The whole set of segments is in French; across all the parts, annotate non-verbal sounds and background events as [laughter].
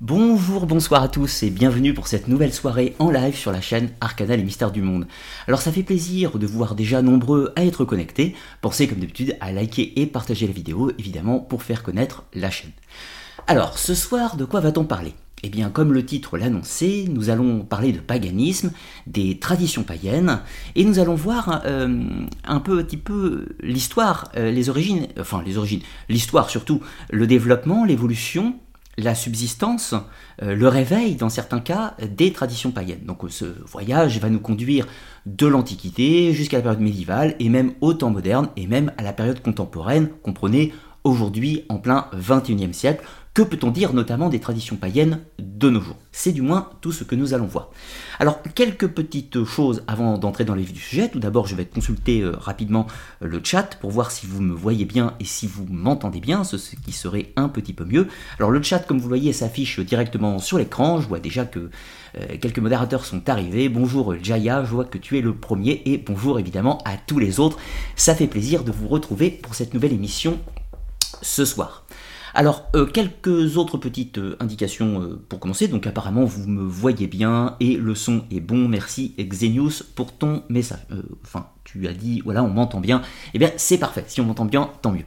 Bonjour, bonsoir à tous et bienvenue pour cette nouvelle soirée en live sur la chaîne Arcana les mystères du monde. Alors ça fait plaisir de vous voir déjà nombreux à être connectés. Pensez comme d'habitude à liker et partager la vidéo évidemment pour faire connaître la chaîne. Alors ce soir de quoi va-t-on parler? Eh bien, comme le titre l'annonçait, nous allons parler de paganisme, des traditions païennes, et nous allons voir euh, un peu, petit peu l'histoire, euh, les origines, enfin les origines, l'histoire surtout, le développement, l'évolution la subsistance, euh, le réveil dans certains cas des traditions païennes. Donc ce voyage va nous conduire de l'Antiquité jusqu'à la période médiévale et même au temps moderne et même à la période contemporaine, comprenez aujourd'hui en plein 21e siècle, que peut-on dire notamment des traditions païennes de nos jours? C'est du moins tout ce que nous allons voir. Alors, quelques petites choses avant d'entrer dans les vif du sujet. Tout d'abord, je vais consulter euh, rapidement euh, le chat pour voir si vous me voyez bien et si vous m'entendez bien, ce qui serait un petit peu mieux. Alors, le chat, comme vous voyez, s'affiche directement sur l'écran. Je vois déjà que euh, quelques modérateurs sont arrivés. Bonjour Jaya, je vois que tu es le premier et bonjour évidemment à tous les autres. Ça fait plaisir de vous retrouver pour cette nouvelle émission ce soir. Alors, euh, quelques autres petites euh, indications euh, pour commencer. Donc, apparemment, vous me voyez bien et le son est bon. Merci Xenius pour ton message. enfin, tu as dit, voilà, on m'entend bien, eh bien c'est parfait. Si on m'entend bien, tant mieux.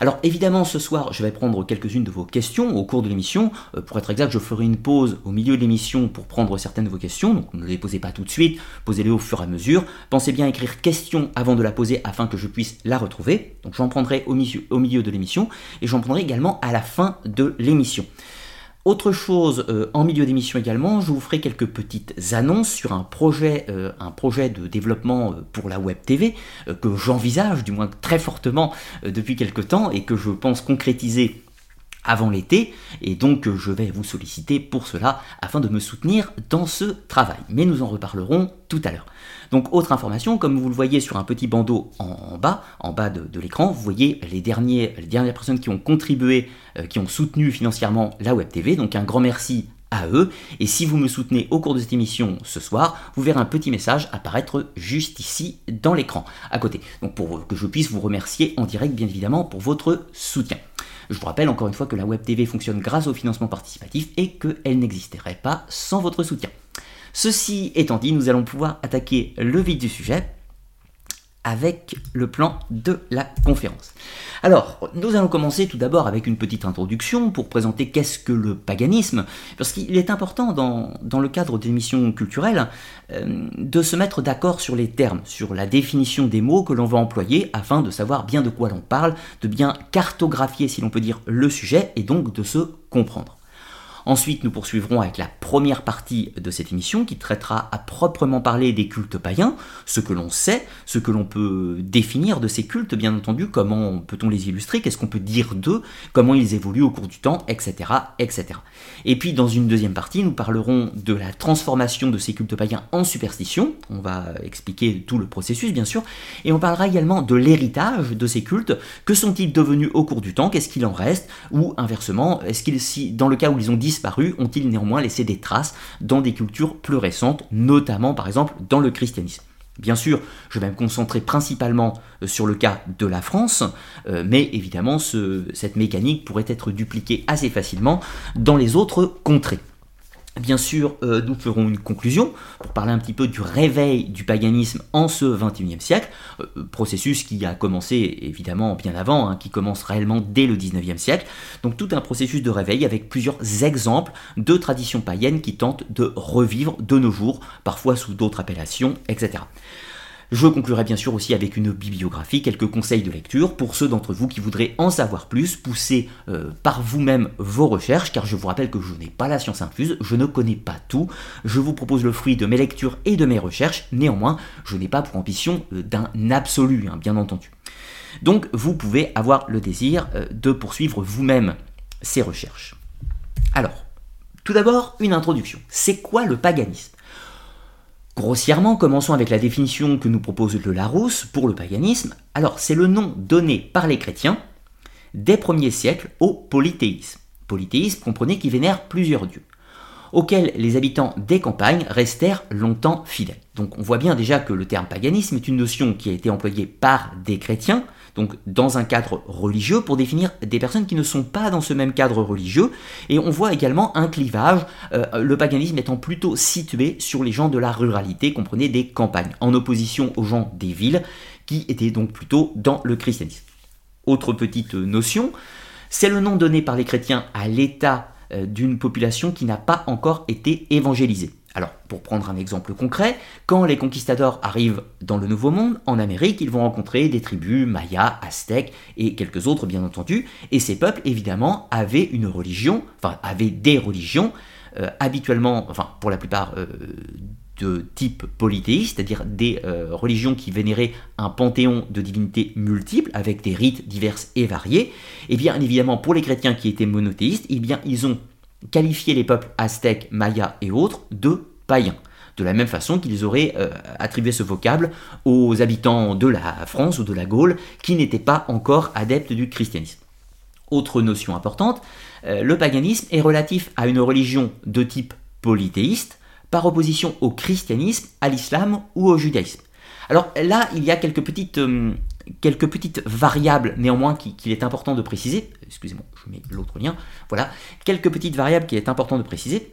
Alors évidemment, ce soir, je vais prendre quelques-unes de vos questions au cours de l'émission. Euh, pour être exact, je ferai une pause au milieu de l'émission pour prendre certaines de vos questions. Donc ne les posez pas tout de suite, posez-les au fur et à mesure. Pensez bien à écrire question avant de la poser afin que je puisse la retrouver. Donc j'en prendrai au milieu, au milieu de l'émission et j'en prendrai également à la fin de l'émission. Autre chose, euh, en milieu d'émission également, je vous ferai quelques petites annonces sur un projet, euh, de développement euh, pour la web TV que j'envisage, du moins très fortement depuis quelque temps, et que je pense concrétiser avant l'été, et donc je vais vous solliciter pour cela afin de me soutenir dans ce travail. Mais nous en reparlerons tout à l'heure. Donc autre information, comme vous le voyez sur un petit bandeau en, bas, en bas de, l'écran, vous voyez les, dernières personnes qui ont contribué, euh, qui ont soutenu financièrement la Web TV. Donc un grand merci à eux. Et si vous me soutenez au cours de cette émission ce soir, vous verrez un petit message apparaître juste ici dans l'écran, à côté. Donc pour que je puisse vous remercier en direct, bien évidemment, pour votre soutien. Je vous rappelle encore une fois que la Web TV fonctionne grâce au financement participatif et qu'elle n'existerait pas sans votre soutien. Ceci étant dit, nous allons pouvoir attaquer le vif du sujet avec le plan de la conférence. Alors, nous allons commencer tout d'abord avec une petite introduction pour présenter qu'est-ce que le paganisme, parce qu'il est important dans, le cadre d'émissions culturelles euh, de se mettre d'accord sur les termes, sur la définition des mots que l'on va employer afin de savoir bien de quoi l'on parle, de bien cartographier, si l'on peut dire, le sujet et donc de se comprendre. Ensuite, nous poursuivrons avec la première partie de cette émission qui traitera à proprement parler des cultes païens, ce que l'on sait, ce que l'on peut définir de ces cultes, bien entendu, comment peut-on les illustrer, qu'est-ce qu'on peut dire d'eux, comment ils évoluent au cours du temps, etc., etc. Et puis, dans une deuxième partie, nous parlerons de la transformation de ces cultes païens en superstition. On va expliquer tout le processus, bien sûr. Et on parlera également de l'héritage de ces cultes. Que sont-ils devenus au cours du temps? Qu'est-ce qu'il en reste? Ou inversement, est-ce qu'ils, si, dans le cas où ils ont disparu, ont-ils néanmoins laissé des traces dans des cultures plus récentes, notamment par exemple dans le christianisme Bien sûr, je vais me concentrer principalement euh, sur le cas de la France, euh, mais évidemment, cette mécanique pourrait être dupliquée assez facilement dans les autres contrées. Bien sûr, euh, nous ferons une conclusion pour parler un petit peu du réveil du paganisme en ce XXIe siècle, euh, processus qui a commencé évidemment bien avant, hein, qui commence réellement dès le XIXe siècle. Donc tout un processus de réveil avec plusieurs exemples de traditions païennes qui tentent de revivre de nos jours, parfois sous d'autres appellations, etc. Je conclurai bien sûr aussi avec une bibliographie, quelques conseils de lecture pour ceux d'entre vous qui voudraient en savoir plus, pousser euh, par vous-même vos recherches, car je vous rappelle que je n'ai pas la science infuse, je ne connais pas tout, je vous propose le fruit de mes lectures et de mes recherches, néanmoins, je n'ai pas pour ambition euh, d'un absolu, hein, bien entendu. Donc vous pouvez avoir le désir euh, de poursuivre vous-même ces recherches. Alors, tout d'abord, une introduction. C'est quoi le paganisme? Grossièrement, commençons avec la définition que nous propose le Larousse pour le paganisme. Alors, c'est le nom donné par les chrétiens des premiers siècles au polythéisme. Polythéisme, comprenez, qui vénère plusieurs dieux, auxquels les habitants des campagnes restèrent longtemps fidèles. Donc on voit bien déjà que le terme paganisme est une notion qui a été employée par des chrétiens, donc dans un cadre religieux, pour définir des personnes qui ne sont pas dans ce même cadre religieux. Et on voit également un clivage, euh, le paganisme étant plutôt situé sur les gens de la ruralité, comprenez des campagnes, en opposition aux gens des villes, qui étaient donc plutôt dans le christianisme. Autre petite notion, c'est le nom donné par les chrétiens à l'état euh, d'une population qui n'a pas encore été évangélisée. Alors, pour prendre un exemple concret, quand les conquistadors arrivent dans le Nouveau Monde, en Amérique, ils vont rencontrer des tribus mayas, aztèques et quelques autres, bien entendu, et ces peuples, évidemment, avaient une religion, enfin, avaient des religions, euh, habituellement, enfin, pour la plupart, euh, de type polythéiste, c'est-à-dire des euh, religions qui vénéraient un panthéon de divinités multiples, avec des rites divers et variés, et bien évidemment pour les chrétiens qui étaient monothéistes, eh bien ils ont qualifié les peuples aztèques, mayas et autres de païens. De la même façon qu'ils auraient euh, attribué ce vocable aux habitants de la France ou de la Gaule qui n'étaient pas encore adeptes du christianisme. Autre notion importante, euh, le paganisme est relatif à une religion de type polythéiste, par opposition au christianisme, à l'islam ou au judaïsme. Alors là, il y a quelques petites, euh, quelques petites variables néanmoins qu'il est important de préciser. Excusez-moi, je mets l'autre lien. Voilà, quelques petites variables qu'il est important de préciser.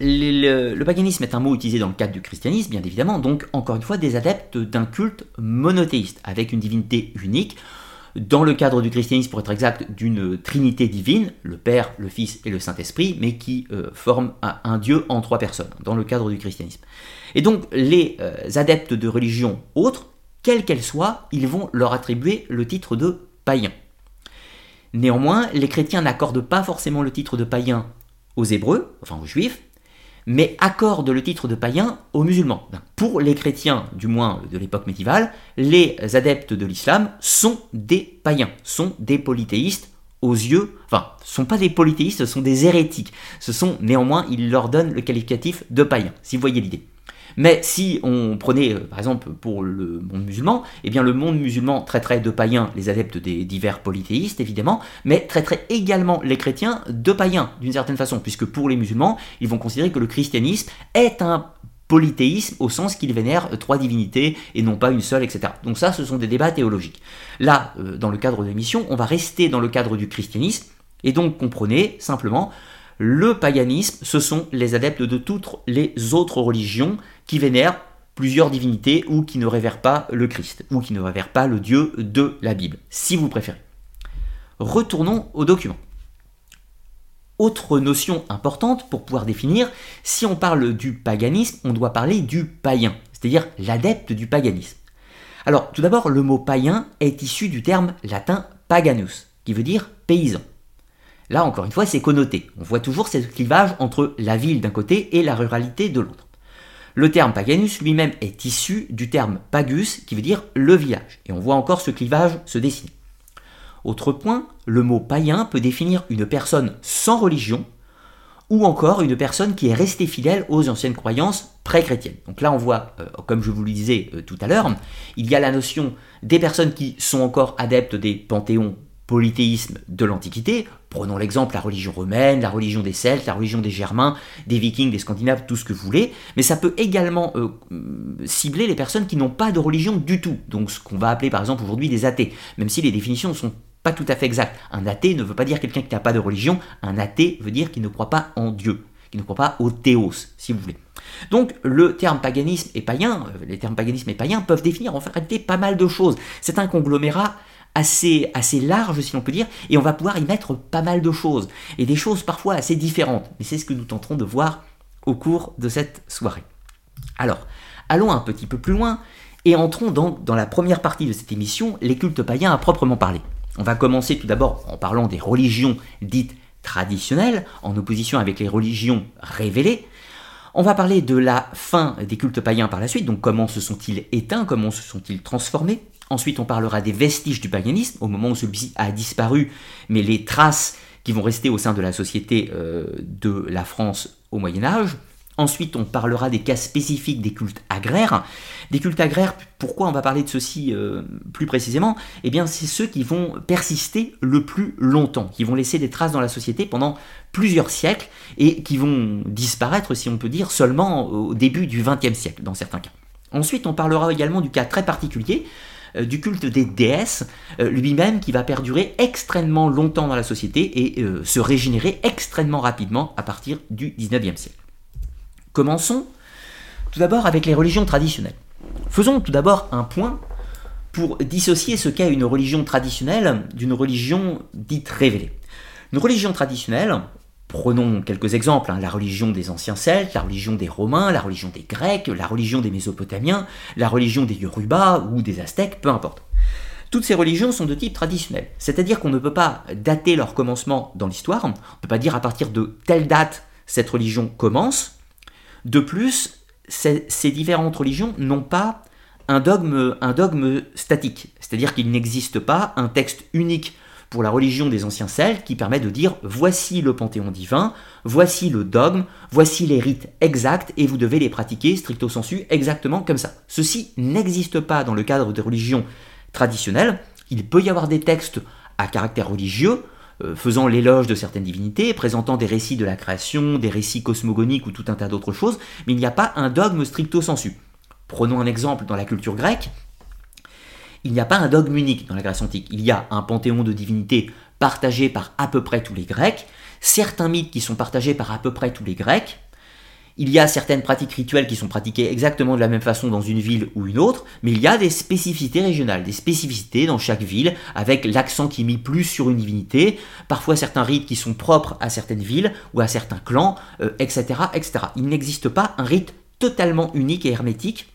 Le, paganisme est un mot utilisé dans le cadre du christianisme, bien évidemment, donc encore une fois des adeptes d'un culte monothéiste, avec une divinité unique, dans le cadre du christianisme, pour être exact, d'une trinité divine, le Père, le Fils et le Saint-Esprit, mais qui euh, forment un, Dieu en trois personnes, dans le cadre du christianisme. Et donc les euh, adeptes de religions autres, quelles qu'elles soient, ils vont leur attribuer le titre de païen. Néanmoins, les chrétiens n'accordent pas forcément le titre de païen aux Hébreux, enfin aux Juifs, mais accorde le titre de païen aux musulmans. Pour les chrétiens, du moins de l'époque médiévale, les adeptes de l'islam sont des païens, sont des polythéistes aux yeux, enfin, ce sont pas des polythéistes, ce sont des hérétiques. Ce sont néanmoins, ils leur donnent le qualificatif de païen, si vous voyez l'idée. Mais si on prenait, euh, par exemple, pour le monde musulman, eh bien le monde musulman traiterait de païens les adeptes des divers polythéistes, évidemment, mais traiterait également les chrétiens de païens, d'une certaine façon, puisque pour les musulmans, ils vont considérer que le christianisme est un polythéisme au sens qu'il vénère trois divinités et non pas une seule, etc. Donc ça, ce sont des débats théologiques. Là, euh, dans le cadre de l'émission, on va rester dans le cadre du christianisme, et donc comprenez simplement le paganisme, ce sont les adeptes de toutes les autres religions qui vénèrent plusieurs divinités ou qui ne révèrent pas le Christ, ou qui ne révèrent pas le Dieu de la Bible, si vous préférez. Retournons au document. Autre notion importante pour pouvoir définir, si on parle du paganisme, on doit parler du païen, c'est-à-dire l'adepte du paganisme. Alors, tout d'abord, le mot païen est issu du terme latin paganus, qui veut dire paysan. Là, encore une fois, c'est connoté. On voit toujours ce clivage entre la ville d'un côté et la ruralité de l'autre. Le terme paganus lui-même est issu du terme pagus qui veut dire le village. Et on voit encore ce clivage se dessiner. Autre point, le mot païen peut définir une personne sans religion ou encore une personne qui est restée fidèle aux anciennes croyances pré-chrétiennes. Donc là, on voit, euh, comme je vous le disais euh, tout à l'heure, il y a la notion des personnes qui sont encore adeptes des panthéons polythéisme de l'Antiquité, prenons l'exemple la religion romaine, la religion des Celtes, la religion des Germains, des Vikings, des Scandinaves, tout ce que vous voulez, mais ça peut également euh, cibler les personnes qui n'ont pas de religion du tout, donc ce qu'on va appeler par exemple aujourd'hui des athées, même si les définitions ne sont pas tout à fait exactes. Un athée ne veut pas dire quelqu'un qui n'a pas de religion, un athée veut dire qu'il ne croit pas en Dieu, qui ne croit pas au théos, si vous voulez. Donc le terme paganisme et païen, euh, les termes paganisme et païen peuvent définir en fait pas mal de choses. C'est un conglomérat assez, large, si l'on peut dire, et on va pouvoir y mettre pas mal de choses, et des choses parfois assez différentes. Mais c'est ce que nous tenterons de voir au cours de cette soirée. Alors, allons un petit peu plus loin, et entrons donc dans la première partie de cette émission, les cultes païens à proprement parler. On va commencer tout d'abord en parlant des religions dites traditionnelles, en opposition avec les religions révélées. On va parler de la fin des cultes païens par la suite, donc comment se sont-ils éteints, comment se sont-ils transformés. Ensuite, on parlera des vestiges du paganisme, au moment où celui-ci a disparu, mais les traces qui vont rester au sein de la société euh, de la France au Moyen Âge. Ensuite, on parlera des cas spécifiques des cultes agraires. Des cultes agraires, pourquoi on va parler de ceci euh, plus précisément? Eh bien, c'est ceux qui vont persister le plus longtemps, qui vont laisser des traces dans la société pendant plusieurs siècles et qui vont disparaître, si on peut dire, seulement au début du XXe siècle, dans certains cas. Ensuite, on parlera également du cas très particulier du culte des déesses, lui-même qui va perdurer extrêmement longtemps dans la société et se régénérer extrêmement rapidement à partir du 19e siècle. Commençons tout d'abord avec les religions traditionnelles. Faisons tout d'abord un point pour dissocier ce qu'est une religion traditionnelle d'une religion dite révélée. Une religion traditionnelle, prenons quelques exemples, hein, la religion des anciens Celtes, la religion des Romains, la religion des Grecs, la religion des Mésopotamiens, la religion des Yoruba ou des Aztèques, peu importe. Toutes ces religions sont de type traditionnel, c'est-à-dire qu'on ne peut pas dater leur commencement dans l'histoire, on ne peut pas dire à partir de telle date cette religion commence. De plus, ces différentes religions n'ont pas un dogme statique, c'est-à-dire qu'il n'existe pas un texte unique pour la religion des anciens Celtes qui permet de dire voici le panthéon divin, voici le dogme, voici les rites exacts et vous devez les pratiquer stricto sensu exactement comme ça. Ceci n'existe pas dans le cadre des religions traditionnelles. Il peut y avoir des textes à caractère religieux, euh, faisant l'éloge de certaines divinités, présentant des récits de la création, des récits cosmogoniques ou tout un tas d'autres choses, mais il n'y a pas un dogme stricto sensu. Prenons un exemple dans la culture grecque. Il n'y a pas un dogme unique dans la Grèce antique. Il y a un panthéon de divinités partagé par à peu près tous les Grecs, certains mythes qui sont partagés par à peu près tous les Grecs, il y a certaines pratiques rituelles qui sont pratiquées exactement de la même façon dans une ville ou une autre, mais il y a des spécificités régionales, des spécificités dans chaque ville, avec l'accent qui est mis plus sur une divinité, parfois certains rites qui sont propres à certaines villes ou à certains clans, etc., euh, etc. Il n'existe pas un rite totalement unique et hermétique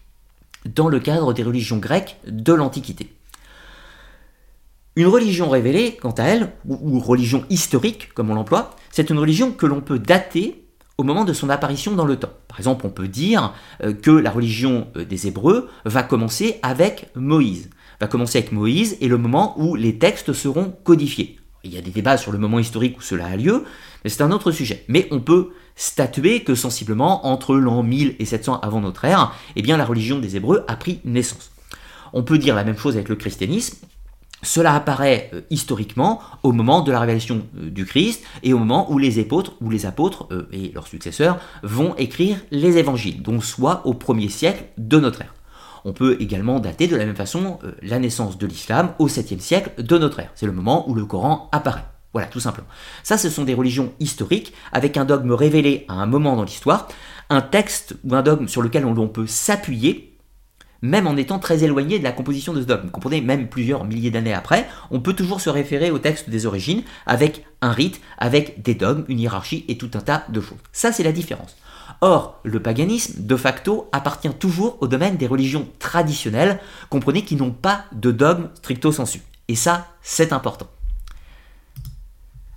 dans le cadre des religions grecques de l'Antiquité. Une religion révélée, quant à elle, ou, religion historique, comme on l'emploie, c'est une religion que l'on peut dater au moment de son apparition dans le temps. Par exemple, on peut dire euh, que la religion euh, des Hébreux va commencer avec Moïse. Va commencer avec Moïse et le moment où les textes seront codifiés. Il y a des débats sur le moment historique où cela a lieu, mais c'est un autre sujet. Mais on peut statuer que sensiblement entre l'an 1000 et 700 avant notre ère, eh bien la religion des Hébreux a pris naissance. On peut dire la même chose avec le christianisme. Cela apparaît euh, historiquement au moment de la révélation euh, du Christ et au moment où les apôtres, les apôtres euh, et leurs successeurs vont écrire les évangiles, donc soit au premier siècle de notre ère. On peut également dater de la même façon la naissance de l'islam au 7e siècle de notre ère. C'est le moment où le Coran apparaît. Voilà, tout simplement. Ça, ce sont des religions historiques, avec un dogme révélé à un moment dans l'histoire, un texte ou un dogme sur lequel on peut s'appuyer, même en étant très éloigné de la composition de ce dogme. Vous comprenez, même plusieurs milliers d'années après, on peut toujours se référer au texte des origines, avec un rite, avec des dogmes, une hiérarchie et tout un tas de choses. Ça, c'est la différence. Or, le paganisme, de facto, appartient toujours au domaine des religions traditionnelles, comprenez, qui n'ont pas de dogme stricto sensu. Et ça, c'est important.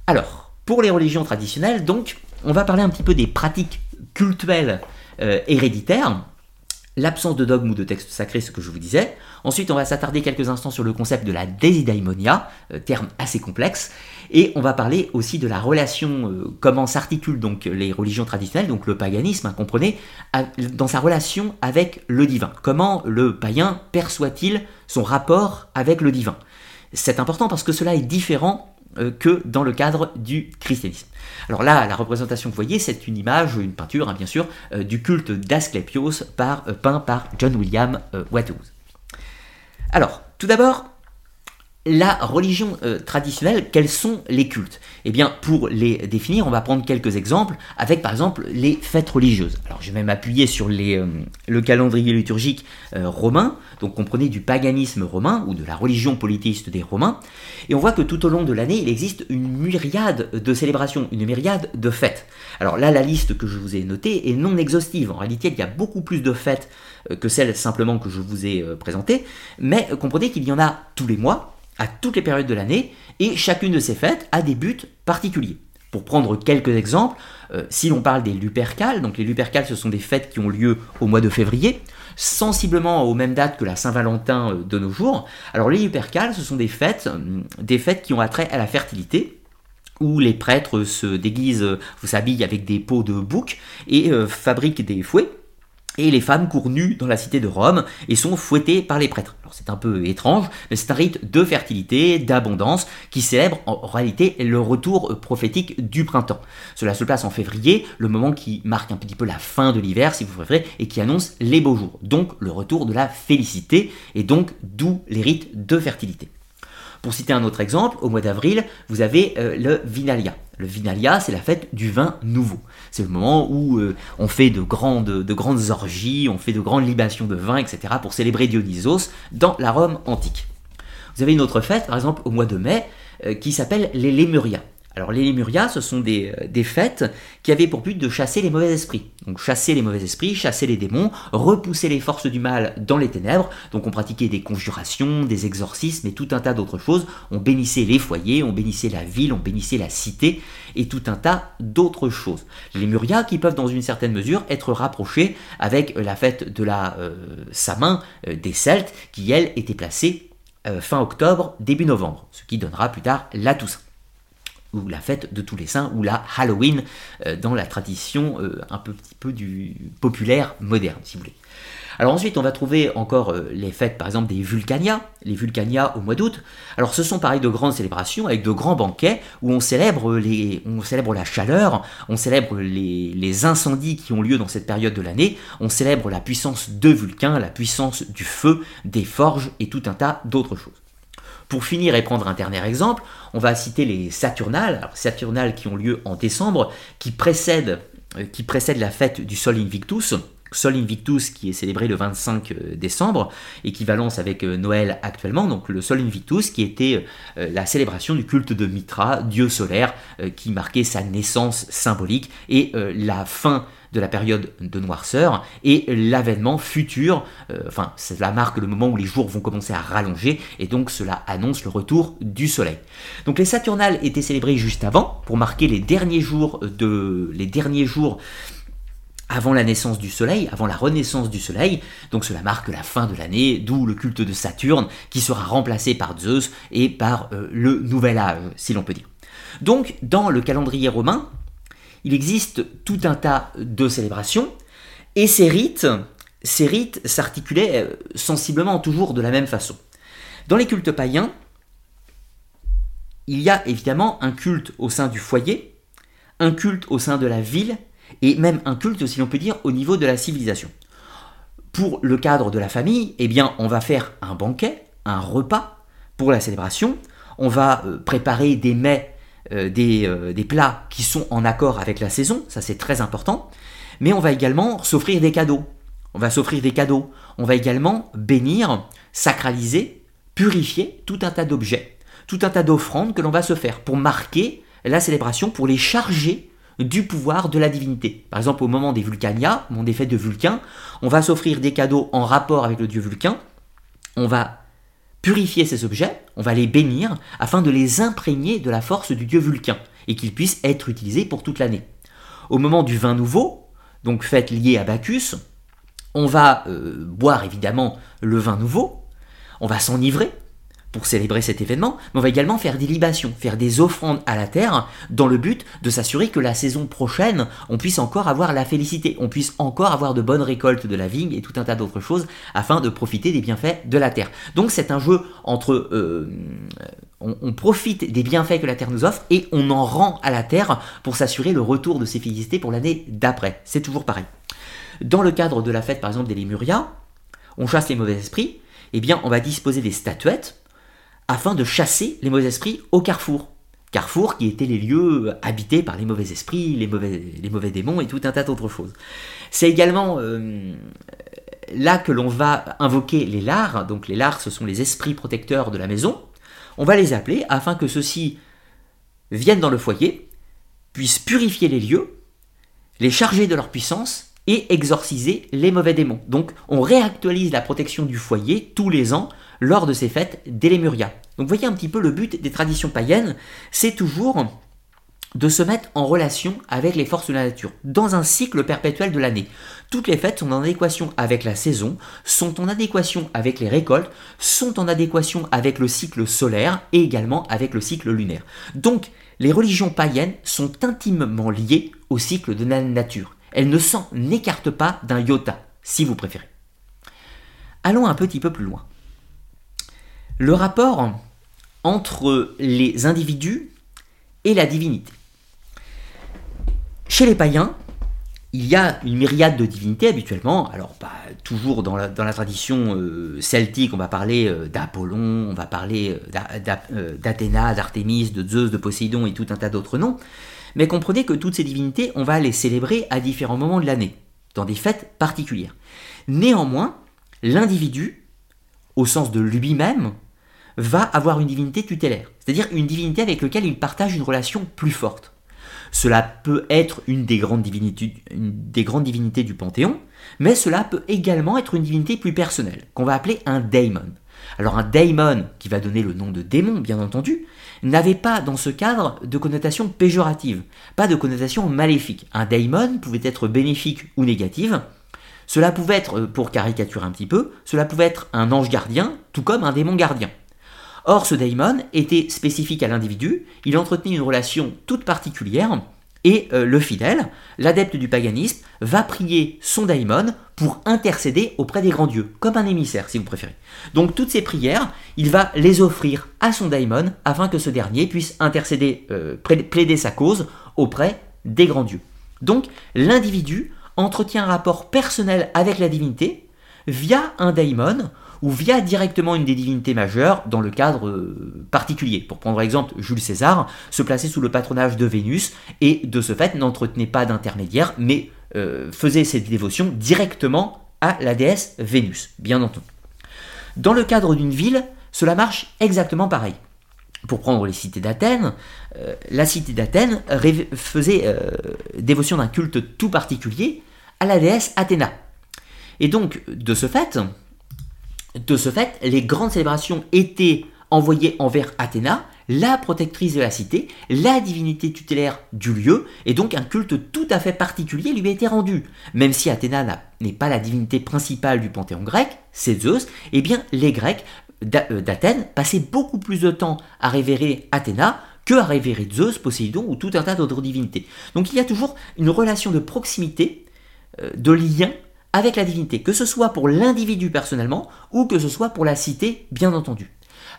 Alors, pour les religions traditionnelles, donc, on va parler un petit peu des pratiques cultuelles euh, héréditaires, l'absence de dogme ou de texte sacré, ce que je vous disais. Ensuite, on va s'attarder quelques instants sur le concept de la désidaimonia, euh, terme assez complexe, et on va parler aussi de la relation, euh, comment s'articulent donc les religions traditionnelles, donc le paganisme, hein, comprenez, dans sa relation avec le divin. Comment le païen perçoit-il son rapport avec le divin? C'est important parce que cela est différent que dans le cadre du christianisme. Alors là, la représentation que vous voyez, c'est une image, une peinture, hein, bien sûr, euh, du culte d'Asclepios euh, peint par John William Watteau's. Alors, tout d'abord, la religion euh, traditionnelle, quels sont les cultes? Eh bien, pour les définir, on va prendre quelques exemples avec par exemple les fêtes religieuses. Alors, je vais m'appuyer sur euh, le calendrier liturgique euh, romain, donc comprenez du paganisme romain ou de la religion polythéiste des Romains, et on voit que tout au long de l'année, il existe une myriade de célébrations, une myriade de fêtes. Alors là, la liste que je vous ai notée est non exhaustive. En réalité, il y a beaucoup plus de fêtes que celles simplement que je vous ai présentées, mais comprenez qu'il y en a tous les mois à toutes les périodes de l'année, et chacune de ces fêtes a des buts particuliers. Pour prendre quelques exemples, euh, si l'on parle des Lupercales, donc les Lupercales ce sont des fêtes qui ont lieu au mois de février, sensiblement aux mêmes dates que la Saint-Valentin euh, de nos jours. Alors les Lupercales ce sont des fêtes, euh, des fêtes qui ont attrait à la fertilité, où les prêtres se déguisent, vous s'habillent avec des peaux de bouc et fabriquent des fouets et les femmes courent nues dans la cité de Rome et sont fouettées par les prêtres. Alors c'est un peu étrange, mais c'est un rite de fertilité, d'abondance, qui célèbre en réalité le retour prophétique du printemps. Cela se place en février, le moment qui marque un petit peu la fin de l'hiver, si vous préférez, et qui annonce les beaux jours, donc le retour de la félicité, et donc d'où les rites de fertilité. Pour citer un autre exemple, au mois d'avril, vous avez euh, le Vinalia. Le Vinalia, c'est la fête du vin nouveau. C'est le moment où euh, on fait de grandes, de grandes orgies, on fait de grandes libations de vin, etc. pour célébrer Dionysos dans la Rome antique. Vous avez une autre fête, par exemple au mois de mai, euh, qui s'appelle les Lémurias. Alors les Lémurias, ce sont des, euh, des, fêtes qui avaient pour but de chasser les mauvais esprits. Donc chasser les mauvais esprits, chasser les démons, repousser les forces du mal dans les ténèbres. Donc on pratiquait des conjurations, des exorcismes et tout un tas d'autres choses. On bénissait les foyers, on bénissait la ville, on bénissait la cité et tout un tas d'autres choses. Les Lémurias qui peuvent dans une certaine mesure être rapprochés avec la fête de la euh, Samin euh, des Celtes qui elle était placée fin octobre, début novembre, ce qui donnera plus tard la Toussaint ou la fête de tous les saints, ou la Halloween, euh, dans la tradition euh, un peu, petit peu du populaire moderne, si vous voulez. Alors ensuite, on va trouver encore euh, les fêtes, par exemple, des Vulcania, les Vulcania au mois d'août. Alors ce sont pareil de grandes célébrations avec de grands banquets où on célèbre, les, on célèbre la chaleur, on célèbre les, les incendies qui ont lieu dans cette période de l'année, on célèbre la puissance de Vulcain, la puissance du feu, des forges et tout un tas d'autres choses. Pour finir et prendre un dernier exemple, on va citer les Saturnales, Saturnales qui ont lieu en décembre, qui précèdent, euh, qui précèdent la fête du Sol Invictus. Sol Invictus qui est célébré le 25 euh, décembre, équivalence avec euh, Noël actuellement, donc le Sol Invictus qui était la célébration du culte de Mitra, dieu solaire, qui marquait sa naissance symbolique et la fin de la période de noirceur et l'avènement futur, euh, enfin cela marque le moment où les jours vont commencer à rallonger et donc cela annonce le retour du soleil. Donc les Saturnales étaient célébrées juste avant pour marquer les derniers jours de les derniers jours avant la naissance du Soleil, avant la renaissance du Soleil, donc cela marque la fin de l'année, d'où le culte de Saturne qui sera remplacé par Zeus et par euh, le Nouvel Âge, si l'on peut dire. Donc dans le calendrier romain, il existe tout un tas de célébrations, et ces rites, ces rites s'articulaient euh, sensiblement toujours de la même façon. Dans les cultes païens, il y a évidemment un culte au sein du foyer, un culte au sein de la ville, et même un culte, si l'on peut dire, au niveau de la civilisation. Pour le cadre de la famille, eh bien, on va faire un banquet, un repas pour la célébration, on va euh, préparer des mets euh, euh, des, plats qui sont en accord avec la saison, ça c'est très important, mais on va également s'offrir des cadeaux. On va s'offrir des cadeaux. On va également bénir, sacraliser, purifier tout un tas d'objets, tout un tas d'offrandes que l'on va se faire pour marquer la célébration, pour les charger du pouvoir de la divinité. Par exemple, au moment des Vulcania, au moment des fêtes de Vulcain, on va s'offrir des cadeaux en rapport avec le dieu Vulcain. On va purifier ces objets, on va les bénir afin de les imprégner de la force du dieu Vulcain et qu'ils puissent être utilisés pour toute l'année. Au moment du vin nouveau, donc fête liée à Bacchus, on va euh, boire évidemment le vin nouveau, on va s'enivrer, pour célébrer cet événement, mais on va également faire des libations, faire des offrandes à la terre, dans le but de s'assurer que la saison prochaine, on puisse encore avoir la félicité, on puisse encore avoir de bonnes récoltes de la vigne et tout un tas d'autres choses, afin de profiter des bienfaits de la terre. Donc c'est un jeu entre... Euh, on, profite des bienfaits que la terre nous offre et on en rend à la terre pour s'assurer le retour de ses félicités pour l'année d'après. C'est toujours pareil. Dans le cadre de la fête par exemple des Lémurias, on chasse les mauvais esprits, eh bien on va disposer des statuettes afin de chasser les mauvais esprits au carrefour. Carrefour qui étaient les lieux habités par les mauvais esprits, les mauvais, démons et tout un tas d'autres choses. C'est également euh, là que l'on va invoquer les lars. Donc les lars, ce sont les esprits protecteurs de la maison. On va les appeler afin que ceux-ci viennent dans le foyer, puissent purifier les lieux, les charger de leur puissance et exorciser les mauvais démons. Donc on réactualise la protection du foyer tous les ans lors de ces fêtes d'Elemuria. Donc voyez un petit peu le but des traditions païennes, c'est toujours de se mettre en relation avec les forces de la nature, dans un cycle perpétuel de l'année. Toutes les fêtes sont en adéquation avec la saison, sont en adéquation avec les récoltes, sont en adéquation avec le cycle solaire et également avec le cycle lunaire. Donc, les religions païennes sont intimement liées au cycle de la nature. Elles ne s'en écartent pas d'un iota. si vous préférez. Allons un petit peu plus loin. Le rapport entre les individus et la divinité. Chez les païens, il y a une myriade de divinités habituellement. Alors, pas toujours dans la, tradition euh, celtique, on va parler euh, d'Apollon, on va parler euh, d'Athéna, d'Artémis, de Zeus, de Poséidon et tout un tas d'autres noms. Mais comprenez que toutes ces divinités, on va les célébrer à différents moments de l'année, dans des fêtes particulières. Néanmoins, l'individu, au sens de lui-même, va avoir une divinité tutélaire, c'est-à-dire une divinité avec laquelle il partage une relation plus forte. Cela peut être une des, grandes divinités, du Panthéon, mais cela peut également être une divinité plus personnelle, qu'on va appeler un daemon. Alors un daemon, qui va donner le nom de démon bien entendu, n'avait pas dans ce cadre de connotation péjorative, pas de connotation maléfique. Un daemon pouvait être bénéfique ou négative, cela pouvait être, pour caricaturer un petit peu, cela pouvait être un ange gardien, tout comme un démon gardien. Or, ce daimon était spécifique à l'individu, il entretenait une relation toute particulière, et euh, le fidèle, l'adepte du paganisme, va prier son daimon pour intercéder auprès des grands dieux, comme un émissaire si vous préférez. Donc toutes ces prières, il va les offrir à son daimon afin que ce dernier puisse intercéder, euh, plaider sa cause auprès des grands dieux. Donc l'individu entretient un rapport personnel avec la divinité via un daimon ou via directement une des divinités majeures dans le cadre euh, particulier. Pour prendre exemple, Jules César se plaçait sous le patronage de Vénus et de ce fait n'entretenait pas d'intermédiaire, mais euh, faisait ses dévotions directement à la déesse Vénus, bien entendu. Dans le cadre d'une ville, cela marche exactement pareil. Pour prendre les cités d'Athènes, euh, la cité d'Athènes faisait dévotion d'un culte tout particulier à la déesse Athéna. Et donc, de ce fait, de ce fait, les grandes célébrations étaient envoyées envers Athéna, la protectrice de la cité, la divinité tutélaire du lieu, et donc un culte tout à fait particulier lui a été rendu. Même si Athéna n'est pas la divinité principale du panthéon grec, c'est Zeus, eh bien les Grecs euh, d'Athènes passaient beaucoup plus de temps à révérer Athéna que à révérer Zeus, Poséidon ou tout un tas d'autres divinités. Donc il y a toujours une relation de proximité, euh, de lien avec la divinité, que ce soit pour l'individu personnellement ou que ce soit pour la cité, bien entendu.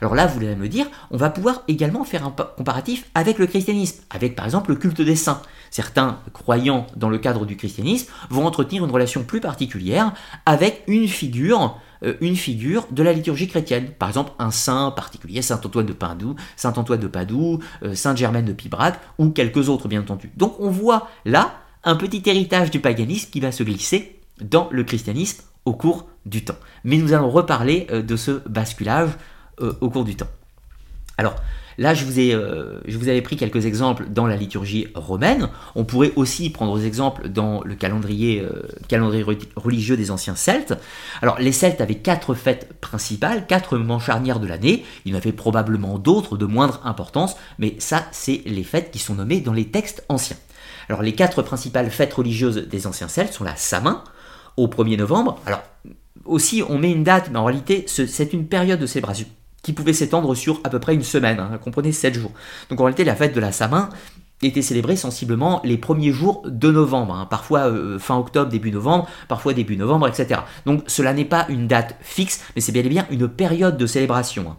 Alors là, vous allez me dire, on va pouvoir également faire un comparatif avec le christianisme, avec par exemple le culte des saints. Certains croyants dans le cadre du christianisme vont entretenir une relation plus particulière avec une figure, euh, une figure de la liturgie chrétienne. Par exemple, un saint particulier, Saint Antoine de Padoue, Saint Antoine de Padoue, euh, Sainte Germaine de Pibrac ou quelques autres, bien entendu. Donc on voit là un petit héritage du paganisme qui va se glisser dans le christianisme au cours du temps. Mais nous allons reparler euh, de ce basculage euh, au cours du temps. Alors, Là, je vous, ai, euh, je vous avais pris quelques exemples dans la liturgie romaine. On pourrait aussi prendre des exemples dans le calendrier, calendrier religieux des anciens Celtes. Alors, les Celtes avaient quatre fêtes principales, quatre moments charnières de l'année. Il y en avait probablement d'autres de moindre importance, mais ça, c'est les fêtes qui sont nommées dans les textes anciens. Alors, les quatre principales fêtes religieuses des anciens Celtes sont la Samin, au 1er novembre. Alors, aussi, on met une date, mais en réalité, c'est une période de célébration qui pouvait s'étendre sur à peu près une semaine, hein, comprenez 7 jours. Donc en réalité, la fête de la Samin était célébrée sensiblement les premiers jours de novembre, hein. parfois euh, fin octobre, début novembre, parfois début novembre, etc. Donc cela n'est pas une date fixe, mais c'est bien et bien une période de célébration. Hein.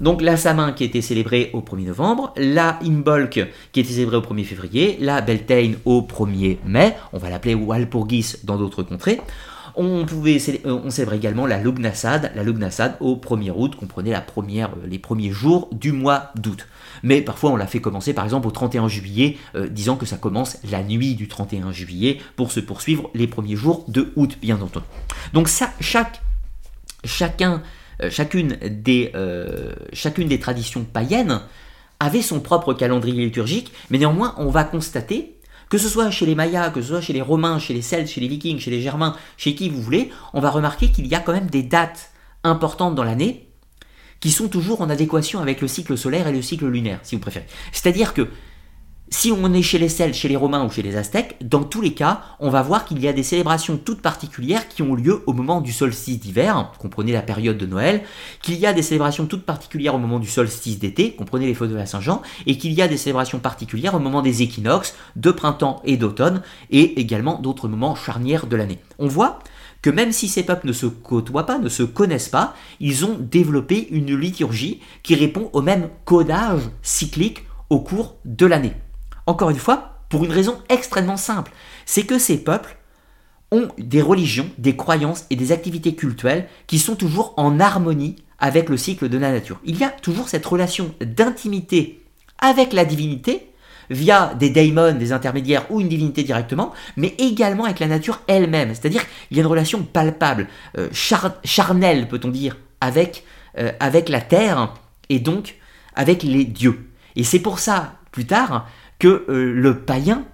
Donc la Samin qui était célébrée au 1er novembre, la Imbolc qui était célébrée au 1er février, la Beltane au 1er mai, on va l'appeler Walpurgis dans d'autres contrées. On pouvait euh, on également la Lugnassad, la au 1er août, la première, euh, les premiers jours du mois d'août. Mais parfois on l'a fait commencer par exemple au 31 juillet, euh, disant que ça commence la nuit du 31 juillet pour se poursuivre les premiers jours de août, bien entendu. Donc ça, chaque, chacun chacune, des, chacune des traditions païennes avait son propre calendrier liturgique, mais néanmoins on va constater que ce soit chez les Mayas, que ce soit chez les Romains, chez les Celtes, chez les Vikings, chez les Germains, chez qui vous voulez, on va remarquer qu'il y a quand même des dates importantes dans l'année qui sont toujours en adéquation avec le cycle solaire et le cycle lunaire, si vous préférez. C'est-à-dire que si on est chez les Celtes, chez les Romains ou chez les Aztèques, dans tous les cas, on va voir qu'il y a des célébrations toutes particulières qui ont lieu au moment du solstice d'hiver, comprenez la période de Noël, qu'il y a des célébrations toutes particulières au moment du solstice d'été, comprenez les feux de la Saint-Jean, et qu'il y a des célébrations particulières au moment des équinoxes, de printemps et d'automne, et également d'autres moments charnières de l'année. On voit que même si ces peuples ne se côtoient pas, ne se connaissent pas, ils ont développé une liturgie qui répond au même codage cyclique au cours de l'année. Encore une fois, pour une raison extrêmement simple, c'est que ces peuples ont des religions, des croyances et des activités cultuelles qui sont toujours en harmonie avec le cycle de la nature. Il y a toujours cette relation d'intimité avec la divinité via des daemons, des intermédiaires ou une divinité directement, mais également avec la nature elle-même. C'est-à-dire qu'il y a une relation palpable, euh, charnelle peut-on dire, avec, euh, avec la terre et donc avec les dieux. Et c'est pour ça, plus tard, que euh, le païen,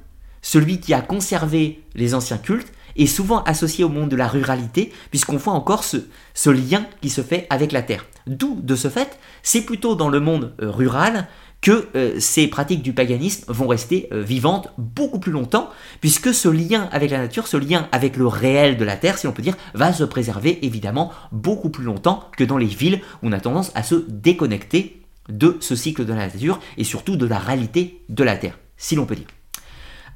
celui qui a conservé les anciens cultes, est souvent associé au monde de la ruralité, puisqu'on voit encore ce, lien qui se fait avec la terre. D'où, de ce fait, c'est plutôt dans le monde rural que euh, ces pratiques du paganisme vont rester euh, vivantes beaucoup plus longtemps, puisque ce lien avec la nature, ce lien avec le réel de la Terre, si on peut dire, va se préserver évidemment beaucoup plus longtemps que dans les villes où on a tendance à se déconnecter de ce cycle de la nature et surtout de la réalité de la Terre, si l'on peut dire.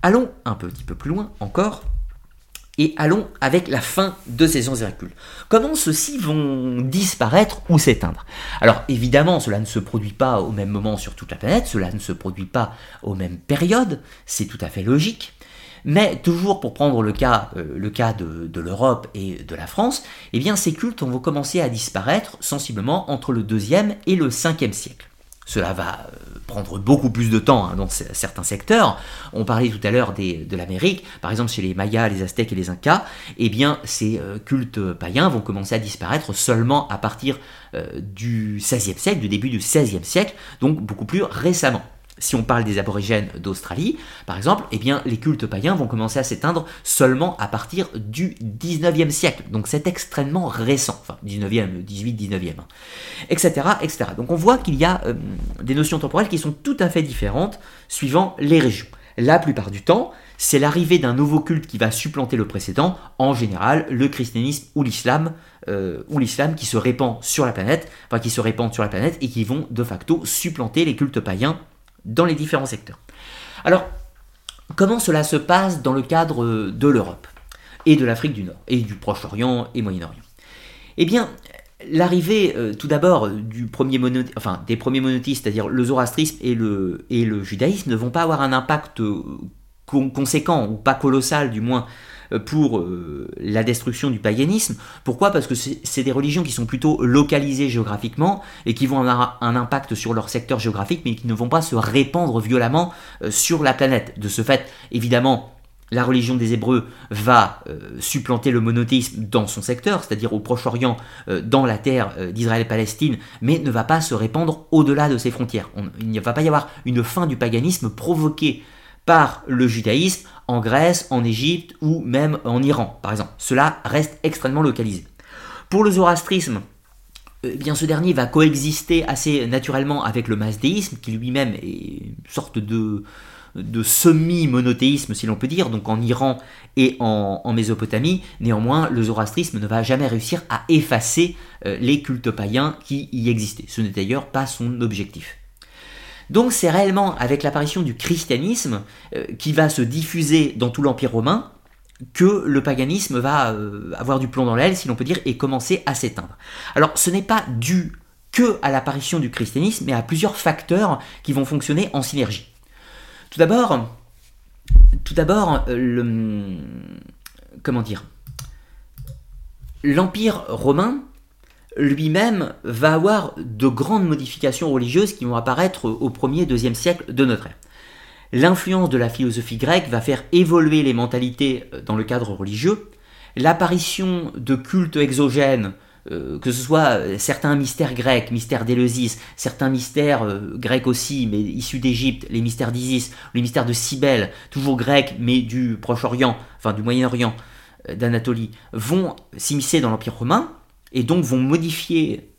Allons un petit peu plus loin encore et allons avec la fin de ces anciens cultes. Comment ceux-ci vont disparaître ou s'éteindre? Alors évidemment, cela ne se produit pas au même moment sur toute la planète, cela ne se produit pas aux mêmes périodes, c'est tout à fait logique. Mais toujours pour prendre le cas, euh, de, l'Europe et de la France, eh bien ces cultes vont commencer à disparaître sensiblement entre le 2e et le 5e siècle. Cela va euh, prendre beaucoup plus de temps hein, dans certains secteurs. On parlait tout à l'heure de l'Amérique, par exemple chez les Mayas, les Aztèques et les Incas, eh bien ces euh, cultes païens vont commencer à disparaître seulement à partir du XVIe siècle, du début du XVIe siècle, donc beaucoup plus récemment. Si on parle des aborigènes d'Australie, par exemple, eh bien, les cultes païens vont commencer à s'éteindre seulement à partir du 19e siècle. Donc c'est extrêmement récent. Enfin, 19e, 18, 19e. Etc. etc. Donc on voit qu'il y a euh, des notions temporelles qui sont tout à fait différentes suivant les régions. La plupart du temps, c'est l'arrivée d'un nouveau culte qui va supplanter le précédent, en général le christianisme ou l'islam, euh, ou l'islam qui se répand sur la planète, enfin qui se répandent sur la planète et qui vont de facto supplanter les cultes païens dans les différents secteurs. Alors, comment cela se passe dans le cadre de l'Europe et de l'Afrique du Nord et du Proche-Orient et Moyen-Orient? Eh bien, l'arrivée euh, tout d'abord enfin, des premiers monothéistes, c'est-à-dire le zoroastrisme et le, judaïsme, ne vont pas avoir un impact euh, conséquent, ou pas colossal du moins, euh, pour euh, la destruction du paganisme. Pourquoi? Parce que c'est des religions qui sont plutôt localisées géographiquement et qui vont avoir un impact sur leur secteur géographique, mais qui ne vont pas se répandre violemment euh, sur la planète. De ce fait, évidemment, la religion des Hébreux va supplanter le monothéisme dans son secteur, c'est-à-dire au Proche-Orient, dans la terre d'Israël et Palestine, mais ne va pas se répandre au-delà de ses frontières. il ne va pas y avoir une fin du paganisme provoquée par le judaïsme en Grèce, en Égypte ou même en Iran, par exemple. Cela reste extrêmement localisé. Pour le zoroastrisme, eh bien ce dernier va coexister assez naturellement avec le masdéisme, qui lui-même est une sorte de, de semi-monothéisme, si l'on peut dire, donc en Iran et en, Mésopotamie. Néanmoins, le zoroastrisme ne va jamais réussir à effacer euh, les cultes païens qui y existaient. Ce n'est d'ailleurs pas son objectif. Donc c'est réellement avec l'apparition du christianisme euh, qui va se diffuser dans tout l'Empire romain que le paganisme va euh, avoir du plomb dans l'aile, si l'on peut dire, et commencer à s'éteindre. Alors ce n'est pas dû que à l'apparition du christianisme, mais à plusieurs facteurs qui vont fonctionner en synergie. Tout d'abord, tout d'abord, euh, comment dire, l'Empire romain lui-même va avoir de grandes modifications religieuses qui vont apparaître au 1er 2e siècle de notre ère. L'influence de la philosophie grecque va faire évoluer les mentalités euh, dans le cadre religieux. L'apparition de cultes exogènes, euh, que ce soit euh, certains mystères grecs, mystères d'Éleusis, certains mystères grecs aussi, mais issus d'Égypte, les mystères d'Isis, les mystères de Cybèle, toujours grecs, mais du Proche-Orient, enfin du Moyen-Orient, d'Anatolie, vont s'immiscer dans l'Empire romain, et donc vont modifier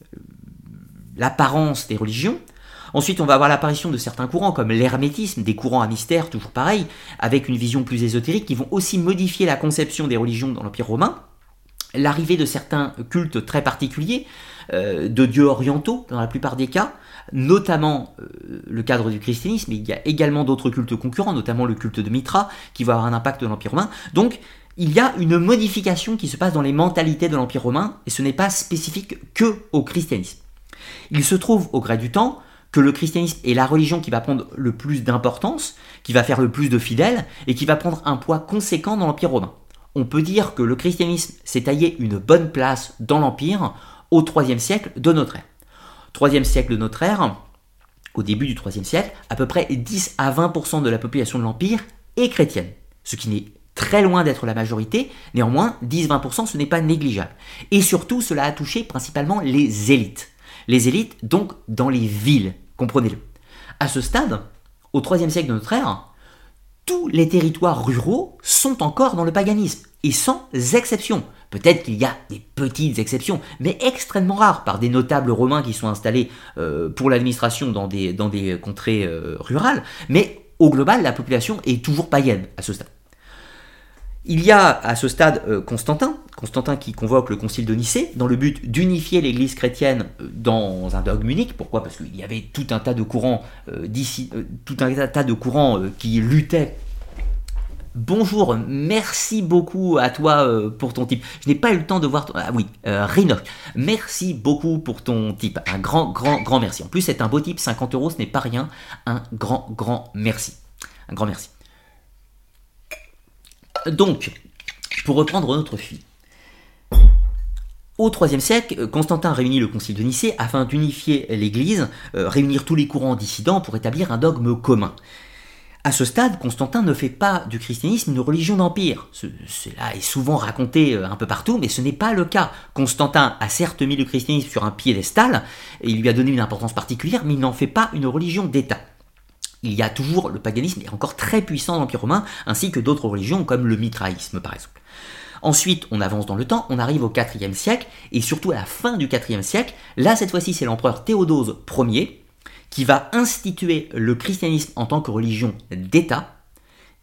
l'apparence des religions. Ensuite, on va avoir l'apparition de certains courants comme l'hermétisme, des courants à mystère, toujours pareil, avec une vision plus ésotérique, qui vont aussi modifier la conception des religions dans l'Empire romain. L'arrivée de certains cultes très particuliers, euh, de dieux orientaux dans la plupart des cas, notamment euh, le cadre du christianisme, il y a également d'autres cultes concurrents, notamment le culte de Mitra, qui va avoir un impact de l'Empire romain. Donc, il y a une modification qui se passe dans les mentalités de l'Empire romain, et ce n'est pas spécifique que au christianisme. Il se trouve au gré du temps que le christianisme est la religion qui va prendre le plus d'importance, qui va faire le plus de fidèles, et qui va prendre un poids conséquent dans l'Empire romain. On peut dire que le christianisme s'est taillé une bonne place dans l'Empire au IIIe siècle de notre ère. IIIe siècle de notre ère, au début du IIIe siècle, à peu près 10 à 20% de la population de l'Empire est chrétienne, ce qui n'est très loin d'être la majorité, néanmoins 10-20% ce n'est pas négligeable. Et surtout cela a touché principalement les élites. Les élites donc dans les villes, comprenez-le. À ce stade, au IIIe siècle de notre ère, tous les territoires ruraux sont encore dans le paganisme, et sans exception. Peut-être qu'il y a des petites exceptions, mais extrêmement rares, par des notables romains qui sont installés euh, pour l'administration dans des, dans des contrées euh, rurales, mais au global, la population est toujours païenne à ce stade. Il y a à ce stade euh, Constantin, Constantin qui convoque le concile de Nicée dans le but d'unifier l'Église chrétienne euh, dans un dogme unique. Pourquoi? Parce qu'il y avait tout un tas de courants euh, tout un tas de courants qui luttaient. Bonjour, merci beaucoup à toi pour ton type. Je n'ai pas eu le temps de voir. Ah oui, Rhinoc. Merci beaucoup pour ton type. Un grand, grand, grand merci. En plus, c'est un beau type. 50 euros, ce n'est pas rien. Un grand, grand merci. Un grand merci. Donc, pour reprendre notre fil. Au IIIe siècle, Constantin réunit le concile de Nicée afin d'unifier l'Église, euh, réunir tous les courants dissidents pour établir un dogme commun. À ce stade, Constantin ne fait pas du christianisme une religion d'empire. Cela est souvent raconté euh, un peu partout, mais ce n'est pas le cas. Constantin a certes mis le christianisme sur un piédestal, il lui a donné une importance particulière, mais il n'en fait pas une religion d'État il y a toujours le paganisme est encore très puissant dans l'Empire romain, ainsi que d'autres religions comme le mitraïsme par exemple. Ensuite, on avance dans le temps, on arrive au IVe siècle, et surtout à la fin du IVe siècle, là cette fois-ci c'est l'empereur Théodose Ier qui va instituer le christianisme en tant que religion d'État,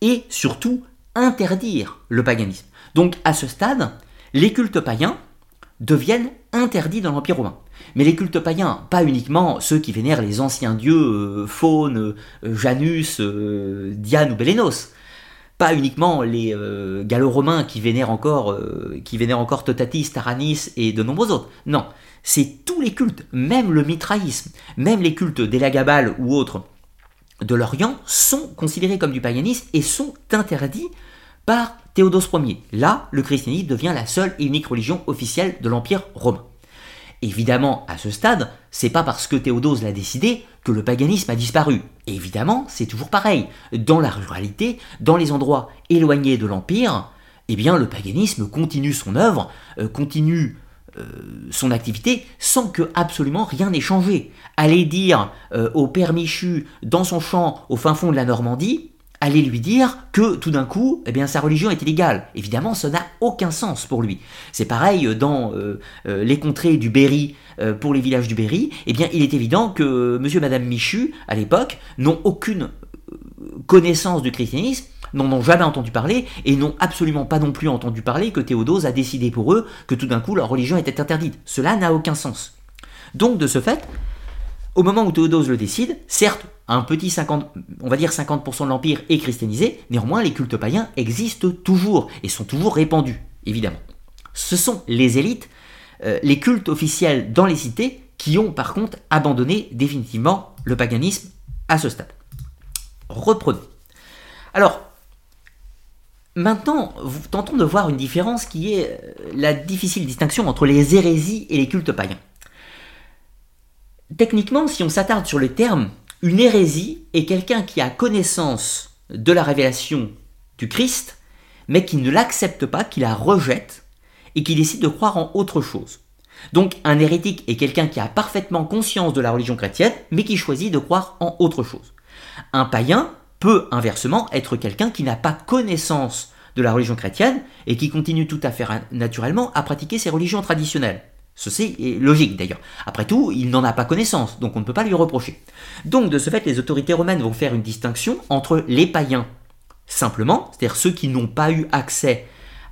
et surtout interdire le paganisme. Donc à ce stade, les cultes païens deviennent interdits dans l'Empire romain. Mais les cultes païens, pas uniquement ceux qui vénèrent les anciens dieux euh, Faune, euh, Janus, euh, Diane ou Bélénos, pas uniquement les gallo-romains qui vénèrent encore, qui encore Totatis, Taranis et de nombreux autres. Non, c'est tous les cultes, même le mitraïsme, même les cultes d'Elagabal ou autres de l'Orient sont considérés comme du paganisme et sont interdits par Théodose Ier. Là, le christianisme devient la seule et unique religion officielle de l'Empire romain. Évidemment, à ce stade, c'est pas parce que Théodose l'a décidé que le paganisme a disparu. évidemment, c'est toujours pareil. Dans la ruralité, dans les endroits éloignés de l'Empire, eh bien, le paganisme continue son œuvre, euh, continue euh, son activité sans que absolument rien n'ait changé. Allez dire euh, au père Michu dans son champ au fin fond de la Normandie, aller lui dire que tout d'un coup, eh bien, sa religion est illégale. Évidemment, ça n'a aucun sens pour lui. C'est pareil dans euh, euh, les contrées du Berry, euh, pour les villages du Berry, eh bien, il est évident que monsieur et madame Michu, à l'époque, n'ont aucune connaissance du christianisme, n'en ont jamais entendu parler, et n'ont absolument pas non plus entendu parler que Théodose a décidé pour eux que tout d'un coup leur religion était interdite. Cela n'a aucun sens. Donc, de ce fait, au moment où Théodose le décide, certes, un petit 50, on va dire 50% de l'Empire est christianisé, néanmoins les cultes païens existent toujours et sont toujours répandus, évidemment. Ce sont les élites, euh, les cultes officiels dans les cités, qui ont par contre abandonné définitivement le paganisme à ce stade. Reprenons. Alors, maintenant, tentons de voir une différence qui est euh, la difficile distinction entre les hérésies et les cultes païens. Techniquement, si on s'attarde sur le terme, une hérésie est quelqu'un qui a connaissance de la révélation du Christ, mais qui ne l'accepte pas, qui la rejette, et qui décide de croire en autre chose. Donc un hérétique est quelqu'un qui a parfaitement conscience de la religion chrétienne, mais qui choisit de croire en autre chose. Un païen peut inversement être quelqu'un qui n'a pas connaissance de la religion chrétienne et qui continue tout à fait naturellement à pratiquer ses religions traditionnelles. Ceci est logique d'ailleurs. Après tout, il n'en a pas connaissance, donc on ne peut pas lui reprocher. Donc de ce fait, les autorités romaines vont faire une distinction entre les païens simplement, c'est-à-dire ceux qui n'ont pas eu accès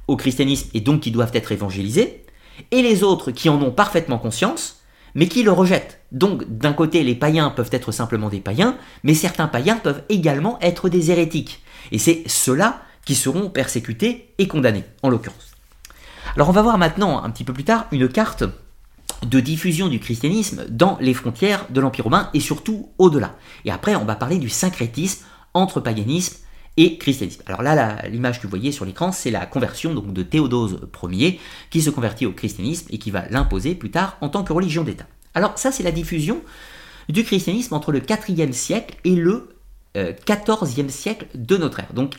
au christianisme et donc qui doivent être évangélisés, et les autres qui en ont parfaitement conscience, mais qui le rejettent. Donc d'un côté, les païens peuvent être simplement des païens, mais certains païens peuvent également être des hérétiques. Et c'est ceux-là qui seront persécutés et condamnés, en l'occurrence. Alors on va voir maintenant, un petit peu plus tard, une carte de diffusion du christianisme dans les frontières de l'Empire romain et surtout au-delà. Et après, on va parler du syncrétisme entre paganisme et christianisme. Alors là, l'image que vous voyez sur l'écran, c'est la conversion de Théodose Ier, qui se convertit au christianisme et qui va l'imposer plus tard en tant que religion d'État. Alors ça, c'est la diffusion du christianisme entre le 4e siècle et le 14e euh, siècle de notre ère, donc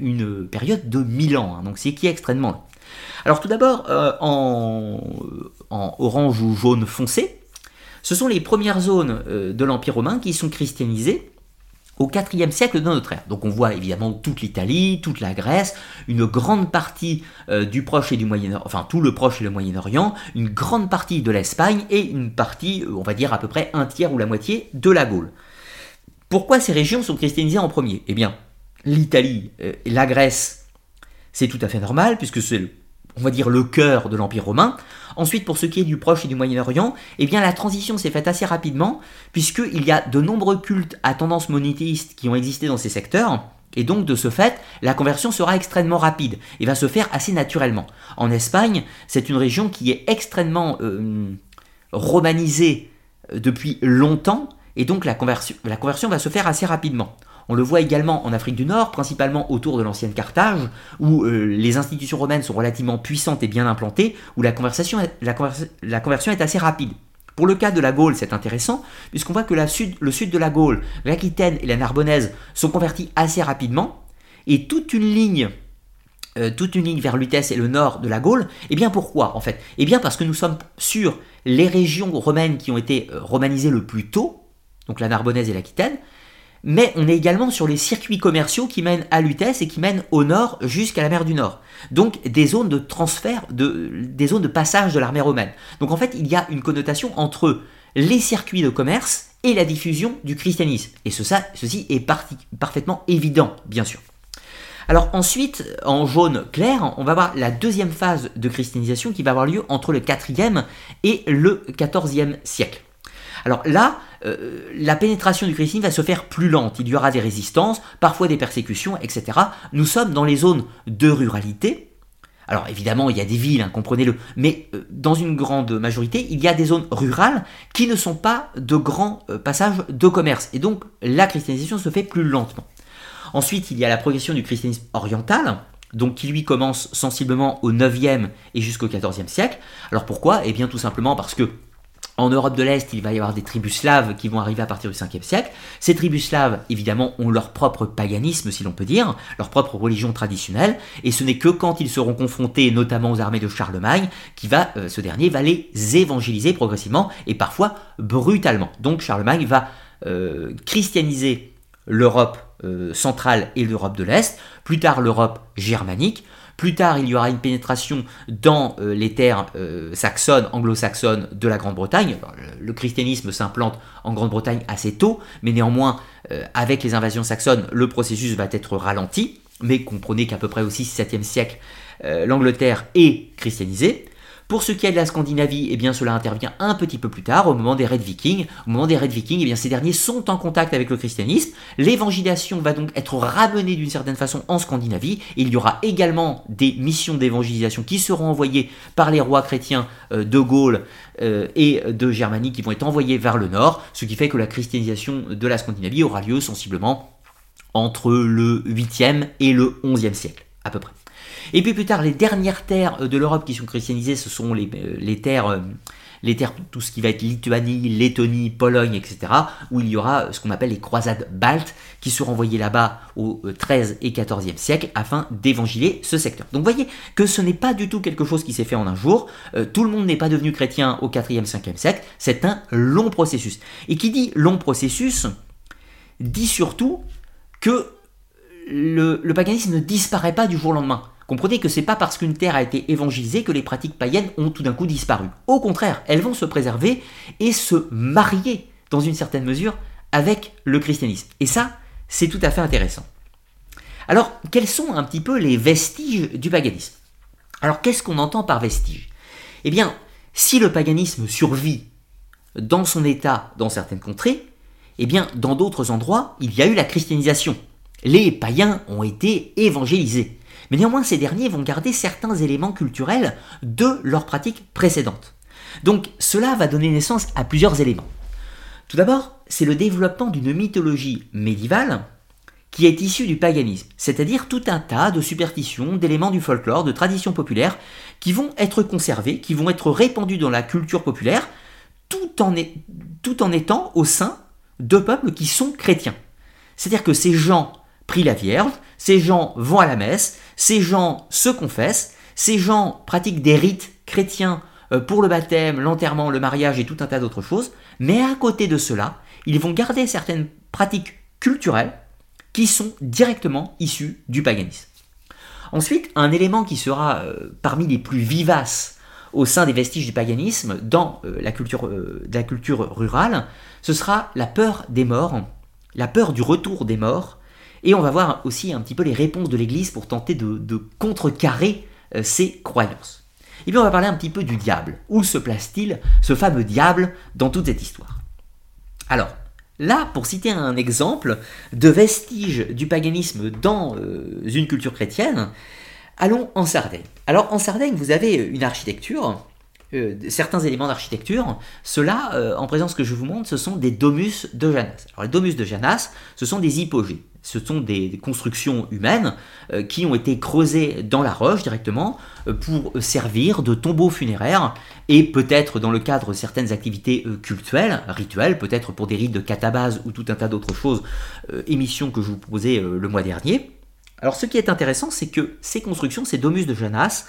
une période de 1000 ans, hein, donc c'est qui est extrêmement. Alors tout d'abord, euh, en, orange ou jaune foncé, ce sont les premières zones euh, de l'Empire romain qui sont christianisées au IVe siècle de notre ère. Donc on voit évidemment toute l'Italie, toute la Grèce, une grande partie du Proche et du Moyen-Orient, enfin tout le Proche et le Moyen-Orient, une grande partie de l'Espagne et une partie, on va dire à peu près un tiers ou la moitié de la Gaule. Pourquoi ces régions sont christianisées en premier? Eh bien, l'Italie et la Grèce, c'est tout à fait normal, puisque c'est, on va dire, le cœur de l'Empire romain. Ensuite, pour ce qui est du Proche et du Moyen-Orient, eh la transition s'est faite assez rapidement, puisqu'il y a de nombreux cultes à tendance monothéiste qui ont existé dans ces secteurs, et donc, de ce fait, la conversion sera extrêmement rapide et va se faire assez naturellement. En Espagne, c'est une région qui est extrêmement euh, romanisée euh, depuis longtemps, et donc la conversion va se faire assez rapidement. On le voit également en Afrique du Nord, principalement autour de l'ancienne Carthage, où euh, les institutions romaines sont relativement puissantes et bien implantées, où la, conversion est assez rapide. Pour le cas de la Gaule, c'est intéressant, puisqu'on voit que le sud de la Gaule, l'Aquitaine et la Narbonnaise sont convertis assez rapidement, et toute une ligne euh, toute une ligne vers Lutèce et le nord de la Gaule. Eh bien pourquoi en fait? Eh bien parce que nous sommes sur les régions romaines qui ont été euh, romanisées le plus tôt, donc la Narbonnaise et l'Aquitaine, mais on est également sur les circuits commerciaux qui mènent à Lutèce et qui mènent au nord jusqu'à la mer du Nord. Donc des zones de transfert, des zones de passage de l'armée romaine. Donc en fait, il y a une connotation entre les circuits de commerce et la diffusion du christianisme. Et ceci est parfaitement évident, bien sûr. Alors ensuite, en jaune clair, on va voir la deuxième phase de christianisation qui va avoir lieu entre le 4e et le 14e siècle. Alors là, euh, la pénétration du christianisme va se faire plus lente. Il y aura des résistances, parfois des persécutions, etc. Nous sommes dans les zones de ruralité. Alors évidemment, il y a des villes, hein, comprenez-le, mais euh, dans une grande majorité, il y a des zones rurales qui ne sont pas de grands euh, passages de commerce. Et donc la christianisation se fait plus lentement. Ensuite, il y a la progression du christianisme oriental, donc qui lui commence sensiblement au 9e et jusqu'au 14e siècle. Alors pourquoi? Eh bien tout simplement parce que en Europe de l'Est, il va y avoir des tribus slaves qui vont arriver à partir du 5e siècle. Ces tribus slaves, évidemment, ont leur propre paganisme, si l'on peut dire, leur propre religion traditionnelle, et ce n'est que quand ils seront confrontés notamment aux armées de Charlemagne, qui va, euh, ce dernier va les évangéliser progressivement, et parfois brutalement. Donc Charlemagne va euh, christianiser l'Europe euh, centrale et l'Europe de l'Est, plus tard l'Europe germanique, plus tard, il y aura une pénétration dans euh, les terres euh, saxonnes, anglo-saxonnes de la Grande-Bretagne. Le, christianisme s'implante en Grande-Bretagne assez tôt, mais néanmoins, euh, avec les invasions saxonnes, le processus va être ralenti. Mais comprenez qu'à peu près au 6-7e siècle, l'Angleterre est christianisée. Pour ce qui est de la Scandinavie, eh bien cela intervient un petit peu plus tard, au moment des Red Vikings. Au moment des Red Vikings, eh bien ces derniers sont en contact avec le christianisme. L'évangélisation va donc être ramenée d'une certaine façon en Scandinavie. Il y aura également des missions d'évangélisation qui seront envoyées par les rois chrétiens euh, de Gaule euh, et de Germanie qui vont être envoyés vers le nord, ce qui fait que la christianisation de la Scandinavie aura lieu sensiblement entre le 8e et le 11e siècle, à peu près. Et puis plus tard, les dernières terres euh, de l'Europe qui sont christianisées, ce sont les, euh, terres euh, les terres, tout ce qui va être Lituanie, Lettonie, Pologne, etc., où il y aura ce qu'on appelle les croisades baltes, qui seront envoyées là-bas au XIIIe et XIVe siècle afin d'évangéliser ce secteur. Donc voyez que ce n'est pas du tout quelque chose qui s'est fait en un jour, tout le monde n'est pas devenu chrétien au IVe, Ve siècle, c'est un long processus. Et qui dit long processus, dit surtout que le paganisme ne disparaît pas du jour au lendemain. Comprenez que c'est pas parce qu'une terre a été évangélisée que les pratiques païennes ont tout d'un coup disparu. Au contraire, elles vont se préserver et se marier dans une certaine mesure avec le christianisme. Et ça, c'est tout à fait intéressant. Alors, quels sont un petit peu les vestiges du paganisme? Alors, qu'est-ce qu'on entend par vestiges Eh bien, si le paganisme survit dans son état dans certaines contrées, eh bien, dans d'autres endroits, il y a eu la christianisation. Les païens ont été évangélisés. Mais néanmoins, ces derniers vont garder certains éléments culturels de leurs pratiques précédentes. Donc, cela va donner naissance à plusieurs éléments. Tout d'abord, c'est le développement d'une mythologie médiévale qui est issue du paganisme, c'est-à-dire tout un tas de superstitions, d'éléments du folklore, de traditions populaires qui vont être conservés, qui vont être répandus dans la culture populaire, tout en, tout en étant au sein de peuples qui sont chrétiens. C'est-à-dire que ces gens prient la Vierge, ces gens vont à la messe, ces gens se confessent, ces gens pratiquent des rites chrétiens euh, pour le baptême, l'enterrement, le mariage et tout un tas d'autres choses, mais à côté de cela, ils vont garder certaines pratiques culturelles qui sont directement issues du paganisme. Ensuite, un élément qui sera euh, parmi les plus vivaces au sein des vestiges du paganisme dans euh, la, culture, la culture rurale, ce sera la peur des morts, la peur du retour des morts, et on va voir aussi un petit peu les réponses de l'Église pour tenter de, contrecarrer ces croyances. Et puis on va parler un petit peu du diable. Où se place-t-il, ce fameux diable, dans toute cette histoire? Alors, là, pour citer un exemple de vestige du paganisme dans euh, une culture chrétienne, allons en Sardaigne. Alors en Sardaigne, vous avez une architecture, euh, certains éléments d'architecture. Euh, en présence que je vous montre, ce sont des domus de Janas. Alors les domus de Janas, ce sont des hypogées ce sont des constructions humaines euh, qui ont été creusées dans la roche directement euh, pour servir de tombeaux funéraires et peut-être dans le cadre de certaines activités euh, cultuelles, rituelles, peut-être pour des rites de catabase ou tout un tas d'autres choses, émissions que je vous proposais le mois dernier. Alors ce qui est intéressant, c'est que ces constructions, ces domus de Janas,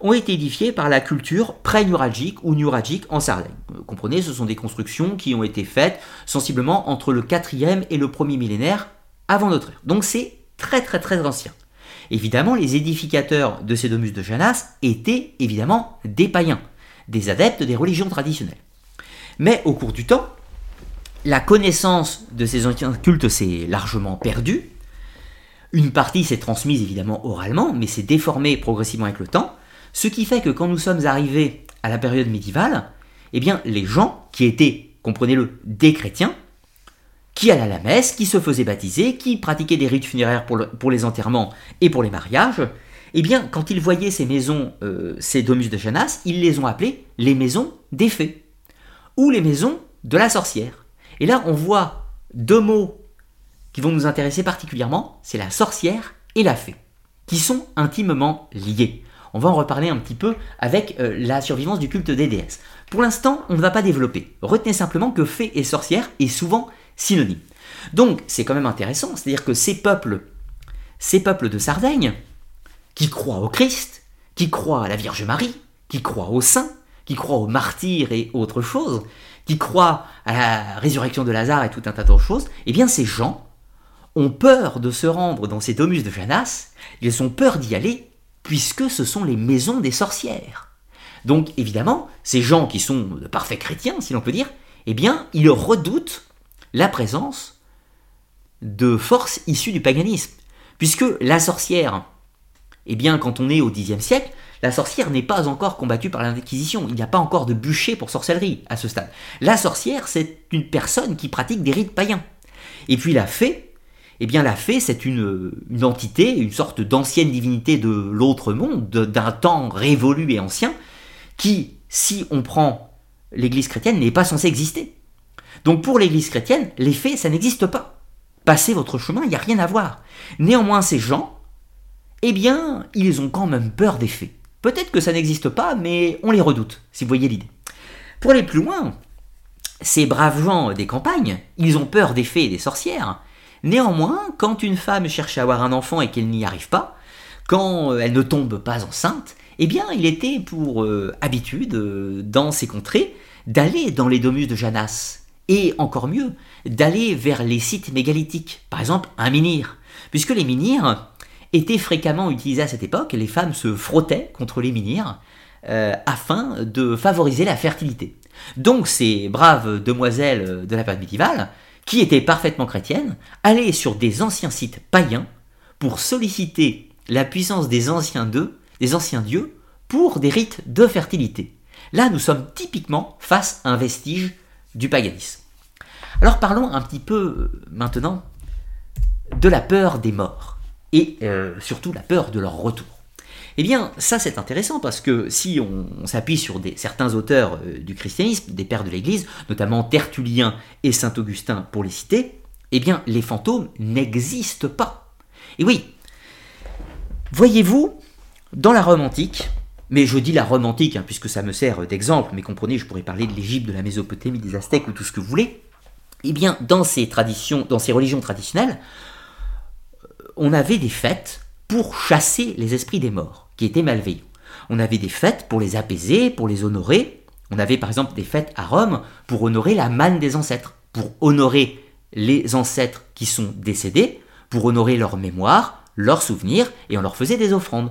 ont été édifiées par la culture pré-nuragique ou nuragique en Sardaigne. Vous comprenez, ce sont des constructions qui ont été faites sensiblement entre le 4e et le 1er millénaire avant notre ère. Donc c'est très très très ancien. Évidemment, les édificateurs de ces domus de Janas étaient évidemment des païens, des adeptes des religions traditionnelles. Mais au cours du temps, la connaissance de ces anciens cultes s'est largement perdue. Une partie s'est transmise évidemment oralement, mais s'est déformée progressivement avec le temps, ce qui fait que quand nous sommes arrivés à la période médiévale, eh bien les gens qui étaient, comprenez-le, des chrétiens, qui allait à la messe, qui se faisait baptiser, qui pratiquait des rites funéraires pour, les enterrements et pour les mariages, eh bien, quand ils voyaient ces maisons, euh, ces domus de Janas, ils les ont appelées les maisons des fées, ou les maisons de la sorcière. Et là, on voit deux mots qui vont nous intéresser particulièrement, c'est la sorcière et la fée, qui sont intimement liés. On va en reparler un petit peu avec euh, la survivance du culte des déesses. Pour l'instant, on ne va pas développer. Retenez simplement que fée et sorcière est souvent synonyme. Donc c'est quand même intéressant, c'est-à-dire que ces peuples, ces peuples de Sardaigne, qui croient au Christ, qui croient à la Vierge Marie, qui croient aux saints, qui croient aux martyrs et autres choses, qui croient à la résurrection de Lazare et tout un tas d'autres choses, eh bien ces gens ont peur de se rendre dans ces domus de Janas, ils ont peur d'y aller, puisque ce sont les maisons des sorcières. Donc évidemment, ces gens qui sont de parfaits chrétiens, si l'on peut dire, eh bien, ils redoutent la présence de forces issues du paganisme. Puisque la sorcière, eh bien, quand on est au Xe siècle, la sorcière n'est pas encore combattue par l'Inquisition. Il n'y a pas encore de bûcher pour sorcellerie à ce stade. La sorcière, c'est une personne qui pratique des rites païens. Et puis la fée, eh bien, la fée, c'est une, une, entité, une sorte d'ancienne divinité de l'autre monde, d'un temps révolu et ancien, qui, si on prend l'Église chrétienne, n'est pas censée exister. Donc pour l'Église chrétienne, les faits, ça n'existe pas. Passez votre chemin, il n'y a rien à voir. Néanmoins, ces gens, eh bien, ils ont quand même peur des faits. Peut-être que ça n'existe pas, mais on les redoute, si vous voyez l'idée. Pour aller plus loin, ces braves gens des campagnes, ils ont peur des fées et des sorcières. Néanmoins, quand une femme cherche à avoir un enfant et qu'elle n'y arrive pas, quand euh, elle ne tombe pas enceinte, eh bien, il était pour euh, habitude, euh, dans ces contrées, d'aller dans les domus de Janas et encore mieux, d'aller vers les sites mégalithiques, par exemple un menhir, puisque les menhirs était fréquemment utilisé à cette époque. Les femmes se frottaient contre les menhirs euh, afin de favoriser la fertilité. Donc ces braves demoiselles de la période médiévale, qui étaient parfaitement chrétiennes, allaient sur des anciens sites païens pour solliciter la puissance des anciens dieux, des anciens dieux pour des rites de fertilité. Là, nous sommes typiquement face à un vestige du paganisme. Alors parlons un petit peu euh, maintenant de la peur des morts et euh, surtout la peur de leur retour. Eh bien, ça c'est intéressant parce que si on, s'appuie sur certains auteurs euh, du christianisme, des pères de l'Église, notamment Tertullien et Saint Augustin pour les citer, eh bien les fantômes n'existent pas. Et oui, voyez-vous, dans la Rome antique, mais je dis la Rome antique hein, puisque ça me sert d'exemple, mais comprenez, je pourrais parler de l'Égypte, de la Mésopotamie, des Aztèques ou tout ce que vous voulez, eh bien dans ces traditions, dans ces religions traditionnelles, on avait des fêtes pour chasser les esprits des morts, qui étaient malveillants. On avait des fêtes pour les apaiser, pour les honorer. On avait par exemple des fêtes à Rome pour honorer la manne des ancêtres, pour honorer les ancêtres qui sont décédés, pour honorer leur mémoire, leurs souvenirs, et on leur faisait des offrandes.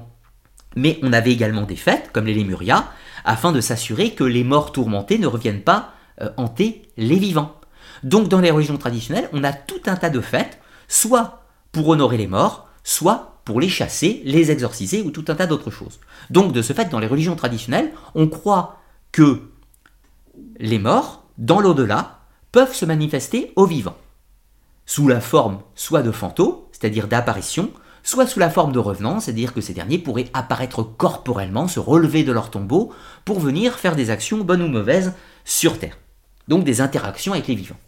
Mais on avait également des fêtes, comme les Lémuria, afin de s'assurer que les morts tourmentés ne reviennent pas euh, hanter les vivants. Donc dans les religions traditionnelles, on a tout un tas de fêtes, soit pour honorer les morts, soit pour les chasser, les exorciser ou tout un tas d'autres choses. Donc de ce fait, dans les religions traditionnelles, on croit que les morts, dans l'au-delà, peuvent se manifester aux vivants, sous la forme soit de fantômes, c'est-à-dire d'apparitions, soit sous la forme de revenants, c'est-à-dire que ces derniers pourraient apparaître corporellement, se relever de leur tombeau, pour venir faire des actions bonnes ou mauvaises sur Terre. Donc des interactions avec les vivants.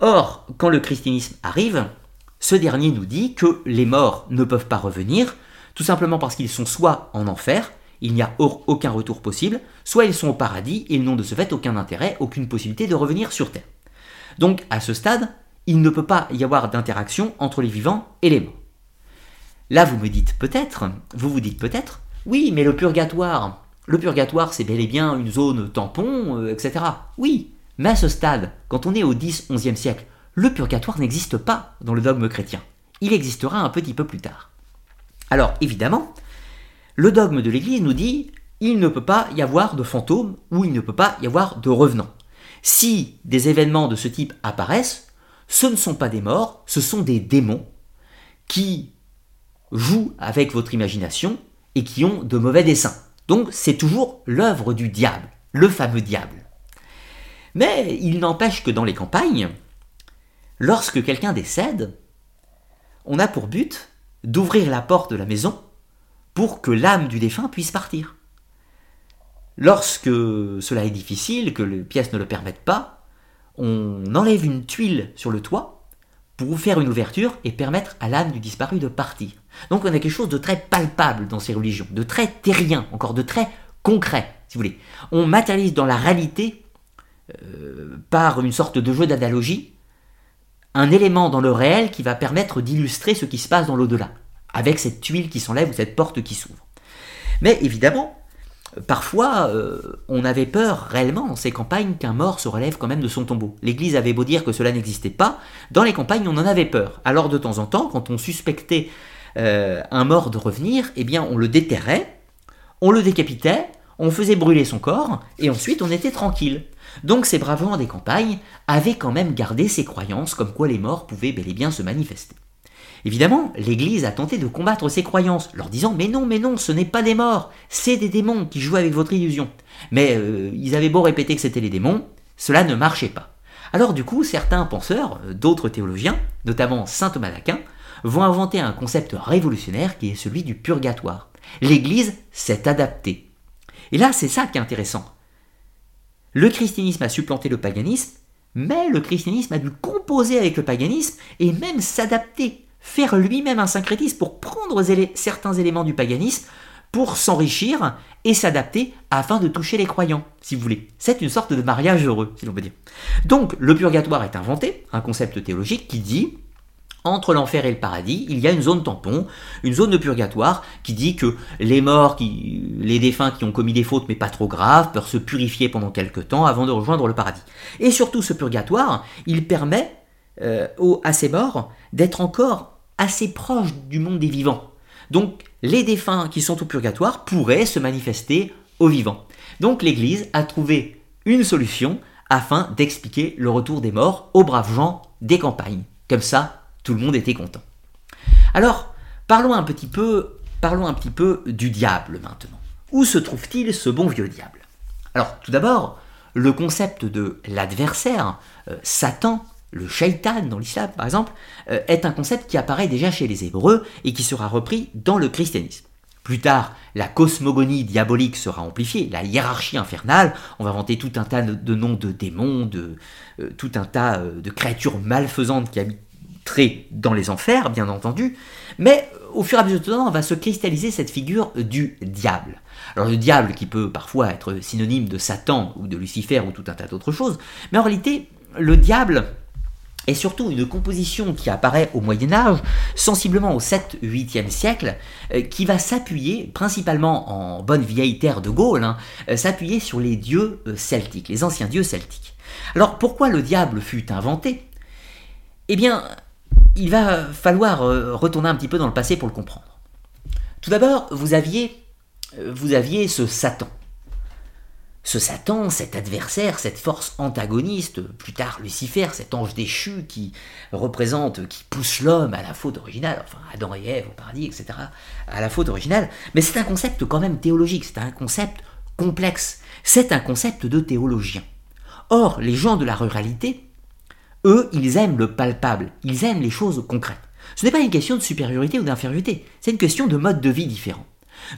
Or, quand le christianisme arrive, ce dernier nous dit que les morts ne peuvent pas revenir, tout simplement parce qu'ils sont soit en enfer, il n'y a aucun retour possible, soit ils sont au paradis et ils n'ont de ce fait aucun intérêt, aucune possibilité de revenir sur Terre. Donc à ce stade, il ne peut pas y avoir d'interaction entre les vivants et les morts. Là vous me dites peut-être, vous vous dites peut-être, oui mais le purgatoire, le purgatoire c'est bel et bien une zone tampon, euh, etc. Oui, mais à ce stade, quand on est au 10-11e siècle, le purgatoire n'existe pas dans le dogme chrétien. Il existera un petit peu plus tard. Alors évidemment, le dogme de l'Église nous dit il ne peut pas y avoir de fantômes ou il ne peut pas y avoir de revenants. Si des événements de ce type apparaissent, ce ne sont pas des morts, ce sont des démons qui jouent avec votre imagination et qui ont de mauvais desseins. Donc c'est toujours l'œuvre du diable, le fameux diable. Mais il n'empêche que dans les campagnes, lorsque quelqu'un décède, on a pour but d'ouvrir la porte de la maison pour que l'âme du défunt puisse partir. Lorsque cela est difficile, que les pièces ne le permettent pas, on enlève une tuile sur le toit pour faire une ouverture et permettre à l'âme du disparu de partir. Donc on a quelque chose de très palpable dans ces religions, de très terrien, encore de très concret, si vous voulez. On matérialise dans la réalité, euh, par une sorte de jeu d'analogie, un élément dans le réel qui va permettre d'illustrer ce qui se passe dans l'au-delà, avec cette tuile qui s'enlève ou cette porte qui s'ouvre. Mais évidemment, parfois, euh, on avait peur réellement dans ces campagnes qu'un mort se relève quand même de son tombeau. L'Église avait beau dire que cela n'existait pas, dans les campagnes on en avait peur. Alors de temps en temps, quand on suspectait euh, un mort de revenir, eh bien on le déterrait, on le décapitait, on faisait brûler son corps, et ensuite on était tranquille. Donc ces braves gens des campagnes avaient quand même gardé ces croyances comme quoi les morts pouvaient bel et bien se manifester. Évidemment, l'Église a tenté de combattre ces croyances, leur disant mais non, mais non, ce n'est pas des morts, c'est des démons qui jouent avec votre illusion. Mais euh, ils avaient beau répéter que c'était les démons, cela ne marchait pas. Alors du coup, certains penseurs, euh, d'autres théologiens, notamment saint Thomas d'Aquin, vont inventer un concept révolutionnaire qui est celui du purgatoire. L'Église s'est adaptée. Et là, c'est ça qui est intéressant. Le christianisme a supplanté le paganisme, mais le christianisme a dû composer avec le paganisme et même s'adapter, faire lui-même un syncrétisme pour prendre certains éléments du paganisme pour s'enrichir et s'adapter afin de toucher les croyants, si vous voulez. C'est une sorte de mariage heureux, si l'on peut dire. Donc, le purgatoire est inventé, un concept théologique qui dit entre l'enfer et le paradis, il y a une zone tampon, une zone de purgatoire qui dit que les morts, les défunts qui ont commis des fautes mais pas trop graves, peuvent se purifier pendant quelque temps avant de rejoindre le paradis. Et surtout, ce purgatoire, il permet euh, aux, à ces morts d'être encore assez proches du monde des vivants. Donc les défunts qui sont au purgatoire pourraient se manifester aux vivants. Donc l'Église a trouvé une solution afin d'expliquer le retour des morts aux braves gens des campagnes. Comme ça, tout le monde était content. Alors, parlons un petit peu, parlons un petit peu du diable maintenant. Où se trouve-t-il ce bon vieux diable? Alors, tout d'abord, le concept de l'adversaire, euh, Satan, le shaitan dans l'islam par exemple, euh, est un concept qui apparaît déjà chez les Hébreux et qui sera repris dans le christianisme. Plus tard, la cosmogonie diabolique sera amplifiée, la hiérarchie infernale, on va inventer tout un tas de, noms de démons, de, euh, tout un tas de créatures malfaisantes qui habiteraient dans les enfers, bien entendu, mais au fur et à mesure du temps, va se cristalliser cette figure du diable. Alors le diable qui peut parfois être synonyme de Satan ou de Lucifer ou tout un tas d'autres choses, mais en réalité, le diable est surtout une composition qui apparaît au Moyen Âge, sensiblement au 7-8e siècle, euh, qui va s'appuyer, principalement en bonne vieille terre de Gaulle, hein, euh, s'appuyer sur les dieux euh, celtiques, les anciens dieux celtiques. Alors pourquoi le diable fut inventé? Eh bien, il va falloir retourner un petit peu dans le passé pour le comprendre. Tout d'abord, vous aviez, vous aviez ce Satan. Ce Satan, cet adversaire, cette force antagoniste, plus tard Lucifer, cet ange déchu qui représente, qui pousse l'homme à la faute originale, enfin Adam et Ève au paradis, etc., à la faute originale. Mais c'est un concept quand même théologique, c'est un concept complexe, c'est un concept de théologien. Or, les gens de la ruralité, eux, ils aiment le palpable, ils aiment les choses concrètes. Ce n'est pas une question de supériorité ou d'infériorité, c'est une question de mode de vie différent.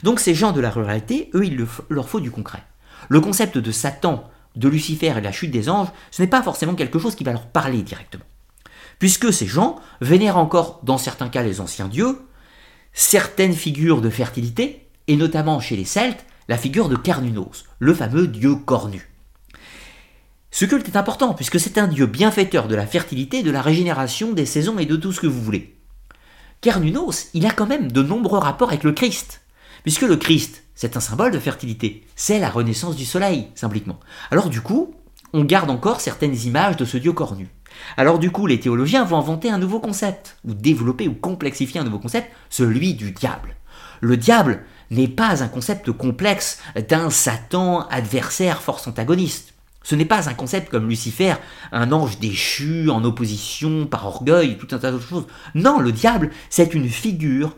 Donc ces gens de la ruralité, eux, il leur faut du concret. Le concept de Satan, de Lucifer et de la chute des anges, ce n'est pas forcément quelque chose qui va leur parler directement. Puisque ces gens vénèrent encore, dans certains cas, les anciens dieux, certaines figures de fertilité, et notamment chez les Celtes, la figure de Carnunos, le fameux dieu cornu. Ce culte est important puisque c'est un dieu bienfaiteur de la fertilité, de la régénération, des saisons et de tout ce que vous voulez. Kernunos, il a quand même de nombreux rapports avec le Christ, puisque le Christ, c'est un symbole de fertilité, c'est la renaissance du soleil, symboliquement. Alors du coup, on garde encore certaines images de ce dieu cornu. Alors du coup, les théologiens vont inventer un nouveau concept, ou développer ou complexifier un nouveau concept, celui du diable. Le diable n'est pas un concept complexe d'un Satan adversaire force antagoniste. Ce n'est pas un concept comme Lucifer, un ange déchu, en opposition, par orgueil, tout un tas d'autres choses. Non, le diable, c'est une figure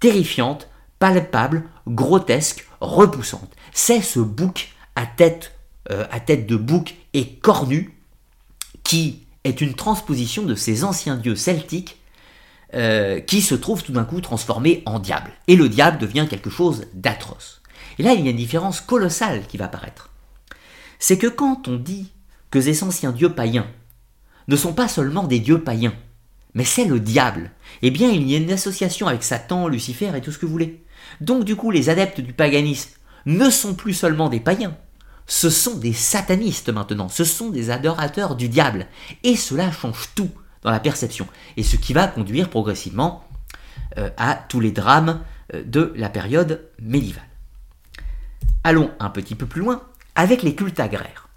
terrifiante, palpable, grotesque, repoussante. C'est ce bouc à tête, euh, à tête de bouc et cornu qui est une transposition de ces anciens dieux celtiques euh, qui se trouvent tout d'un coup transformés en diable. Et le diable devient quelque chose d'atroce. Et là, il y a une différence colossale qui va apparaître c'est que quand on dit que ces anciens dieux païens ne sont pas seulement des dieux païens, mais c'est le diable, eh bien il y a une association avec Satan, Lucifer et tout ce que vous voulez. Donc du coup, les adeptes du paganisme ne sont plus seulement des païens, ce sont des satanistes maintenant, ce sont des adorateurs du diable. Et cela change tout dans la perception, et ce qui va conduire progressivement euh, à tous les drames euh, de la période médiévale. Allons un petit peu plus loin avec les cultes agraires.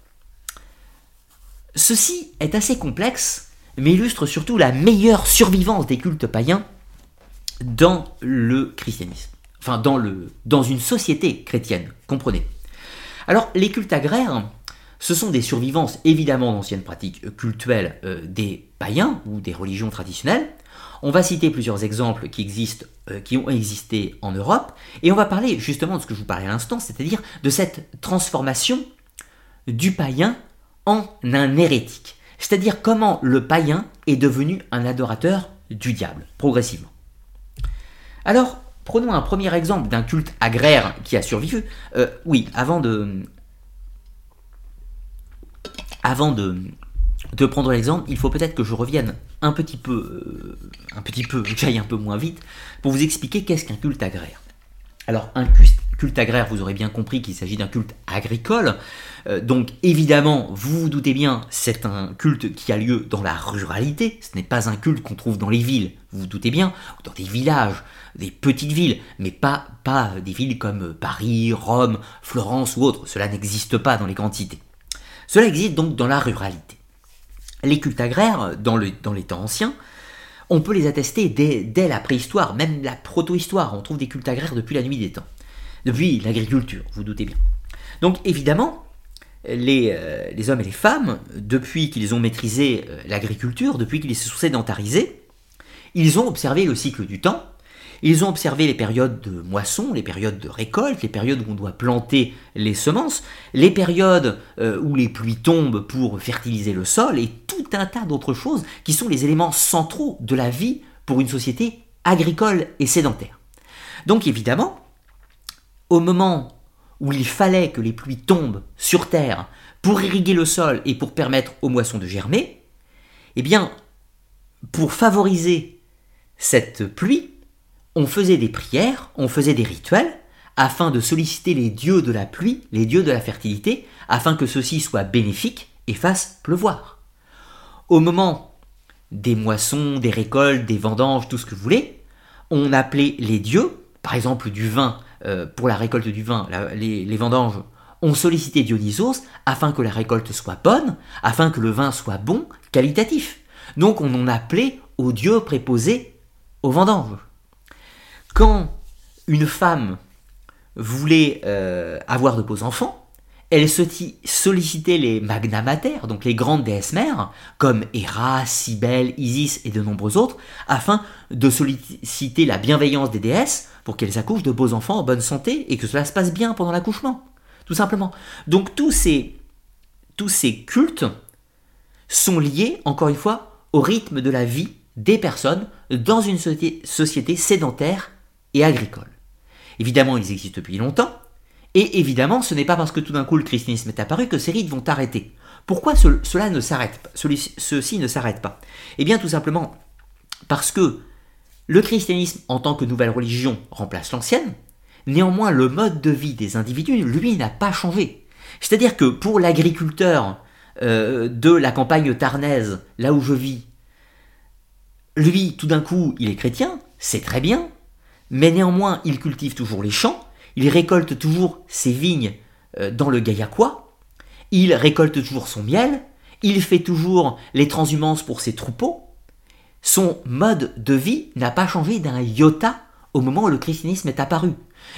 Ceci est assez complexe, mais illustre surtout la meilleure survivance des cultes païens dans le christianisme. Dans une société chrétienne, comprenez. Alors, les cultes agraires, ce sont des survivances évidemment d'anciennes pratiques cultuelles euh, des païens ou des religions traditionnelles. On va citer plusieurs exemples qui existent, euh, qui ont existé en Europe, et on va parler justement de ce que je vous parlais à l'instant, c'est-à-dire de cette transformation du païen en un hérétique. C'est-à-dire comment le païen est devenu un adorateur du diable, progressivement. Alors, prenons un premier exemple d'un culte agraire qui a survécu. Euh, oui, avant de, avant de, prendre l'exemple, il faut peut-être que je revienne un petit peu, euh, un petit peu, [laughs] j'aille un peu moins vite, pour vous expliquer qu'est-ce qu'un culte agraire. Alors, un culte agraire, vous aurez bien compris qu'il s'agit d'un culte agricole. Euh, donc, évidemment, vous vous doutez bien, c'est un culte qui a lieu dans la ruralité. Ce n'est pas un culte qu'on trouve dans les villes, vous vous doutez bien, dans des villages, des petites villes, mais pas, des villes comme Paris, Rome, Florence ou autres. Cela n'existe pas dans les quantités. Cela existe donc dans la ruralité. Les cultes agraires, dans, le, dans les temps anciens, on peut les attester dès, la préhistoire, même la proto-histoire. On trouve des cultes agraires depuis la nuit des temps. Depuis l'agriculture, vous doutez bien. Donc évidemment, les, euh, les, hommes et les femmes, depuis qu'ils ont maîtrisé euh, l'agriculture, depuis qu'ils se sont sédentarisés, ils ont observé le cycle du temps, ils ont observé les périodes de moisson, les périodes de récolte, les périodes où on doit planter les semences, les périodes euh, où les pluies tombent pour fertiliser le sol et tout un tas d'autres choses qui sont les éléments centraux de la vie pour une société agricole et sédentaire. Donc évidemment, au moment où il fallait que les pluies tombent sur terre pour irriguer le sol et pour permettre aux moissons de germer, eh bien, pour favoriser cette pluie, on faisait des prières, on faisait des rituels, afin de solliciter les dieux de la pluie, les dieux de la fertilité, afin que ceux-ci soient bénéfiques et fassent pleuvoir. Au moment des moissons, des récoltes, des vendanges, tout ce que vous voulez, on appelait les dieux, par exemple du vin, euh, pour la récolte du vin, les, vendanges, on sollicitait Dionysos afin que la récolte soit bonne, afin que le vin soit bon, qualitatif. Donc on en appelait aux dieux préposés aux vendanges. Quand une femme voulait euh, avoir de beaux enfants, elle sollicitait les magna mater, donc les grandes déesses mères, comme Héra, Cybèle, Isis et de nombreux autres, afin de solliciter la bienveillance des déesses pour qu'elles accouchent de beaux enfants en bonne santé et que cela se passe bien pendant l'accouchement. Tout simplement. Donc tous tous ces cultes sont liés, encore une fois, au rythme de la vie des personnes dans une société sédentaire et agricole. Évidemment, ils existent depuis longtemps, et évidemment, ce n'est pas parce que tout d'un coup le christianisme est apparu que ces rites vont arrêter. Pourquoi cela ne s'arrête pas Ceci ne s'arrête pas? Eh bien, tout simplement parce que le christianisme en tant que nouvelle religion remplace l'ancienne, néanmoins le mode de vie des individus, lui, n'a pas changé. C'est-à-dire que pour l'agriculteur euh, de la campagne tarnaise, là où je vis, lui, tout d'un coup, il est chrétien, c'est très bien, mais néanmoins, il cultive toujours les champs, il récolte toujours ses vignes euh, dans le Gaillacois, il récolte toujours son miel, il fait toujours les transhumances pour ses troupeaux. Son mode de vie n'a pas changé d'un iota au moment où le christianisme est apparu.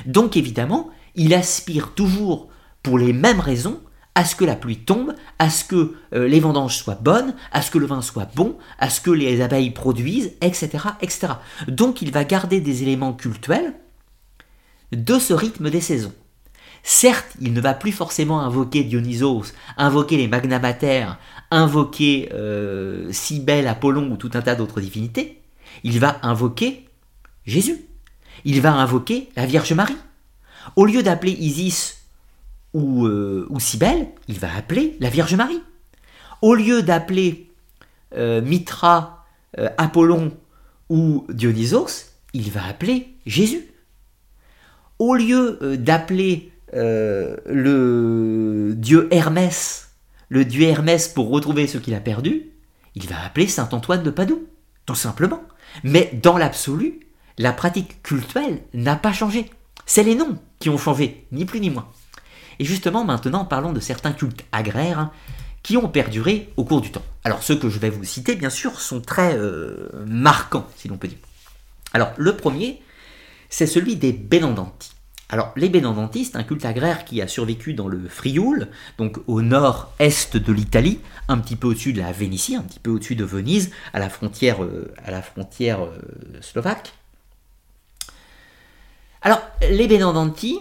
Donc évidemment, il aspire toujours, pour les mêmes raisons, à ce que la pluie tombe, à ce que euh, les vendanges soient bonnes, à ce que le vin soit bon, à ce que les abeilles produisent, etc., etc. Donc il va garder des éléments cultuels de ce rythme des saisons. Certes, il ne va plus forcément invoquer Dionysos, invoquer les Magna Mater, invoquer euh, Apollon ou tout un tas d'autres divinités. Il va invoquer Jésus. Il va invoquer la Vierge Marie. Au lieu d'appeler Isis ou, euh, il va appeler la Vierge Marie. Au lieu d'appeler euh, Mitra, euh, Apollon ou Dionysos, il va appeler Jésus. Au lieu d'appeler le dieu Hermès, le dieu Hermès pour retrouver ce qu'il a perdu, il va appeler Saint Antoine de Padoue, tout simplement. Mais dans l'absolu, la pratique cultuelle n'a pas changé. C'est les noms qui ont changé, ni plus ni moins. Et justement, maintenant, parlons de certains cultes agraires qui ont perduré au cours du temps. Alors, ceux que je vais vous citer, bien sûr, sont très euh, marquants, si l'on peut dire. Alors, le premier, c'est celui des Benandanti. Alors, les Benandanti, c'est un culte agraire qui a survécu dans le Frioul, donc au nord-est de l'Italie, un petit peu au-dessus de la Vénitie, un petit peu au-dessus de Venise, à la frontière, euh, euh, slovaque. Alors, les Benandanti,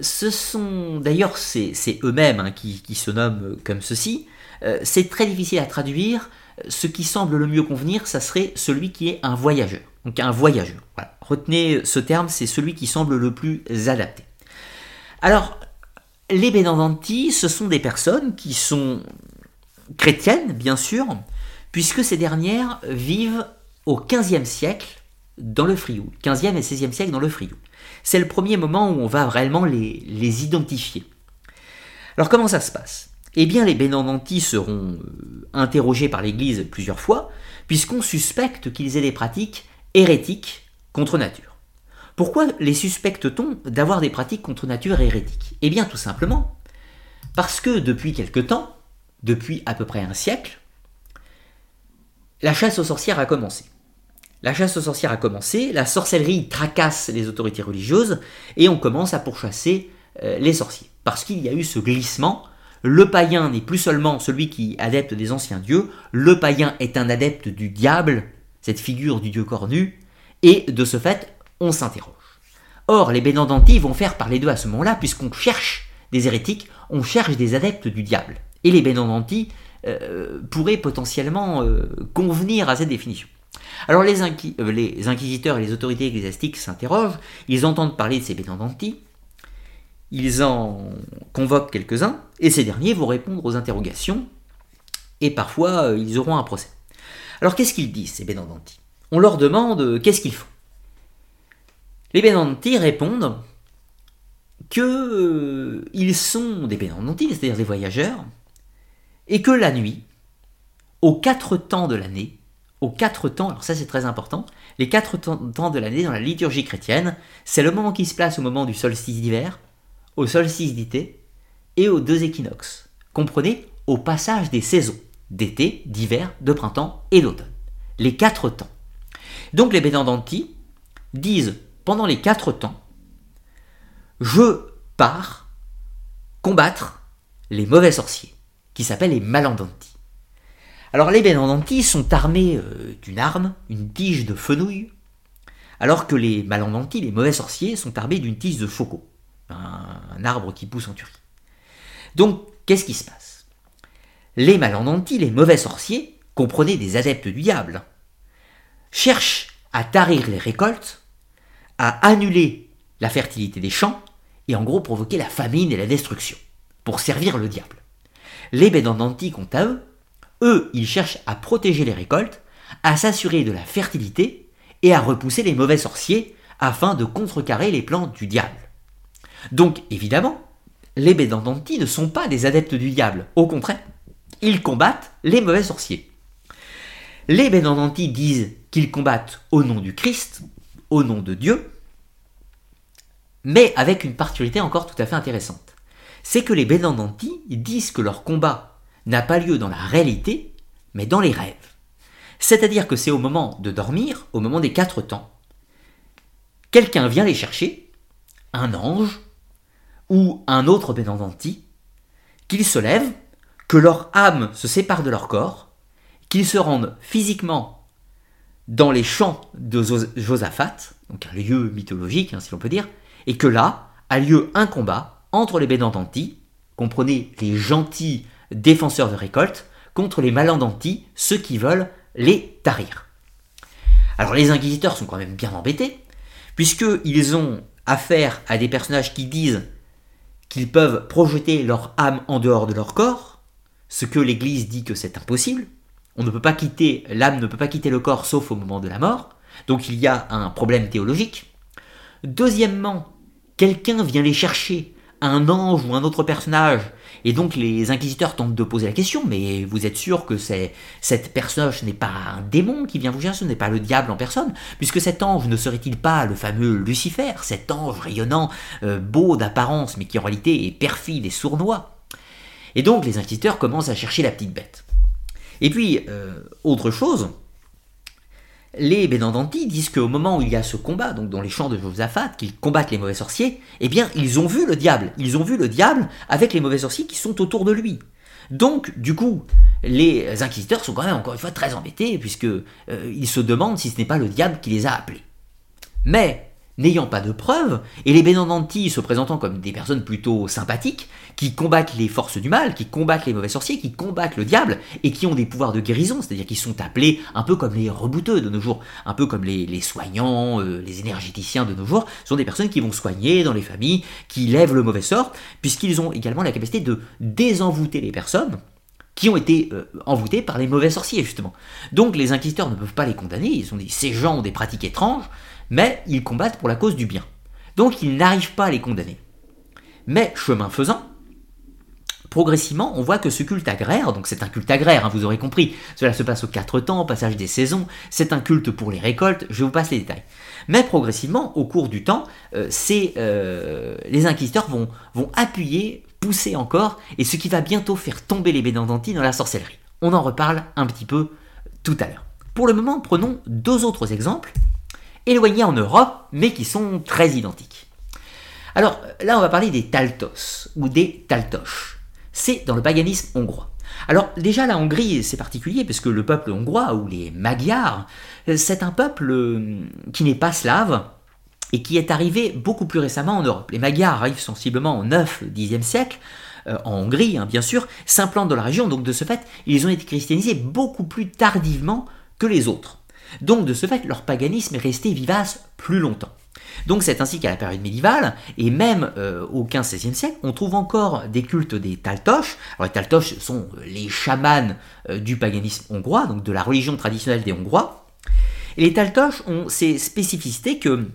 ce sont d'ailleurs c'est eux-mêmes hein, qui, se nomment comme ceci. Euh, c'est très difficile à traduire. Ce qui semble le mieux convenir, ça serait celui qui est un voyageur. Donc un voyageur. Retenez ce terme, c'est celui qui semble le plus adapté. Alors, les Benandanti, ce sont des personnes qui sont chrétiennes, bien sûr, puisque ces dernières vivent au XVe siècle dans le Frioul. 15e et 16e siècle dans le Frioul c'est le premier moment où on va réellement les, identifier. Alors comment ça se passe? Eh bien les Bénandantis seront euh, interrogés par l'Église plusieurs fois, puisqu'on suspecte qu'ils aient des pratiques hérétiques contre nature. Pourquoi les suspecte-t-on d'avoir des pratiques contre nature hérétiques? Eh bien tout simplement parce que depuis quelque temps, depuis à peu près un siècle, la chasse aux sorcières a commencé. la chasse aux sorcières a commencé, la sorcellerie tracasse les autorités religieuses, et on commence à pourchasser euh, les sorciers. Parce qu'il y a eu ce glissement, le païen n'est plus seulement celui qui adepte des anciens dieux, le païen est un adepte du diable, cette figure du dieu cornu, et de ce fait, on s'interroge. Or, les Bénandanti vont faire parler d'eux à ce moment-là, puisqu'on cherche des hérétiques, on cherche des adeptes du diable. Et les Bénandanti euh, pourraient potentiellement euh, convenir à cette définition. Alors les, euh, les, inquisiteurs et les autorités ecclésiastiques s'interrogent, ils entendent parler de ces Bénandanti, ils en convoquent quelques-uns, et ces derniers vont répondre aux interrogations, et parfois ils auront un procès. Alors qu'est-ce qu'ils disent, ces Bénandanti On leur demande qu'est-ce qu'ils font? Les Benanti répondent qu'ils euh, sont des Benanti, c'est-à-dire des voyageurs, et que la nuit, aux quatre temps de l'année, aux quatre temps, alors ça c'est très important, les quatre temps de l'année dans la liturgie chrétienne, c'est le moment qui se place au moment du solstice d'hiver, au solstice d'été et aux deux équinoxes. Comprenez, au passage des saisons, d'été, d'hiver, de printemps et d'automne. Les quatre temps. Donc les Bénandanti disent pendant les quatre temps, je pars combattre les mauvais sorciers, qui s'appellent les malandanti. Alors les malandanti sont armés euh, d'une arme, une tige de fenouil, alors que les malandanti, les mauvais sorciers, sont armés d'une tige de foco, un, arbre qui pousse en Turquie. Donc, qu'est-ce qui se passe? Les malandanti, les mauvais sorciers, comprenez des adeptes du diable, cherchent à tarir les récoltes à annuler la fertilité des champs et en gros provoquer la famine et la destruction, pour servir le diable. Les Bédandanti, quant à eux, eux, ils cherchent à protéger les récoltes, à s'assurer de la fertilité et à repousser les mauvais sorciers afin de contrecarrer les plans du diable. Donc, évidemment, les Bédandanti ne sont pas des adeptes du diable, au contraire, ils combattent les mauvais sorciers. Les Bédandanti disent qu'ils combattent au nom du Christ, au nom de Dieu, mais avec une particularité encore tout à fait intéressante. C'est que les Bénandanti disent que leur combat n'a pas lieu dans la réalité, mais dans les rêves. C'est-à-dire que c'est au moment de dormir, au moment des quatre temps, quelqu'un vient les chercher, un ange ou un autre Bénandanti, qu'ils se lèvent, que leur âme se sépare de leur corps, qu'ils se rendent physiquement dans les champs de Josaphat, donc un lieu mythologique, hein, si l'on peut dire, et que là a lieu un combat entre les Bénandanti, comprenez les gentils défenseurs de récolte, contre les malendanti, ceux qui veulent les tarir. Alors les inquisiteurs sont quand même bien embêtés, puisqu'ils ont affaire à des personnages qui disent qu'ils peuvent projeter leur âme en dehors de leur corps, ce que l'Église dit que c'est impossible. On ne peut pas quitter, l'âme ne peut pas quitter le corps sauf au moment de la mort, donc il y a un problème théologique. Deuxièmement, quelqu'un vient les chercher, un ange ou un autre personnage, et donc les inquisiteurs tentent de poser la question, mais vous êtes sûr que c'est cette personnage n'est pas un démon qui vient vous chercher, ce n'est pas le diable en personne, puisque cet ange ne serait-il pas le fameux Lucifer, cet ange rayonnant, euh, beau d'apparence, mais qui en réalité est perfide et sournois? Et donc les inquisiteurs commencent à chercher la petite bête. Et puis, euh, autre chose, les Bénandanti disent qu'au moment où il y a ce combat, donc dans les champs de Josaphat, qu'ils combattent les mauvais sorciers, eh bien, ils ont vu le diable. Ils ont vu le diable avec les mauvais sorciers qui sont autour de lui. Donc, du coup, les inquisiteurs sont quand même encore une fois très embêtés, puisque euh, ils se demandent si ce n'est pas le diable qui les a appelés. Mais n'ayant pas de preuves, et les Benandanti se présentant comme des personnes plutôt sympathiques, qui combattent les forces du mal, qui combattent les mauvais sorciers, qui combattent le diable, et qui ont des pouvoirs de guérison, c'est-à-dire qu'ils sont appelés un peu comme les rebouteux de nos jours, un peu comme les, soignants, euh, les énergéticiens de nos jours, sont des personnes qui vont soigner dans les familles, qui lèvent le mauvais sort, puisqu'ils ont également la capacité de désenvoûter les personnes, qui ont été euh, par les mauvais sorciers, justement. Donc les inquisiteurs ne peuvent pas les condamner, ils sont dit, ces gens ont des pratiques étranges, mais ils combattent pour la cause du bien. Donc ils n'arrivent pas à les condamner. Mais chemin faisant, progressivement, on voit que ce culte agraire, donc c'est un culte agraire, hein, vous aurez compris, cela se passe aux quatre temps, au passage des saisons, c'est un culte pour les récoltes, je vous passe les détails. Mais progressivement, au cours du temps, euh, euh, les inquisiteurs vont, appuyer, pousser encore, et ce qui va bientôt faire tomber les Bénandanti dans la sorcellerie. On en reparle un petit peu tout à l'heure. Pour le moment, prenons deux autres exemples, éloignés en Europe, mais qui sont très identiques. Alors là, on va parler des Taltos, ou des Taltoches. C'est dans le paganisme hongrois. Alors déjà la Hongrie c'est particulier parce que le peuple hongrois ou les Magyars c'est un peuple euh, qui n'est pas slave et qui est arrivé beaucoup plus récemment en Europe. Les Magyars arrivent sensiblement au 9-10e siècle euh, en Hongrie hein, bien sûr, s'implantent dans la région donc de ce fait ils ont été christianisés beaucoup plus tardivement que les autres. Donc de ce fait leur paganisme est resté vivace plus longtemps. Donc c'est ainsi qu'à la période médiévale, et même euh, au 15-16e siècle, on trouve encore des cultes des Taltoches. Alors les Taltoches sont les chamans euh, du paganisme hongrois, donc de la religion traditionnelle des Hongrois. Et les Taltoches ont ces spécificités que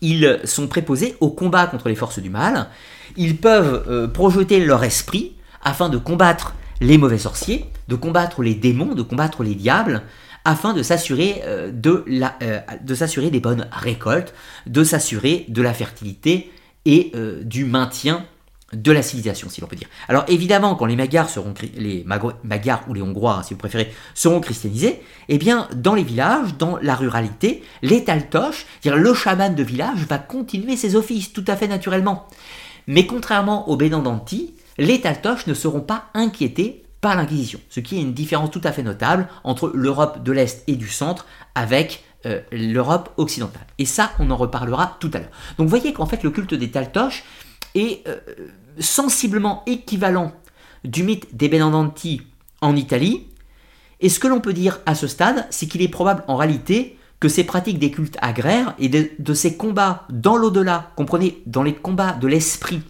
ils sont préposés au combat contre les forces du mal. Ils peuvent euh, projeter leur esprit afin de combattre les mauvais sorciers, de combattre les démons, de combattre les diables, afin de s'assurer euh, euh, de s'assurer des bonnes récoltes, de s'assurer de la fertilité et euh, du maintien de la civilisation, si l'on peut dire. Alors évidemment, quand les Magyars ou les Hongrois, si vous préférez, seront christianisés, eh bien, dans les villages, dans la ruralité, les Taltoches, dire le chaman de village, va continuer ses offices tout à fait naturellement. Mais contrairement aux Bénandanti, les Taltoches ne seront pas inquiétés par l'Inquisition, ce qui est une différence tout à fait notable entre l'Europe de l'Est et du Centre avec euh, l'Europe occidentale. Et ça, on en reparlera tout à l'heure. Donc voyez qu'en fait le culte des Taltoches est euh, sensiblement équivalent du mythe des Benandanti en Italie. Et ce que l'on peut dire à ce stade, c'est qu'il est probable en réalité que ces pratiques des cultes agraires et de ces combats dans l'au-delà, comprenez, dans les combats de l'esprit,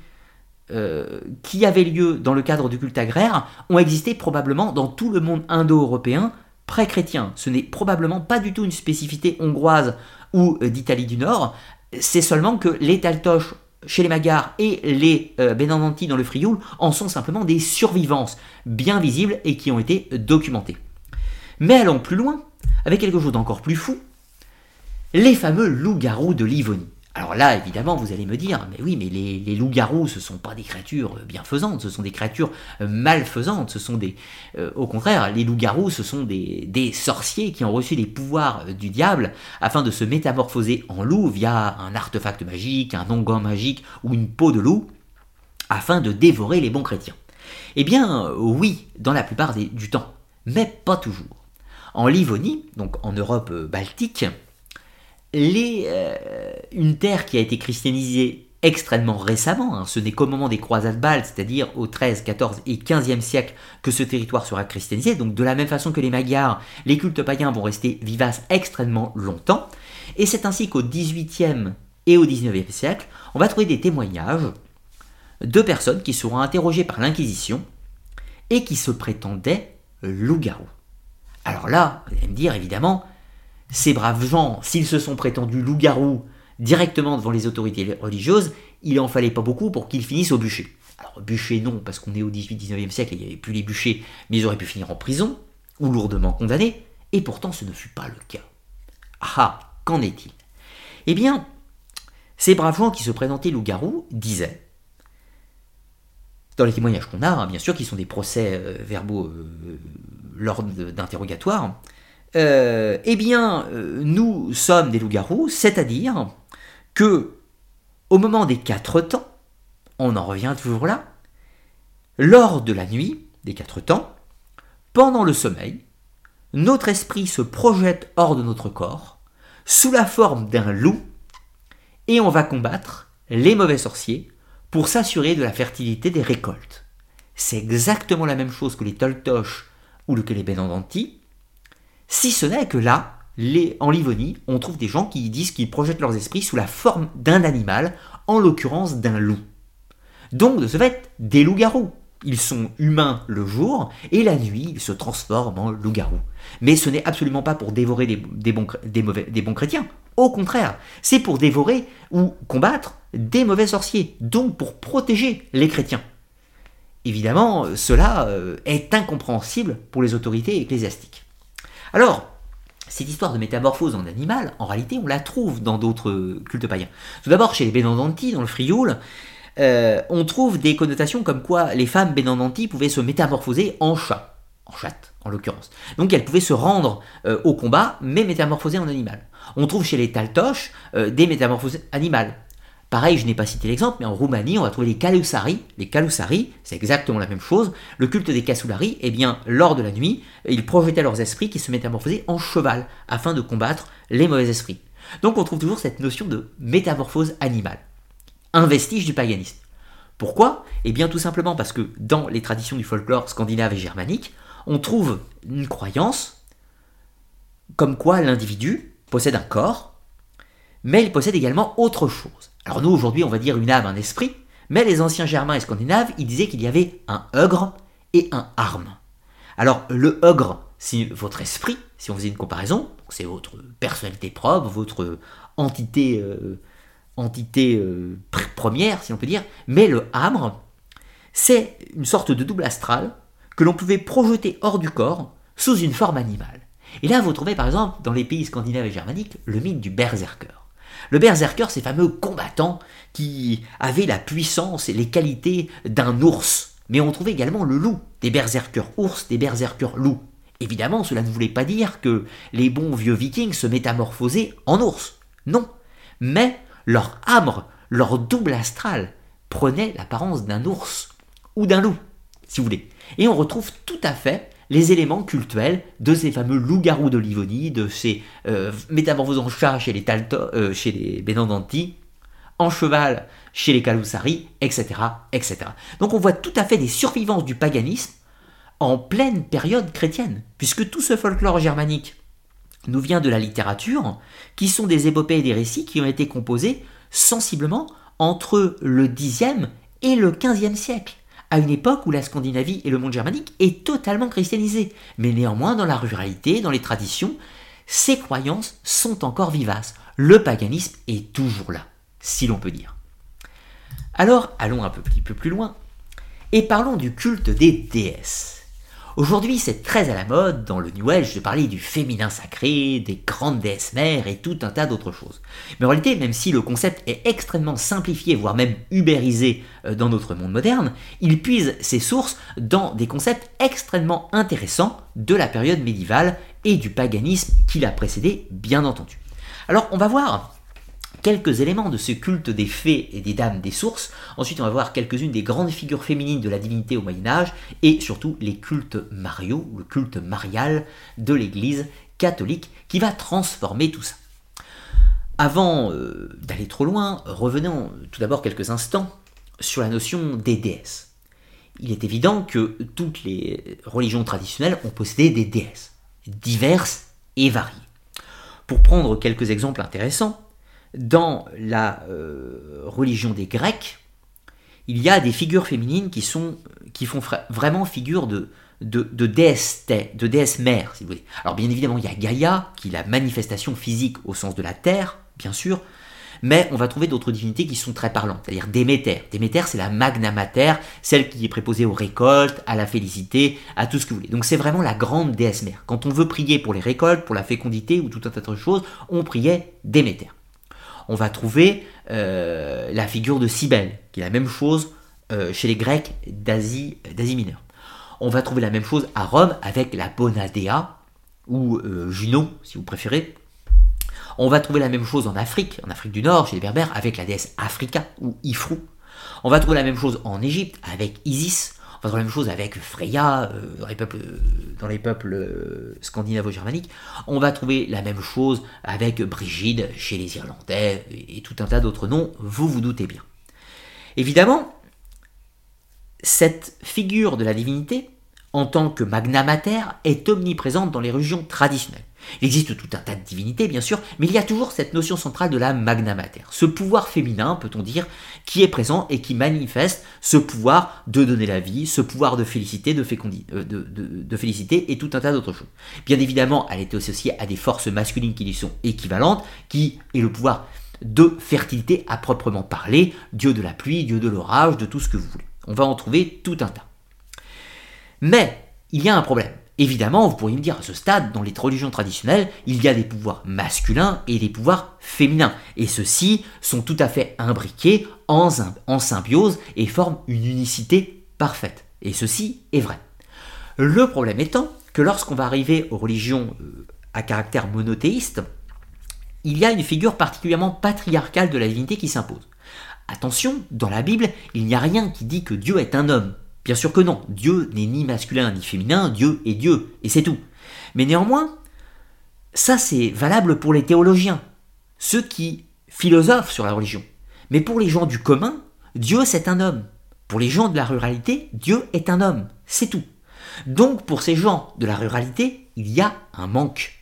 euh, qui avaient lieu dans le cadre du culte agraire ont existé probablement dans tout le monde indo-européen pré-chrétien. Ce n'est probablement pas du tout une spécificité hongroise ou euh, d'Italie du Nord, c'est seulement que les Taltoches chez les Magyars et les euh, dans le Frioul en sont simplement des survivances bien visibles et qui ont été documentées. Mais allons plus loin, avec quelque chose d'encore plus fou, les fameux loups-garous de Livonie. Alors là, évidemment, vous allez me dire, mais oui, mais les, loups-garous, ce ne sont pas des créatures bienfaisantes, ce sont des créatures euh, malfaisantes, ce sont des... Euh, au contraire, les loups-garous, ce sont des, sorciers qui ont reçu les pouvoirs euh, du diable afin de se métamorphoser en loup via un artefact magique, un onguent magique ou une peau de loup, afin de dévorer les bons chrétiens. Eh bien, oui, dans la plupart du temps, mais pas toujours. En Livonie, donc en Europe baltique, euh, une terre qui a été christianisée extrêmement récemment, hein, ce n'est qu'au moment des croisades baltes, c'est-à-dire au 13, 14 et 15e siècle, que ce territoire sera christianisé. Donc de la même façon que les Magyars, les cultes païens vont rester vivaces extrêmement longtemps. Et c'est ainsi qu'au 18e et au 19e siècle, on va trouver des témoignages de personnes qui seront interrogées par l'Inquisition et qui se prétendaient loups-garous. Alors là, vous allez me dire évidemment, ces braves gens, s'ils se sont prétendus loups-garous directement devant les autorités religieuses, il en fallait pas beaucoup pour qu'ils finissent au bûcher. Alors bûcher non, parce qu'on est au 18-19e siècle il n'y avait plus les bûchers, mais ils auraient pu finir en prison, ou lourdement condamnés, et pourtant ce ne fut pas le cas. Ah, qu'en est-il? Eh bien, ces braves gens qui se présentaient loups-garous disaient, dans les témoignages qu'on a, hein, bien sûr, qui sont des procès euh, verbaux euh, lors d'interrogatoires, euh, eh bien, euh, nous sommes des loups-garous, c'est-à-dire que au moment des quatre temps, on en revient toujours là, lors de la nuit des quatre temps, pendant le sommeil, notre esprit se projette hors de notre corps, sous la forme d'un loup, et on va combattre les mauvais sorciers pour s'assurer de la fertilité des récoltes. C'est exactement la même chose que les Toltoches ou que les Benandanti, si ce n'est que là, en Livonie, on trouve des gens qui disent qu'ils projettent leurs esprits sous la forme d'un animal, en l'occurrence d'un loup. Donc, de ce fait, des loups-garous. Ils sont humains le jour, et la nuit, ils se transforment en loups-garous. Mais ce n'est absolument pas pour dévorer des, bons, des bons chrétiens. Au contraire, c'est pour dévorer ou combattre des mauvais sorciers, donc pour protéger les chrétiens. Évidemment, cela euh, est incompréhensible pour les autorités ecclésiastiques. Alors, cette histoire de métamorphose en animal, en réalité, on la trouve dans d'autres cultes païens. Tout d'abord, chez les Benandanti, dans le Frioul, euh, on trouve des connotations comme quoi les femmes Benandanti pouvaient se métamorphoser en chat. en chatte en l'occurrence. Donc elle pouvait se rendre euh, au combat, mais métamorphosée en animal. On trouve chez les Taltoches euh, des métamorphoses animales. Pareil, je n'ai pas cité l'exemple, mais en Roumanie, on va trouver les Kalusari. Les Kalusari, c'est exactement la même chose. Le culte des Kasulari, eh bien, lors de la nuit, ils projetaient leurs esprits qui se métamorphosaient en cheval, afin de combattre les mauvais esprits. Donc on trouve toujours cette notion de métamorphose animale. Un vestige du paganisme. Pourquoi? Eh bien tout simplement parce que dans les traditions du folklore scandinave et germanique, on trouve une croyance comme quoi l'individu possède un corps, mais il possède également autre chose. Alors nous aujourd'hui on va dire une âme, un esprit, mais les anciens germains et scandinaves, ils disaient qu'il y avait un ogre et un arme. Alors le ogre, c'est votre esprit, si on faisait une comparaison, c'est votre personnalité propre, votre entité, euh, euh, première, si on peut dire, mais le hamre, c'est une sorte de double astral que l'on pouvait projeter hors du corps sous une forme animale. Et là, vous trouvez par exemple dans les pays scandinaves et germaniques le mythe du berserker. Le berserker, ces fameux combattants qui avaient la puissance et les qualités d'un ours. Mais on trouvait également le loup, des berserkers ours, des berserkers loups. Évidemment, cela ne voulait pas dire que les bons vieux vikings se métamorphosaient en ours. Non. Mais leur hamre, leur double astral, prenait l'apparence d'un ours ou d'un loup, si vous voulez. Et on retrouve tout à fait les éléments cultuels de ces fameux loups-garous de Livonie, de ces euh, métamorphoses en chat chez les, Talto, euh, chez les Benandanti, en cheval chez les Kalusari, etc., etc. Donc on voit tout à fait des survivances du paganisme en pleine période chrétienne, puisque tout ce folklore germanique nous vient de la littérature, qui sont des épopées et des récits qui ont été composés sensiblement entre le Xe et le XVe siècle à une époque où la Scandinavie et le monde germanique est totalement christianisé. Mais néanmoins, dans la ruralité, dans les traditions, ces croyances sont encore vivaces. Le paganisme est toujours là, si l'on peut dire. Alors, allons un petit peu plus loin et parlons du culte des déesses. Aujourd'hui, c'est très à la mode dans le New Age de parler du féminin sacré, des grandes déesses mères et tout un tas d'autres choses. Mais en réalité, même si le concept est extrêmement simplifié, voire même ubérisé euh, dans notre monde moderne, il puise ses sources dans des concepts extrêmement intéressants de la période médiévale et du paganisme qui l'a précédé, bien entendu. Alors, on va voir quelques éléments de ce culte des fées et des dames des sources. Ensuite, on va voir quelques-unes des grandes figures féminines de la divinité au Moyen Âge et surtout les cultes mariaux, le culte marial de l'Église catholique qui va transformer tout ça. Avant euh, d'aller trop loin, revenons tout d'abord quelques instants sur la notion des déesses. Il est évident que toutes les religions traditionnelles ont possédé des déesses, diverses et variées. Pour prendre quelques exemples intéressants, dans la euh, religion des Grecs, il y a des figures féminines qui, sont, qui font vraiment figure de, de, déesse, de déesse mère. Alors bien évidemment, il y a Gaïa, qui est la manifestation physique au sens de la terre, bien sûr, mais on va trouver d'autres divinités qui sont très parlantes, c'est-à-dire Déméter. Déméter, c'est la magna mater, celle qui est préposée aux récoltes, à la félicité, à tout ce que vous voulez. Donc c'est vraiment la grande déesse mère. Quand on veut prier pour les récoltes, pour la fécondité ou tout un tas de choses, on priait Déméter on va trouver euh, la figure de Cybèle, qui est la même chose euh, chez les Grecs d'Asie, d'Asie mineure. On va trouver la même chose à Rome avec la Bonadea, ou euh, Juno, si vous préférez. On va trouver la même chose en Afrique, en Afrique du Nord, chez les Berbères, avec la déesse Africa, ou Ifrou. On va trouver la même chose en Égypte, avec Isis. On va trouver la même chose avec Freya euh, dans les peuples, peuples euh, scandinavo-germaniques. On va trouver la même chose avec Brigide chez les Irlandais et, tout un tas d'autres noms, vous vous doutez bien. Évidemment, cette figure de la divinité, en tant que magna mater, est omniprésente dans les religions traditionnelles. Il existe tout un tas de divinités, bien sûr, mais il y a toujours cette notion centrale de la magna mater. Ce pouvoir féminin, peut-on dire, qui est présent et qui manifeste ce pouvoir de donner la vie, ce pouvoir de félicité, de, euh, de, félicité et tout un tas d'autres choses. Bien évidemment, elle est associée à des forces masculines qui lui sont équivalentes, qui est le pouvoir de fertilité à proprement parler, dieu de la pluie, dieu de l'orage, de tout ce que vous voulez. On va en trouver tout un tas. Mais il y a un problème. Évidemment, vous pourriez me dire, à ce stade, dans les religions traditionnelles, il y a des pouvoirs masculins et des pouvoirs féminins. Et ceux-ci sont tout à fait imbriqués en, symbiose et forment une unicité parfaite. Et ceci est vrai. Le problème étant que lorsqu'on va arriver aux religions euh, à caractère monothéiste, il y a une figure particulièrement patriarcale de la divinité qui s'impose. Attention, dans la Bible, il n'y a rien qui dit que Dieu est un homme. Bien sûr que non, Dieu n'est ni masculin ni féminin, Dieu est Dieu, et c'est tout. Mais néanmoins, ça c'est valable pour les théologiens, ceux qui philosophent sur la religion. Mais pour les gens du commun, Dieu c'est un homme. Pour les gens de la ruralité, Dieu est un homme, c'est tout. Donc pour ces gens de la ruralité, il y a un manque.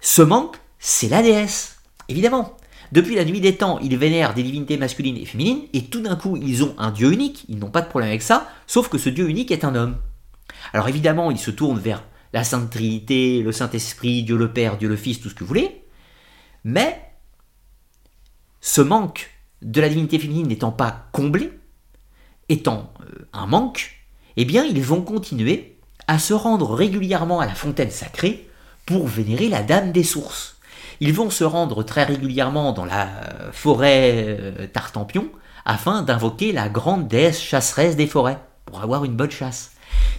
Ce manque, c'est la déesse, évidemment. Depuis la nuit des temps, ils vénèrent des divinités masculines et féminines, et tout d'un coup, ils ont un Dieu unique, ils n'ont pas de problème avec ça, sauf que ce Dieu unique est un homme. Alors évidemment, ils se tournent vers la Sainte Trinité, le Saint-Esprit, Dieu le Père, Dieu le Fils, tout ce que vous voulez, mais ce manque de la divinité féminine n'étant pas comblé, étant euh, un manque, eh bien ils vont continuer à se rendre régulièrement à la fontaine sacrée pour vénérer la Dame des Sources. Ils vont se rendre très régulièrement dans la euh, forêt euh, Tartampion afin d'invoquer la grande déesse chasseresse des forêts pour avoir une bonne chasse.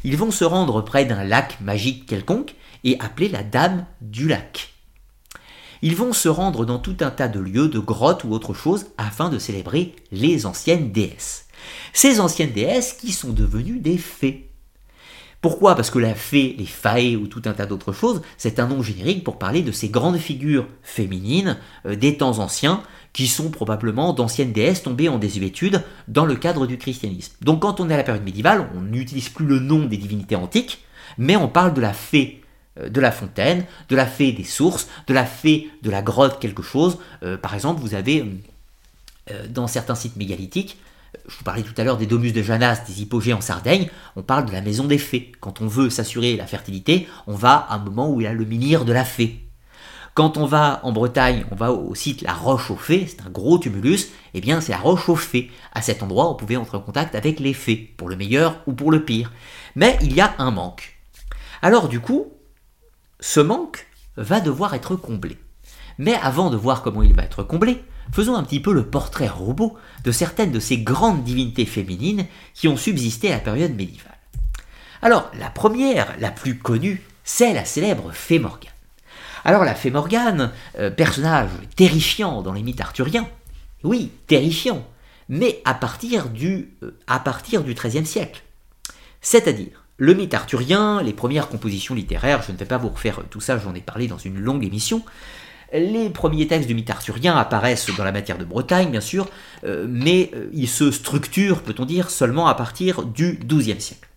Ils vont se rendre près d'un lac magique quelconque et appeler la Dame du lac. Ils vont se rendre dans tout un tas de lieux, de grottes ou autre chose afin de célébrer les anciennes déesses. Ces anciennes déesses qui sont devenues des fées. Pourquoi? Parce que la fée, les faées ou tout un tas d'autres choses, c'est un nom générique pour parler de ces grandes figures féminines euh, des temps anciens qui sont probablement d'anciennes déesses tombées en désuétude dans le cadre du christianisme. Donc quand on est à la période médiévale, on n'utilise plus le nom des divinités antiques, mais on parle de la fée euh, de la fontaine, de la fée des sources, de la fée de la grotte quelque chose. Euh, par exemple, vous avez dans certains sites mégalithiques je vous parlais tout à l'heure des domus de Janas, des hypogées en Sardaigne, on parle de la maison des fées. Quand on veut s'assurer la fertilité, on va à un moment où il y a le menhir de la fée. Quand on va en Bretagne, on va au site La Roche aux Fées, c'est un gros tumulus, eh bien c'est la Roche aux Fées. À cet endroit, on pouvait entrer en contact avec les fées, pour le meilleur ou pour le pire. Mais il y a un manque. Alors du coup, ce manque va devoir être comblé. Mais avant de voir comment il va être comblé, faisons un petit peu le portrait robot de certaines de ces grandes divinités féminines qui ont subsisté à la période médiévale. Alors, la première, la plus connue, c'est la célèbre Fée Morgane. Alors, la Fée Morgane, euh, personnage terrifiant dans les mythes arthuriens, oui, terrifiant, mais à partir du, euh, XIIIe siècle. C'est-à-dire, le mythe arthurien, les premières compositions littéraires, je ne vais pas vous refaire tout ça, j'en ai parlé dans une longue émission, les premiers textes du mythe arthurien apparaissent dans la matière de Bretagne, bien sûr, euh, mais euh, ils se structurent, peut-on dire, seulement à partir du XIIe siècle.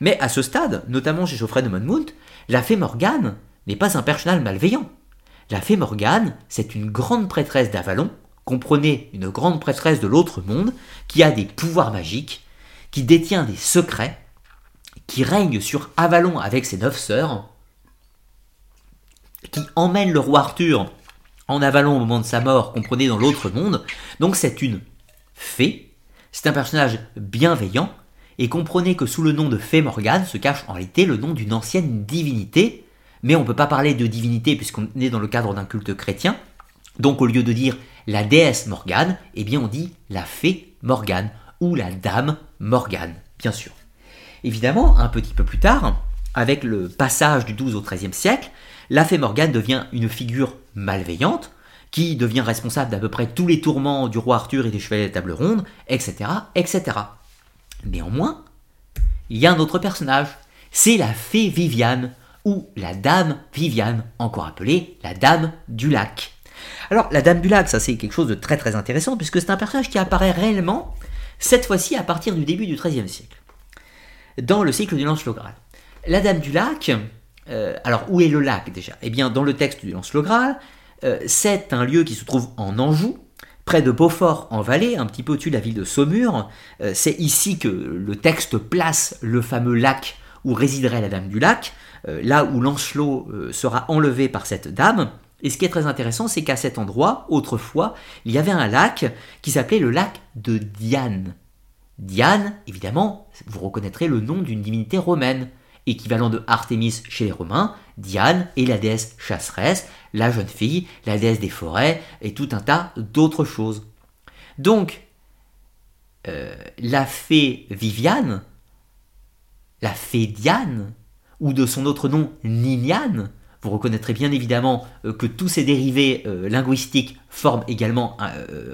Mais à ce stade, notamment chez Geoffrey de Monmouth, la fée Morgane n'est pas un personnage malveillant. La fée Morgane, c'est une grande prêtresse d'Avalon, comprenez une grande prêtresse de l'autre monde, qui a des pouvoirs magiques, qui détient des secrets, qui règne sur Avalon avec ses neuf sœurs, qui emmène le roi Arthur en Avalon au moment de sa mort, comprenez, dans l'autre monde. Donc c'est une fée, c'est un personnage bienveillant, et comprenez que sous le nom de Fée Morgane se cache en réalité le nom d'une ancienne divinité, mais on ne peut pas parler de divinité puisqu'on est dans le cadre d'un culte chrétien. Donc au lieu de dire la déesse Morgane, eh bien on dit la fée Morgane ou la dame Morgane, bien sûr. Évidemment, un petit peu plus tard, avec le passage du XII au XIIIe siècle, la fée Morgane devient une figure malveillante, qui devient responsable d'à peu près tous les tourments du roi Arthur et des chevaliers de table ronde, etc., etc. Néanmoins, il y a un autre personnage, c'est la fée Viviane, ou la dame Viviane, encore appelée la dame du lac. Alors, la dame du lac, ça c'est quelque chose de très très intéressant, puisque c'est un personnage qui apparaît réellement, cette fois-ci à partir du début du XIIIe siècle, dans le cycle du Lancelot Graal. La dame du lac, euh, alors, où est le lac déjà? Eh bien, dans le texte du Lancelot Graal, euh, c'est un lieu qui se trouve en Anjou, près de Beaufort en Valais, un petit peu au-dessus de la ville de Saumur. Euh, c'est ici que le texte place le fameux lac où résiderait la Dame du Lac, là où Lancelot sera enlevé par cette dame. Et ce qui est très intéressant, c'est qu'à cet endroit, autrefois, il y avait un lac qui s'appelait le lac de Diane. Diane, évidemment, vous reconnaîtrez le nom d'une divinité romaine équivalent de Artémis chez les Romains, Diane est la déesse chasseresse, la jeune fille, la déesse des forêts et tout un tas d'autres choses. Donc, euh, la fée Viviane, la fée Diane, ou de son autre nom Ninian, vous reconnaîtrez bien évidemment euh, que tous ces dérivés euh, linguistiques forment également,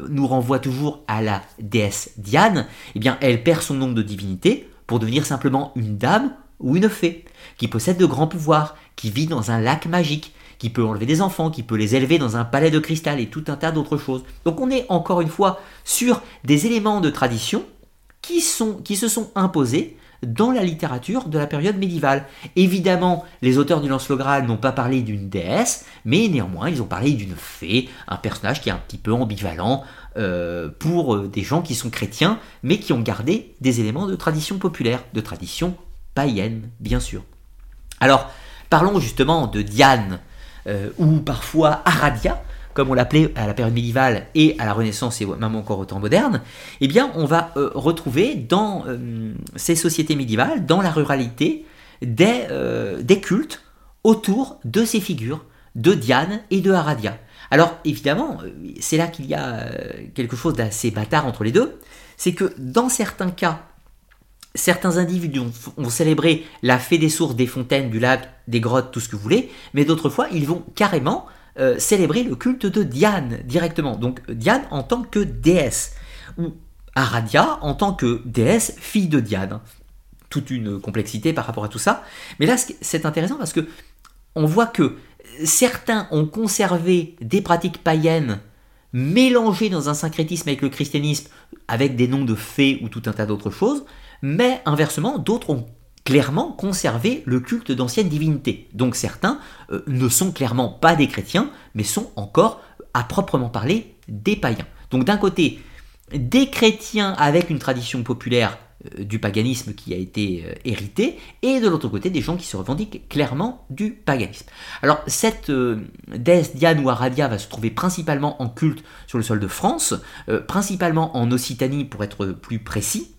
nous renvoient toujours à la déesse Diane, eh bien elle perd son nom de divinité pour devenir simplement une dame ou une fée, qui possède de grands pouvoirs, qui vit dans un lac magique, qui peut enlever des enfants, qui peut les élever dans un palais de cristal et tout un tas d'autres choses. Donc on est encore une fois sur des éléments de tradition qui, se sont imposés dans la littérature de la période médiévale. Évidemment, les auteurs du Lance le Graal n'ont pas parlé d'une déesse, mais néanmoins, ils ont parlé d'une fée, un personnage qui est un petit peu ambivalent euh, pour euh, des gens qui sont chrétiens, mais qui ont gardé des éléments de tradition populaire, de tradition bien sûr. Alors, parlons justement de Diane, euh, ou parfois Aradia, comme on l'appelait à la période médiévale et à la Renaissance et même encore au temps moderne, eh bien, on va euh, retrouver dans euh, ces sociétés médiévales, dans la ruralité, des, des cultes autour de ces figures de Diane et de Aradia. Alors évidemment, c'est là qu'il y a quelque chose d'assez bâtard entre les deux, c'est que dans certains cas, certains individus vont célébrer la fée des sources, des fontaines, du lac, des grottes, tout ce que vous voulez, mais d'autres fois, ils vont carrément euh, célébrer le culte de Diane directement. Donc Diane en tant que déesse, ou Aradia en tant que déesse fille de Diane. Toute une complexité par rapport à tout ça. Mais là, c'est intéressant parce que on voit que certains ont conservé des pratiques païennes mélangées dans un syncrétisme avec le christianisme, avec des noms de fées ou tout un tas d'autres choses, mais inversement, d'autres ont clairement conservé le culte d'anciennes divinités. Donc certains euh, ne sont clairement pas des chrétiens, mais sont encore, à proprement parler, des païens. Donc d'un côté, des chrétiens avec une tradition populaire euh, du paganisme qui a été euh, hérité, et de l'autre côté des gens qui se revendiquent clairement du paganisme. Alors cette déesse Diane ou Aradia va se trouver principalement en culte sur le sol de France, principalement en Occitanie pour être plus précis,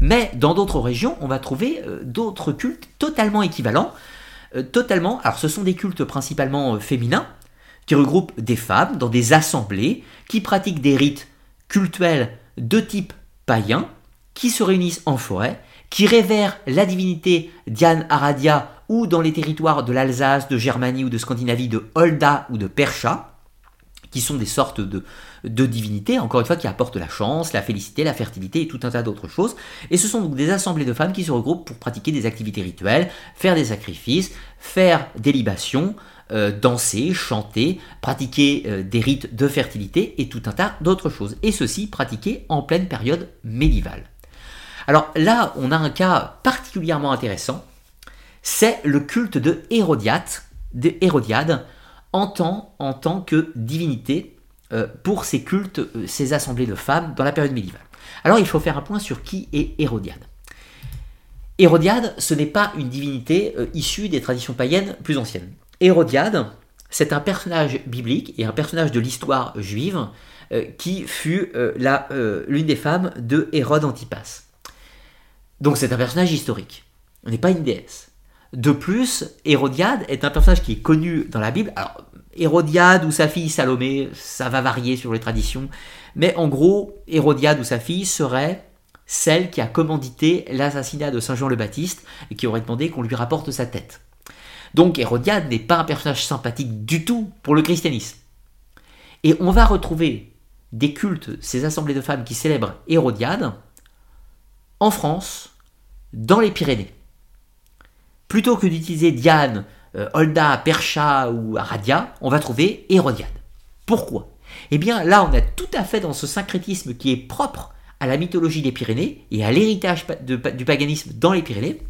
mais dans d'autres régions, on va trouver euh, d'autres cultes totalement équivalents. Euh, totalement, alors ce sont des cultes principalement euh, féminins, qui regroupent des femmes dans des assemblées, qui pratiquent des rites cultuels de type païen, qui se réunissent en forêt, qui révèrent la divinité Diane Aradia ou dans les territoires de l'Alsace, de Germanie ou de Scandinavie de Holda ou de Percha, qui sont des sortes de, de divinités, encore une fois, qui apportent la chance, la félicité, la fertilité et tout un tas d'autres choses. Et ce sont donc des assemblées de femmes qui se regroupent pour pratiquer des activités rituelles, faire des sacrifices, faire des libations, euh, danser, chanter, pratiquer euh, des rites de fertilité et tout un tas d'autres choses. Et ceci pratiqué en pleine période médiévale. Alors là, on a un cas particulièrement intéressant, c'est le culte de Hérodiade, de en tant, que divinité pour ces cultes, euh, ces assemblées de femmes dans la période médiévale. Alors il faut faire un point sur qui est Hérodiade. Hérodiade, ce n'est pas une divinité euh, issue des traditions païennes plus anciennes. Hérodiade, c'est un personnage biblique et un personnage de l'histoire juive qui fut l'une des femmes de Hérode Antipas. Donc c'est un personnage historique. On n'est pas une déesse. De plus, Hérodiade est un personnage qui est connu dans la Bible. Hérodiade ou sa fille Salomé, ça va varier sur les traditions, mais en gros, Hérodiade ou sa fille serait celle qui a commandité l'assassinat de Saint Jean le Baptiste et qui aurait demandé qu'on lui rapporte sa tête. Donc Hérodiade n'est pas un personnage sympathique du tout pour le christianisme. Et on va retrouver des cultes, ces assemblées de femmes qui célèbrent Hérodiade, en France, dans les Pyrénées. Plutôt que d'utiliser Diane euh, Holda, Percha ou Aradia, on va trouver Hérodiade. Pourquoi? Eh bien là, on est tout à fait dans ce syncrétisme qui est propre à la mythologie des Pyrénées et à l'héritage du paganisme dans les Pyrénées.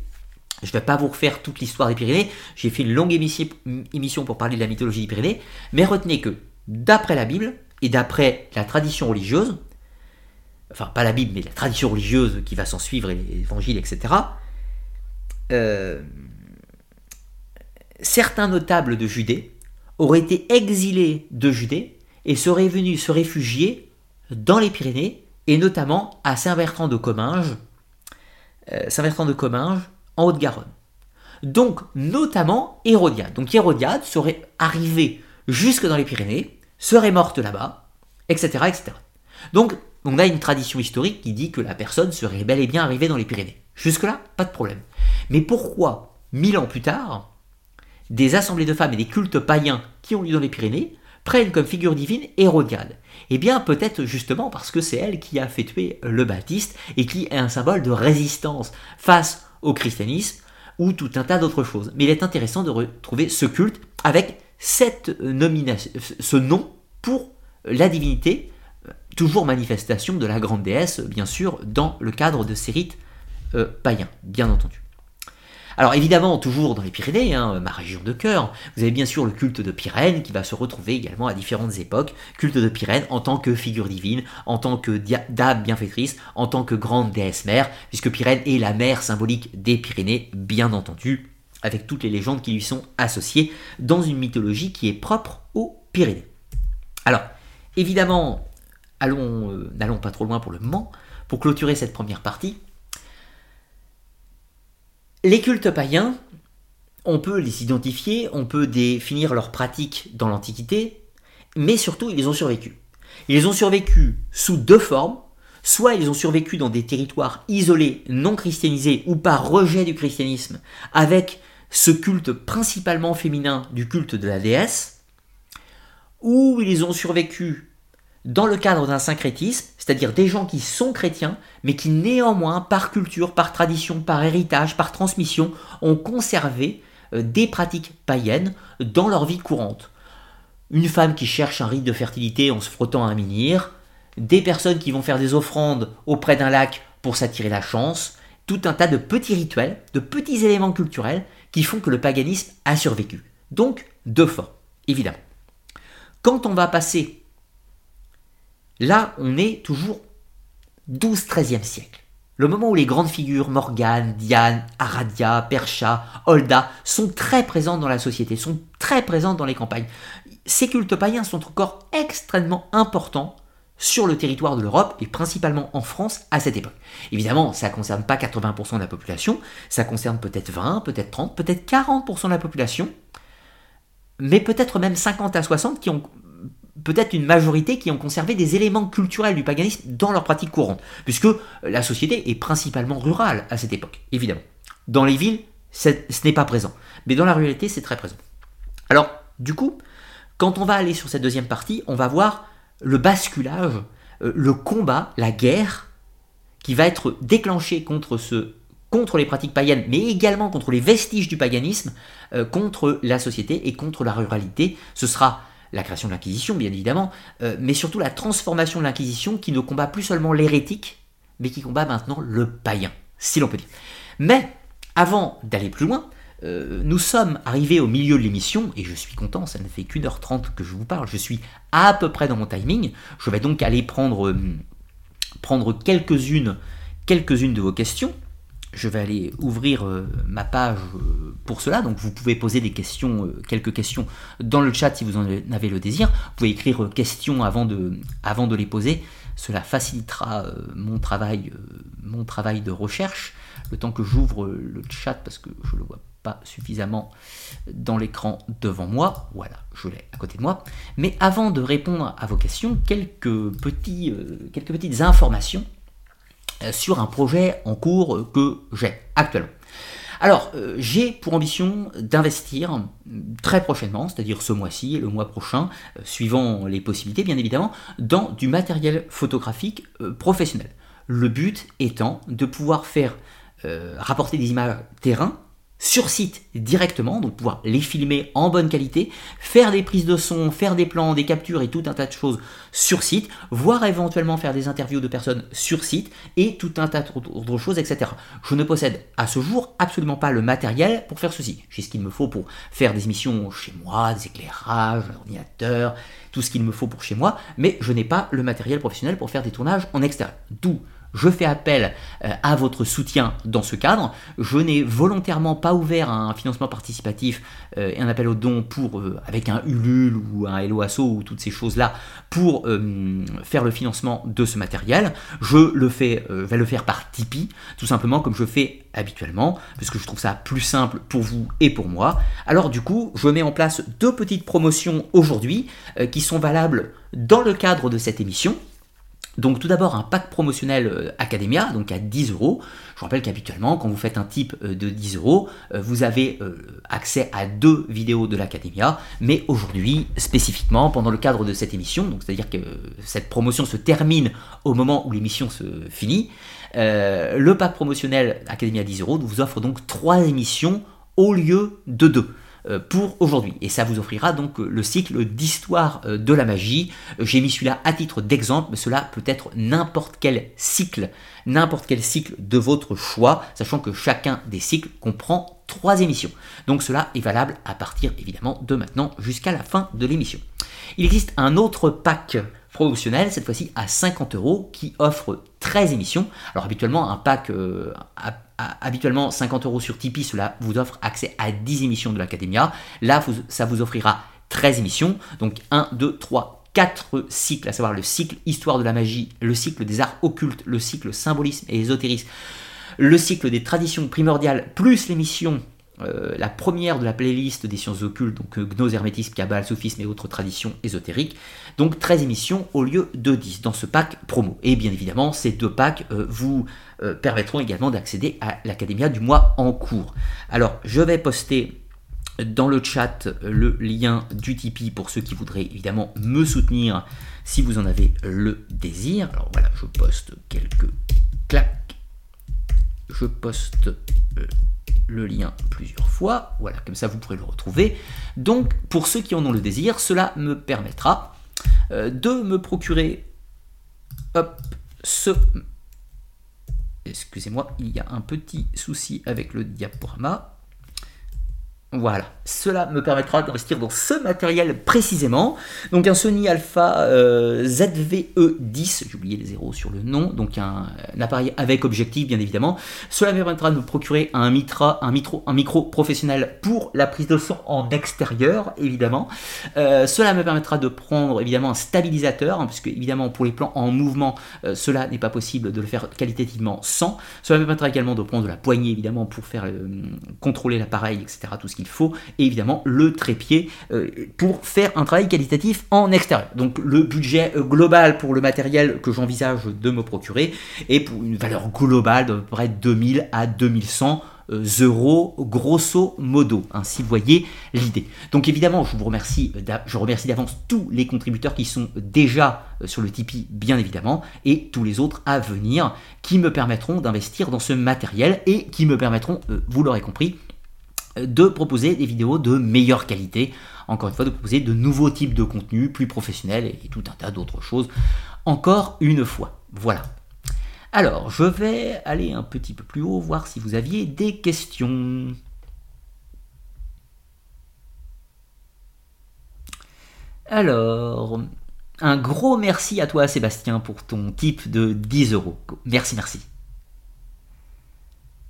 Je ne vais pas vous refaire toute l'histoire des Pyrénées, j'ai fait une longue émission pour parler de la mythologie des Pyrénées, mais retenez que d'après la Bible et d'après la tradition religieuse, enfin pas la Bible, mais la tradition religieuse qui va s'en suivre, l'évangile, etc., certains notables de Judée auraient été exilés de Judée et seraient venus se réfugier dans les Pyrénées et notamment à Saint-Bertrand de Comminges, euh, Saint-Bertrand de Comminges en Haute-Garonne. Donc notamment Hérodiade. Donc Hérodiade serait arrivée jusque dans les Pyrénées, serait morte là-bas, etc., etc. Donc on a une tradition historique qui dit que la personne serait bel et bien arrivée dans les Pyrénées. Jusque-là, pas de problème. Mais pourquoi mille ans plus tard, des assemblées de femmes et des cultes païens qui ont lieu dans les Pyrénées prennent comme figure divine Hérodiade Eh bien, peut-être justement parce que c'est elle qui a fait tuer le Baptiste et qui est un symbole de résistance face au christianisme ou tout un tas d'autres choses. Mais il est intéressant de retrouver ce culte avec ce nom pour la divinité, toujours manifestation de la grande déesse, bien sûr, dans le cadre de ces rites euh, païens, bien entendu. Alors évidemment, toujours dans les Pyrénées, hein, ma région de cœur, vous avez bien sûr le culte de Pyrène qui va se retrouver également à différentes époques. Culte de Pyrène en tant que figure divine, en tant que dame bienfaitrice, en tant que grande déesse mère, puisque Pyrène est la mère symbolique des Pyrénées, bien entendu, avec toutes les légendes qui lui sont associées dans une mythologie qui est propre aux Pyrénées. Alors, évidemment, allons, euh, n'allons pas trop loin pour le moment. Pour clôturer cette première partie, les cultes païens, on peut les identifier, on peut définir leurs pratiques dans l'Antiquité, mais surtout ils ont survécu. Ils ont survécu sous deux formes. Soit ils ont survécu dans des territoires isolés, non christianisés ou par rejet du christianisme, avec ce culte principalement féminin du culte de la déesse, ou ils ont survécu dans le cadre d'un syncrétisme, c'est-à-dire des gens qui sont chrétiens, mais qui néanmoins, par culture, par tradition, par héritage, par transmission, ont conservé euh, des pratiques païennes dans leur vie courante. Une femme qui cherche un rite de fertilité en se frottant à un menhir, des personnes qui vont faire des offrandes auprès d'un lac pour s'attirer la chance, tout un tas de petits rituels, de petits éléments culturels qui font que le paganisme a survécu. Donc, deux fois, évidemment. Quand on va passer Là, on est toujours 12-13e siècle. Le moment où les grandes figures, Morgane, Diane, Aradia, Percha, Holda, sont très présentes dans la société, sont très présentes dans les campagnes. Ces cultes païens sont encore extrêmement importants sur le territoire de l'Europe et principalement en France à cette époque. Évidemment, ça ne concerne pas 80% de la population, ça concerne peut-être 20, peut-être 30, peut-être 40% de la population, mais peut-être même 50 à 60 qui ont peut-être une majorité qui ont conservé des éléments culturels du paganisme dans leur pratique courante, puisque la société est principalement rurale à cette époque, évidemment. Dans les villes, ce n'est pas présent, mais dans la ruralité, c'est très présent. Alors, du coup, quand on va aller sur cette deuxième partie, on va voir le basculage, euh, le combat, la guerre qui va être déclenché contre ce contre les pratiques païennes, mais également contre les vestiges du paganisme, euh, contre la société et contre la ruralité. Ce sera la création de l'Inquisition, bien évidemment, euh, mais surtout la transformation de l'Inquisition qui ne combat plus seulement l'hérétique, mais qui combat maintenant le païen, si l'on peut dire. Mais avant d'aller plus loin, euh, nous sommes arrivés au milieu de l'émission, et je suis content, ça ne fait qu'une heure trente que je vous parle, je suis à peu près dans mon timing, je vais donc aller prendre, quelques-unes quelques-unes de vos questions, je vais aller ouvrir euh, ma page euh, pour cela. Donc vous pouvez poser des questions, euh, quelques questions dans le chat si vous en avez le désir. Vous pouvez écrire questions avant de, les poser. Cela facilitera mon travail, mon travail de recherche. Le temps que j'ouvre le chat parce que je ne le vois pas suffisamment dans l'écran devant moi. Voilà, je l'ai à côté de moi. Mais avant de répondre à vos questions, quelques, petites informations sur un projet en cours que j'ai actuellement. Alors, euh, j'ai pour ambition d'investir très prochainement, c'est-à-dire ce mois-ci et le mois prochain, euh, suivant les possibilités bien évidemment, dans du matériel photographique professionnel. Le but étant de pouvoir faire rapporter des images terrain sur site directement, donc pouvoir les filmer en bonne qualité, faire des prises de son, faire des plans, des captures et tout un tas de choses sur site, voire éventuellement faire des interviews de personnes sur site et tout un tas d'autres choses, etc. Je ne possède à ce jour absolument pas le matériel pour faire ceci. J'ai ce qu'il me faut pour faire des émissions chez moi, des éclairages, un ordinateur, tout ce qu'il me faut pour chez moi, mais je n'ai pas le matériel professionnel pour faire des tournages en extérieur. D'où je fais appel euh, à votre soutien dans ce cadre. Je n'ai volontairement pas ouvert un financement participatif euh, et un appel aux dons euh, avec un Ulule ou un Hello Asso ou toutes ces choses-là pour faire le financement de ce matériel. Je le fais, vais le faire par Tipeee, tout simplement comme je fais habituellement, parce que je trouve ça plus simple pour vous et pour moi. Alors du coup, je mets en place deux petites promotions aujourd'hui qui sont valables dans le cadre de cette émission. Donc tout d'abord un pack promotionnel euh, Academia, donc à 10 euros. Je rappelle qu'habituellement quand vous faites un type euh, de 10 euros, euh, vous avez accès à deux vidéos de l'Academia, mais aujourd'hui spécifiquement pendant le cadre de cette émission, donc c'est-à-dire que cette promotion se termine au moment où l'émission se finit, le pack promotionnel Academia 10 euros vous offre donc trois émissions au lieu de deux. Euh, pour aujourd'hui. Et ça vous offrira donc euh, le cycle d'histoire euh, de la magie. J'ai mis celui-là à titre d'exemple, mais cela peut être n'importe quel cycle, n'importe quel cycle de votre choix, sachant que chacun des cycles comprend trois émissions. Donc cela est valable à partir évidemment de maintenant jusqu'à la fin de l'émission. Il existe un autre pack promotionnel, cette fois-ci à 50 euros, qui offre 13 émissions. Alors habituellement, un pack habituellement 50 euros sur Tipeee, cela vous offre accès à 10 émissions de l'Academia. Là, ça vous offrira 13 émissions, donc 1, 2, 3, 4 cycles, à savoir le cycle Histoire de la magie, le cycle des arts occultes, le cycle Symbolisme et Ésotérisme, le cycle des traditions primordiales, plus l'émission euh, la première de la playlist des sciences occultes, donc euh, gnose, hermétisme, cabale, sophisme et autres traditions ésotériques. Donc 13 émissions au lieu de 10 dans ce pack promo. Et bien évidemment, ces deux packs euh, vous permettront également d'accéder à l'Académia du mois en cours. Alors, je vais poster dans le chat le lien du Tipeee pour ceux qui voudraient évidemment me soutenir si vous en avez le désir. Alors voilà, je poste quelques claques. Je poste le lien plusieurs fois. Voilà, comme ça vous pourrez le retrouver. Donc, pour ceux qui en ont le désir, cela me permettra euh, de me procurer hop, ce... Excusez-moi, il y a un petit souci avec le diaporama. Voilà, cela me permettra d'investir dans ce matériel précisément. Donc un Sony Alpha euh, ZVE10, j'ai oublié les zéros sur le nom, donc un, appareil avec objectif bien évidemment. Cela me permettra de me procurer un, mitra, un, micro, un micro professionnel pour la prise de son en extérieur évidemment. Euh, cela me permettra de prendre évidemment un stabilisateur, hein, puisque évidemment pour les plans en mouvement, euh, cela n'est pas possible de le faire qualitativement sans. Cela me permettra également de prendre la poignée évidemment pour faire contrôler l'appareil, etc. il faut, évidemment le trépied euh, pour faire un travail qualitatif en extérieur. Donc le budget euh, global pour le matériel que j'envisage de me procurer est pour une valeur globale de près 2000 à 2100 euh, euros grosso modo. Ainsi, vous voyez l'idée. Donc évidemment, je vous remercie, je remercie d'avance tous les contributeurs qui sont déjà sur le Tipeee, bien évidemment, et tous les autres à venir qui me permettront d'investir dans ce matériel et qui me permettront, vous l'aurez compris, de proposer des vidéos de meilleure qualité, encore une fois de proposer de nouveaux types de contenus plus professionnels et tout un tas d'autres choses. Encore une fois, voilà. Alors, je vais aller un petit peu plus haut, voir si vous aviez des questions. Alors, un gros merci à toi Sébastien pour ton type de 10 euros. Merci, merci.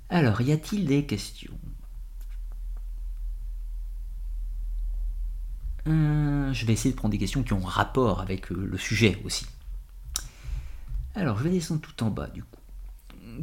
Alors, y a-t-il des questions? Euh, je vais essayer de prendre des questions qui ont rapport avec euh, le sujet aussi. Alors, je vais descendre tout en bas du coup.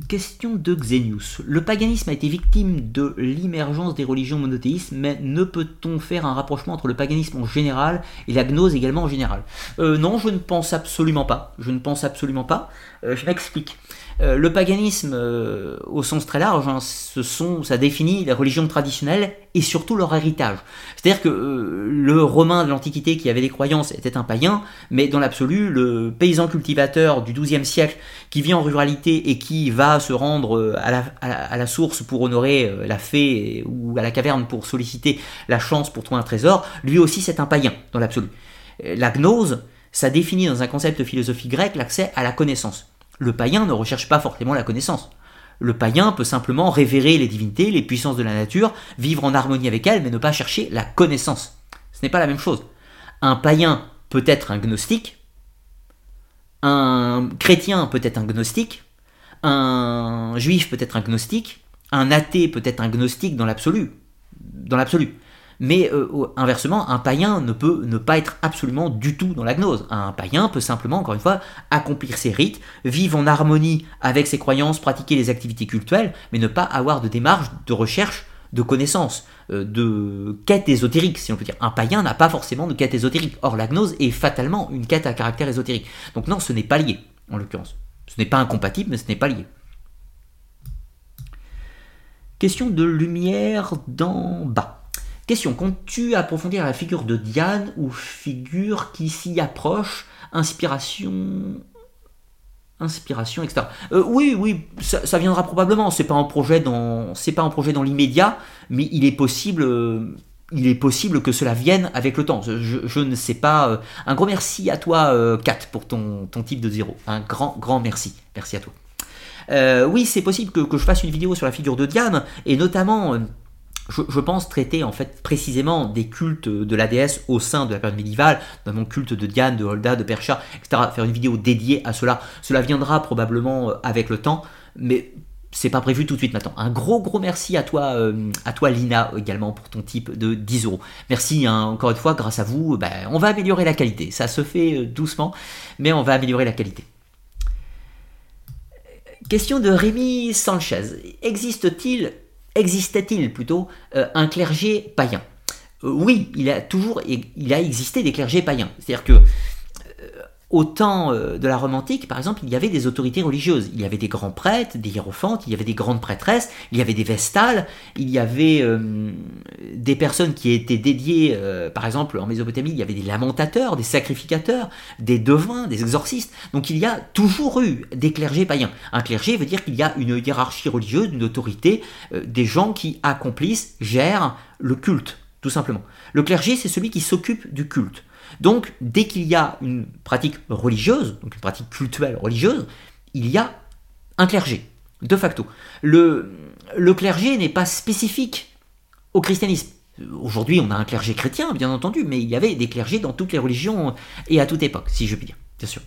Question de Xenius. Le paganisme a été victime de l'émergence des religions monothéistes, mais ne peut-on faire un rapprochement entre le paganisme en général et la gnose également en général? Euh, Non, je ne pense absolument pas. Je ne pense absolument pas. je m'explique. Euh, le paganisme, euh, au sens très large, hein, ce sont, ça définit les religions traditionnelles et surtout leur héritage. C'est-à-dire que euh, le Romain de l'Antiquité qui avait des croyances était un païen, mais dans l'absolu, le paysan cultivateur du XIIe siècle qui vit en ruralité et qui va se rendre à la, source pour honorer la fée ou à la caverne pour solliciter la chance pour trouver un trésor, lui aussi c'est un païen dans l'absolu. La gnose, ça définit dans un concept de philosophie grecque l'accès à la connaissance. Le païen ne recherche pas forcément la connaissance. Le païen peut simplement révérer les divinités, les puissances de la nature, vivre en harmonie avec elles, mais ne pas chercher la connaissance. Ce n'est pas la même chose. Un païen peut être un gnostique, un chrétien peut être un gnostique, un juif peut être un gnostique, un athée peut être un gnostique dans l'absolu. Dans l'absolu. Mais euh, inversement, un païen ne peut ne pas être absolument du tout dans la gnose. Un païen peut simplement, encore une fois, accomplir ses rites, vivre en harmonie avec ses croyances, pratiquer les activités cultuelles, mais ne pas avoir de démarche de recherche de connaissances, euh, de quête ésotérique, si on peut dire. Un païen n'a pas forcément de quête ésotérique. Or, la gnose est fatalement une quête à caractère ésotérique. Donc non, ce n'est pas lié. en l'occurrence. Ce n'est pas incompatible, mais ce n'est pas lié. Question de lumière d'en bas. Question, comptes-tu approfondir la figure de Diane ou figure qui s'y approche Inspiration inspiration, etc. Euh, oui, oui, ça, viendra probablement. C'est pas un projet dans, pas un projet dans l'immédiat, mais il est possible, euh, il est possible que cela vienne avec le temps. Je, ne sais pas. Euh, un gros merci à toi, Kat, pour ton, ton type de zéro. Un grand, grand merci. Merci à toi. oui, c'est possible que, je fasse une vidéo sur la figure de Diane, et notamment je, pense traiter en fait précisément des cultes de la déesse au sein de la période médiévale, notamment culte de Diane, de Holda, de Percha, etc. Faire une vidéo dédiée à cela. Cela viendra probablement euh, avec le temps, mais c'est pas prévu tout de suite maintenant. Un gros gros merci à toi, euh, à toi Lina également pour ton type de 10 euros. Merci hein, encore une fois, grâce à vous, ben, on va améliorer la qualité. Ça se fait euh, doucement, mais on va améliorer la qualité. Question de Rémi Sanchez. Existe-t-il existait-il plutôt euh, un clergé païen? Euh, Oui, il a toujours il a existé des clergés païens. C'est-à-dire que au temps euh, de la Rome antique, par exemple, il y avait des autorités religieuses. Il y avait des grands prêtres, des hiérophantes, il y avait des grandes prêtresses, il y avait des vestales, il y avait euh, des personnes qui étaient dédiées, euh, par exemple, en Mésopotamie, il y avait des lamentateurs, des sacrificateurs, des devins, des exorcistes. Donc il y a toujours eu des clergés païens. Un clergé veut dire qu'il y a une hiérarchie religieuse, une autorité, des gens qui accomplissent, gèrent le culte, tout simplement. Le clergé, c'est celui qui s'occupe du culte. Donc, dès qu'il y a une pratique religieuse, donc une pratique cultuelle religieuse, il y a un clergé, de facto. Le, le clergé n'est pas spécifique au christianisme. Aujourd'hui, on a un clergé chrétien, bien entendu, mais il y avait des clergés dans toutes les religions et à toute époque, si je puis dire, bien sûr.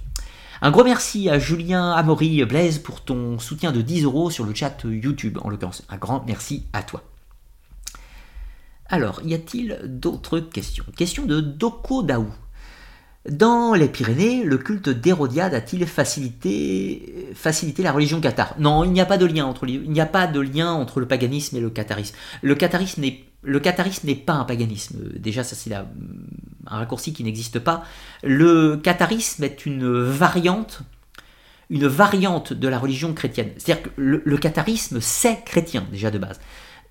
Un gros merci à Julien Amaury Blaise pour ton soutien de 10 euros sur le chat YouTube, en l'occurrence. Un grand merci à toi. Alors, y a-t-il d'autres questions? Question de Doko Daou. Dans les Pyrénées, le culte d'Hérodiade a-t-il facilité, la religion cathare Non, il n'y a pas de lien entre le paganisme et le catharisme. Le catharisme n'est pas un paganisme. Déjà, ça c'est un raccourci qui n'existe pas. Le catharisme est une variante, une variante de la religion chrétienne. C'est-à-dire que le, le catharisme c'est chrétien déjà de base.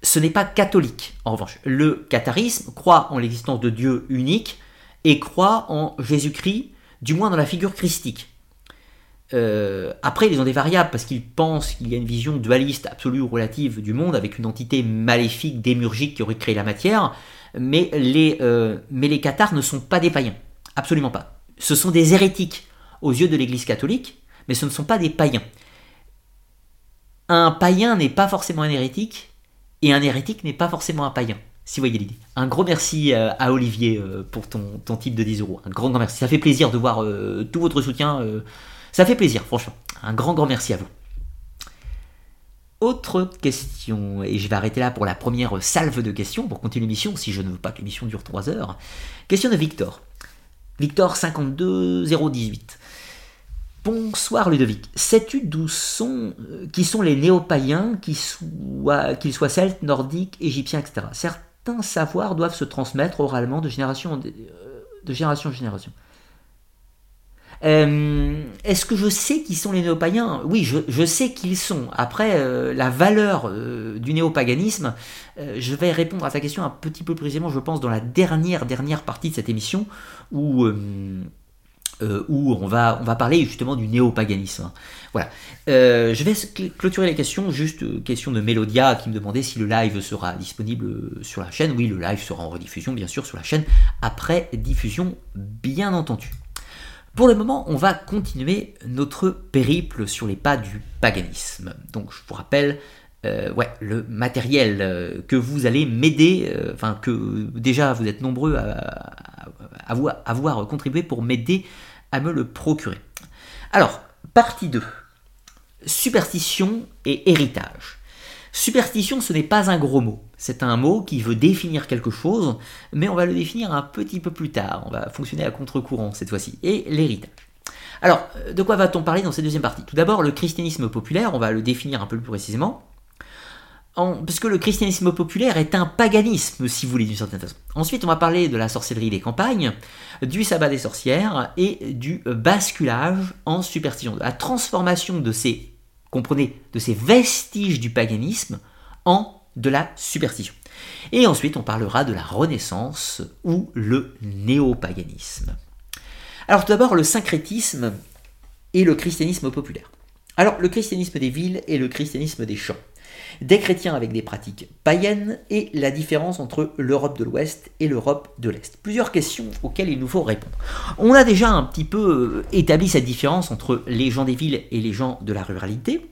Ce n'est pas catholique, en revanche. Le catharisme croit en l'existence de Dieu unique et croit en Jésus-Christ, du moins dans la figure christique. Euh, après, ils ont des variables parce qu'ils pensent qu'il y a une vision dualiste absolue ou relative du monde avec une entité maléfique, démurgique qui aurait créé la matière, mais les, euh, mais les cathares ne sont pas des païens. Absolument pas. Ce sont des hérétiques aux yeux de l'Église catholique, mais ce ne sont pas des païens. Un païen n'est pas forcément un hérétique, et un hérétique n'est pas forcément un païen, si vous voyez l'idée. Un gros merci euh, à Olivier euh, pour ton, ton type de 10 euros. Un grand, grand merci. Ça fait plaisir de voir euh, tout votre soutien. ça fait plaisir, franchement. Un grand, grand merci à vous. Autre question, et je vais arrêter là pour la première salve de questions pour continuer l'émission, si je ne veux pas que l'émission dure 3 heures. Question de Victor. Victor 52018. Bonsoir Ludovic. Sais-tu d'où sont, euh, qui sont les néo-païens, qu'ils soient, celtes, nordiques, égyptiens, etc. Certains savoirs doivent se transmettre oralement de génération, en, euh, génération. Euh, est-ce que je sais qui sont les néo-païens Oui, je, sais qu'ils sont. Après, la valeur du néo-paganisme, je vais répondre à ta question un petit peu précisément, je pense, dans la dernière, dernière partie de cette émission, où euh, où on va, on va parler justement du néopaganisme. Voilà. Euh, je vais clôturer les questions, juste euh, question de Melodia qui me demandait si le live sera disponible sur la chaîne. Oui, le live sera en rediffusion, bien sûr, sur la chaîne, après diffusion, bien entendu. Pour le moment, on va continuer notre périple sur les pas du paganisme. Donc, je vous rappelle, ouais, le matériel que vous allez m'aider, enfin que déjà vous êtes nombreux à, avoir, contribué pour m'aider à me le procurer. Alors, partie 2. Superstition et héritage. Superstition, ce n'est pas un gros mot. C'est un mot qui veut définir quelque chose, mais on va le définir un petit peu plus tard. On va fonctionner à contre-courant cette fois-ci. Et l'héritage. Alors, de quoi va-t-on parler dans cette deuxième partie? Tout d'abord, le christianisme populaire, on va le définir un peu plus précisément. Parce que le christianisme populaire est un paganisme, si vous voulez, d'une certaine façon. Ensuite, on va parler de la sorcellerie des campagnes, du sabbat des sorcières et du basculage en superstition, de la transformation de ces, comprenez, de ces vestiges du paganisme en de la superstition. Et ensuite, on parlera de la Renaissance ou le néopaganisme. Alors, tout d'abord, le syncrétisme et le christianisme populaire. Alors, le christianisme des villes et le christianisme des champs des chrétiens avec des pratiques païennes et la différence entre l'Europe de l'Ouest et l'Europe de l'Est. Plusieurs questions auxquelles il nous faut répondre. On a déjà un petit peu euh, établi cette différence entre les gens des villes et les gens de la ruralité.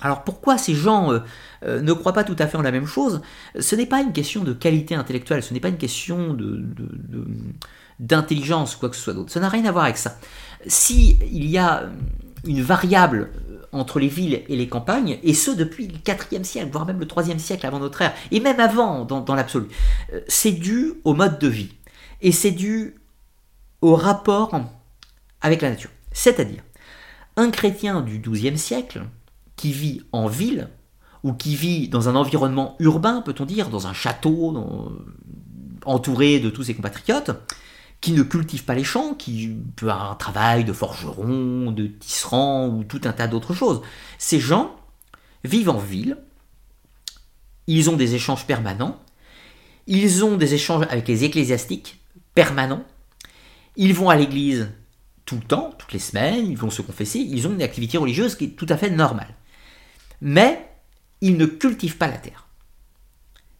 Alors pourquoi ces gens euh, euh, ne croient pas tout à fait en la même chose? Ce n'est pas une question de qualité intellectuelle, ce n'est pas une question de, d'intelligence ou quoi que ce soit d'autre. Ça n'a rien à voir avec ça. Si y a une variable entre les villes et les campagnes, et ce depuis le 4e siècle, voire même le 3e siècle avant notre ère, et même avant dans, l'absolu. Euh, c'est dû au mode de vie, et c'est dû au rapport avec la nature. C'est-à-dire, un chrétien du 12e siècle, qui vit en ville, ou qui vit dans un environnement urbain, peut-on dire, dans un château, entouré de tous ses compatriotes, qui ne cultivent pas les champs, qui peut avoir un travail de forgeron, de tisserand ou tout un tas d'autres choses. Ces gens vivent en ville, ils ont des échanges permanents, ils ont des échanges avec les ecclésiastiques permanents, ils vont à l'église tout le temps, toutes les semaines, ils vont se confesser, ils ont une activité religieuse qui est tout à fait normale. Mais ils ne cultivent pas la terre.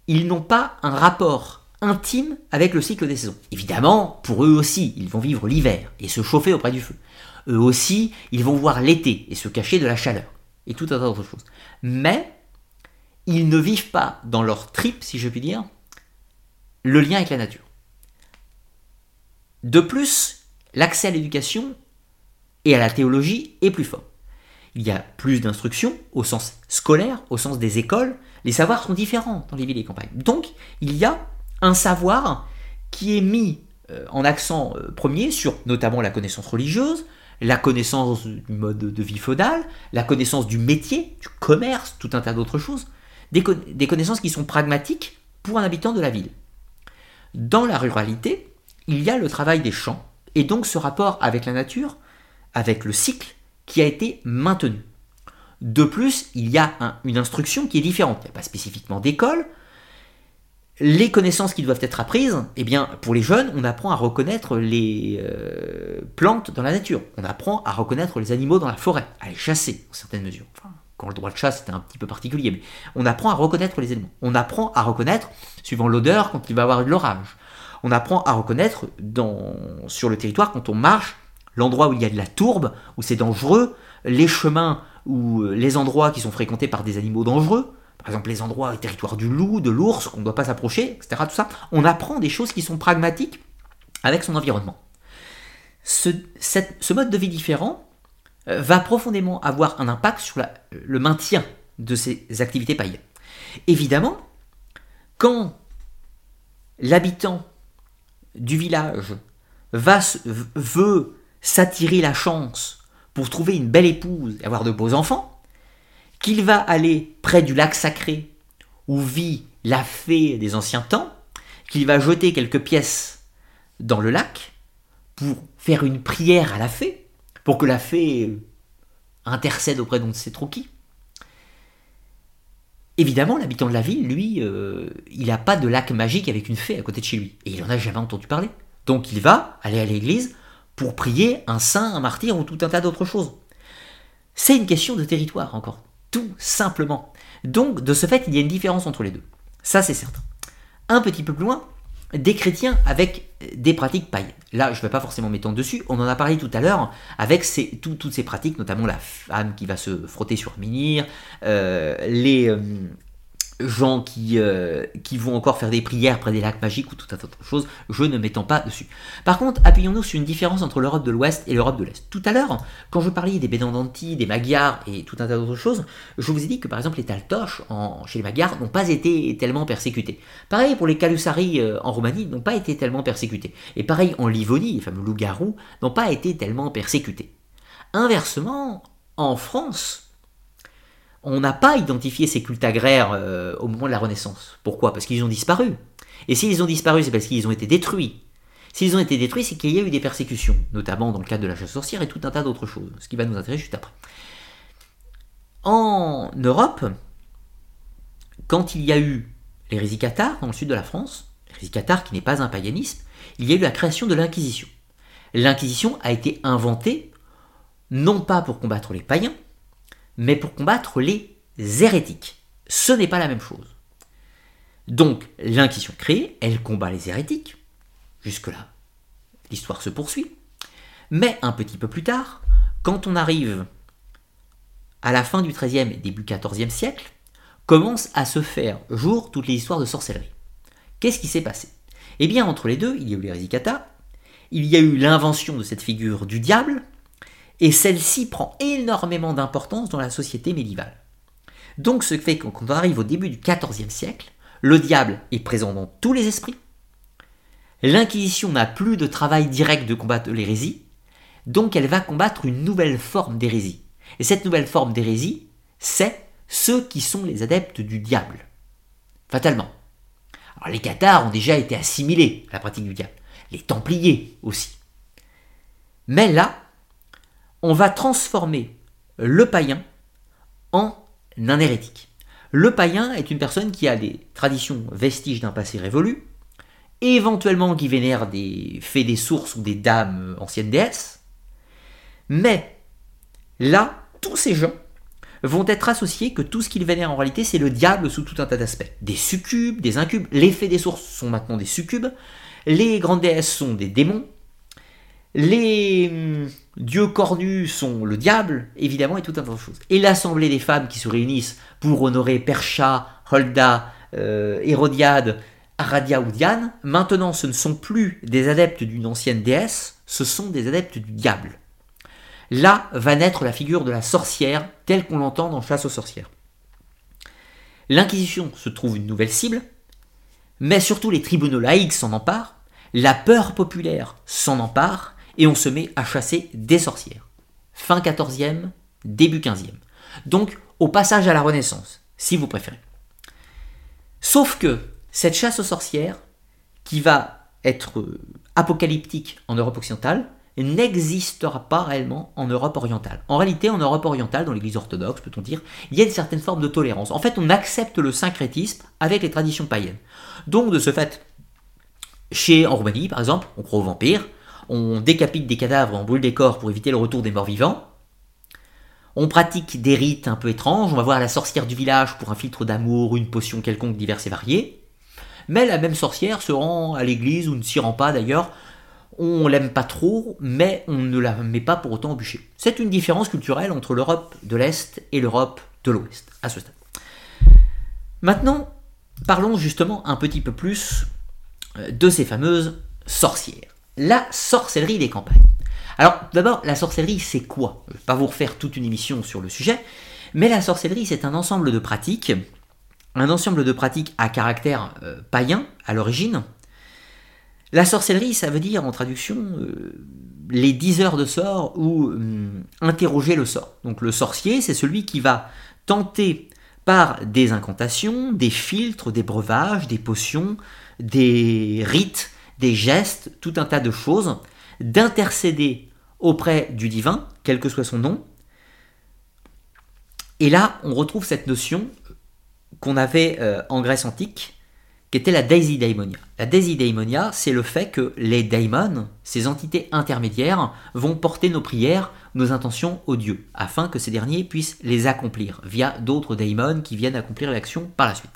Ils n'ont pas un rapport intime avec le cycle des saisons. Évidemment, pour eux aussi, ils vont vivre l'hiver et se chauffer auprès du feu. Eux aussi, ils vont voir l'été et se cacher de la chaleur et tout un tas d'autres choses. Mais ils ne vivent pas dans leur trip, si je puis dire, le lien avec la nature. De plus, l'accès à l'éducation et à la théologie est plus fort. Il y a plus d'instruction au sens scolaire, au sens des écoles. Les savoirs sont différents dans les villes et les campagnes. Donc, il y a un savoir qui est mis euh, en accent euh, premier sur notamment la connaissance religieuse, la connaissance du mode de vie feudal, la connaissance du métier, du commerce, tout un tas d'autres choses, des, des, connaissances qui sont pragmatiques pour un habitant de la ville. Dans la ruralité, il y a le travail des champs, et donc ce rapport avec la nature, avec le cycle, qui a été maintenu. De plus, il y a une instruction qui est différente. Il n'y a pas spécifiquement d'école, les connaissances qui doivent être apprises, eh bien, pour les jeunes, on apprend à reconnaître les euh, plantes dans la nature. On apprend à reconnaître les animaux dans la forêt, à les chasser, en certaines mesures. quand le droit de chasse était un petit peu particulier, mais on apprend à reconnaître les éléments. On apprend à reconnaître, suivant l'odeur, quand il va y avoir de l'orage. On apprend à reconnaître sur le territoire, quand on marche, l'endroit où il y a de la tourbe, où c'est dangereux, les chemins ou les endroits qui sont fréquentés par des animaux dangereux, par exemple les endroits, les territoires du loup, de l'ours, qu'on ne doit pas s'approcher, etc. Tout ça, on apprend des choses qui sont pragmatiques avec son environnement. Ce, mode de vie différent euh, va profondément avoir un impact sur le maintien de ces activités païennes. Évidemment, quand l'habitant du village veut s'attirer la chance pour trouver une belle épouse et avoir de beaux enfants, qu'il va aller près du lac sacré où vit la fée des anciens temps, qu'il va jeter quelques pièces dans le lac pour faire une prière à la fée, pour que la fée intercède auprès de ses troquis. Évidemment, l'habitant de la ville, lui, euh, il n'a pas de lac magique avec une fée à côté de chez lui, et il n'en a jamais entendu parler. Donc il va aller à l'église pour prier un saint, un martyr ou tout un tas d'autres choses. C'est une question de territoire encore tout simplement. Donc, de ce fait, il y a une différence entre les deux. Ça, c'est certain. Un petit peu plus loin, des chrétiens avec des pratiques païennes. Là, je ne vais pas forcément m'étendre dessus, on en a parlé tout à l'heure avec toutes ces pratiques, notamment la femme qui va se frotter sur un menhir, euh, les, euh, gens qui, euh, qui vont encore faire des prières près des lacs magiques ou tout un tas d'autres choses, je ne m'étends pas dessus. Par contre, appuyons-nous sur une différence entre l'Europe de l'Ouest et l'Europe de l'Est. Tout à l'heure, quand je parlais des Bénandanti, des Magyars et tout un tas d'autres choses, je vous ai dit que par exemple les Taltoches chez les Magyars n'ont pas été tellement persécutés. Pareil pour les Calusari euh, en Roumanie n'ont pas été tellement persécutés. Et pareil en Livonie, les fameux loups-garous, n'ont pas été tellement persécutés. Inversement, en France, on n'a pas identifié ces cultes agraires euh, au moment de la Renaissance. Pourquoi? Parce qu'ils ont disparu. Et s'ils ont disparu, c'est parce qu'ils ont été détruits. S'ils ont été détruits, c'est qu'il y a eu des persécutions, notamment dans le cadre de la chasse sorcière et tout un tas d'autres choses, ce qui va nous intéresser juste après. En Europe, quand il y a eu l'hérésie cathare dans le sud de la France, l'hérésie qui n'est pas un paganisme, il y a eu la création de l'Inquisition. L'Inquisition a été inventée non pas pour combattre les païens, mais pour combattre les hérétiques. Ce n'est pas la même chose. Donc l'Inquisition créée, elle combat les hérétiques. Jusque-là, l'histoire se poursuit. Mais un petit peu plus tard, quand on arrive à la fin du XIIIe et début XIVe siècle, commencent à se faire jour toutes les histoires de sorcellerie. Qu'est-ce qui s'est passé? Eh bien, entre les deux, il y a eu l'hérésie il y a eu l'invention de cette figure du diable, et celle-ci prend énormément d'importance dans la société médiévale. Donc ce fait que quand on arrive au début du XIVe siècle, le diable est présent dans tous les esprits, l'Inquisition n'a plus de travail direct de combattre l'hérésie, donc elle va combattre une nouvelle forme d'hérésie. Et cette nouvelle forme d'hérésie, c'est ceux qui sont les adeptes du diable. Fatalement. Alors les cathares ont déjà été assimilés à la pratique du diable. Les templiers aussi. Mais là, on va transformer le païen en un hérétique. Le païen est une personne qui a des traditions vestiges d'un passé révolu, éventuellement qui vénère des fées des sources ou des dames anciennes déesses, mais là, tous ces gens vont être associés que tout ce qu'ils vénèrent en réalité, c'est le diable sous tout un tas d'aspects. Des succubes, des incubes, les fées des sources sont maintenant des succubes, les grandes déesses sont des démons, les dieux cornus sont le diable, évidemment, et tout un tas de choses. Et l'assemblée des femmes qui se réunissent pour honorer Percha, Holda, euh, Hérodiade, Aradia ou Diane, maintenant ce ne sont plus des adeptes d'une ancienne déesse, ce sont des adeptes du diable. Là va naître la figure de la sorcière telle qu'on l'entend dans Chasse aux sorcières. L'Inquisition se trouve une nouvelle cible, mais surtout les tribunaux laïcs s'en emparent, la peur populaire s'en empare, et on se met à chasser des sorcières. Fin 14e, début 15e. Donc au passage à la Renaissance, si vous préférez. Sauf que cette chasse aux sorcières, qui va être euh, apocalyptique en Europe occidentale, n'existera pas réellement en Europe orientale. En réalité, en Europe orientale, dans l'Église orthodoxe, peut-on dire, il y a une certaine forme de tolérance. En fait, on accepte le syncrétisme avec les traditions païennes. Donc, de ce fait, chez en Roumanie, par exemple, on croit aux vampires, on décapite des cadavres, on brûle des corps pour éviter le retour des morts vivants. On pratique des rites un peu étranges, on va voir la sorcière du village pour un filtre d'amour, une potion quelconque diverse et variée. Mais la même sorcière se rend à l'église ou ne s'y rend pas d'ailleurs. On l'aime pas trop, mais on ne la met pas pour autant au bûcher. C'est une différence culturelle entre l'Europe de l'Est et l'Europe de l'Ouest, à ce stade. Maintenant, parlons justement un petit peu plus euh, de ces fameuses sorcières la sorcellerie des campagnes. Alors d'abord, la sorcellerie, c'est quoi? Je ne vais pas vous refaire toute une émission sur le sujet, mais la sorcellerie, c'est un ensemble de pratiques, un ensemble de pratiques à caractère euh, païen à l'origine. La sorcellerie, ça veut dire en traduction euh, les 10 heures de sort ou hum, interroger le sort. Donc le sorcier, c'est celui qui va tenter par des incantations, des filtres, des breuvages, des potions, des rites, des gestes, tout un tas de choses, d'intercéder auprès du divin, quel que soit son nom. Et là, on retrouve cette notion qu'on avait euh, en Grèce antique, qui était la daimonia. La daimonia, c'est le fait que les daimons, ces entités intermédiaires, vont porter nos prières, nos intentions aux dieux, afin que ces derniers puissent les accomplir via d'autres daimons qui viennent accomplir l'action par la suite.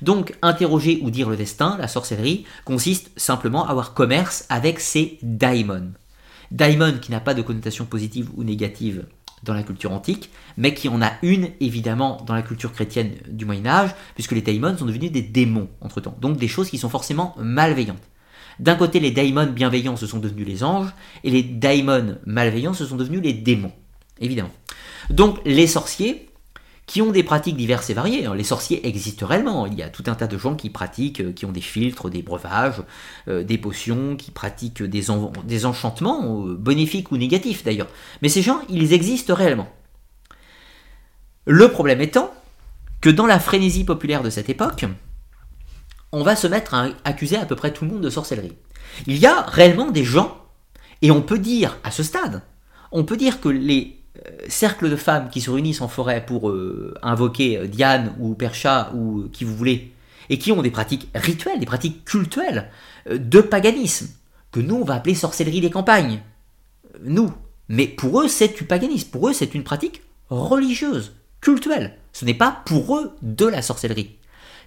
Donc, interroger ou dire le destin, la sorcellerie, consiste simplement à avoir commerce avec ces daimons. Daimon qui n'a pas de connotation positive ou négative dans la culture antique, mais qui en a une évidemment dans la culture chrétienne du Moyen Âge, puisque les daimons sont devenus des démons entre-temps, donc des choses qui sont forcément malveillantes. D'un côté, les daimons bienveillants se sont devenus les anges, et les daimons malveillants se sont devenus les démons, évidemment. Donc les sorciers, qui ont des pratiques diverses et variées. Hein. Les sorciers existent réellement. Il y a tout un tas de gens qui pratiquent, euh, qui ont des filtres, des breuvages, euh, des potions, qui pratiquent des, enchantements, euh, bénéfiques ou négatifs d'ailleurs. Mais ces gens, ils existent réellement. Le problème étant que dans la frénésie populaire de cette époque, on va se mettre à accuser à peu près tout le monde de sorcellerie. Il y a réellement des gens, et on peut dire à ce stade, on peut dire que les euh, cercles de femmes qui se réunissent en forêt pour euh, invoquer euh, Diane ou Percha ou qui vous voulez, et qui ont des pratiques rituelles, des pratiques cultuelles de paganisme, que nous on va appeler sorcellerie des campagnes. Nous. Mais pour eux c'est du paganisme, pour eux c'est une pratique religieuse, cultuelle. Ce n'est pas pour eux de la sorcellerie.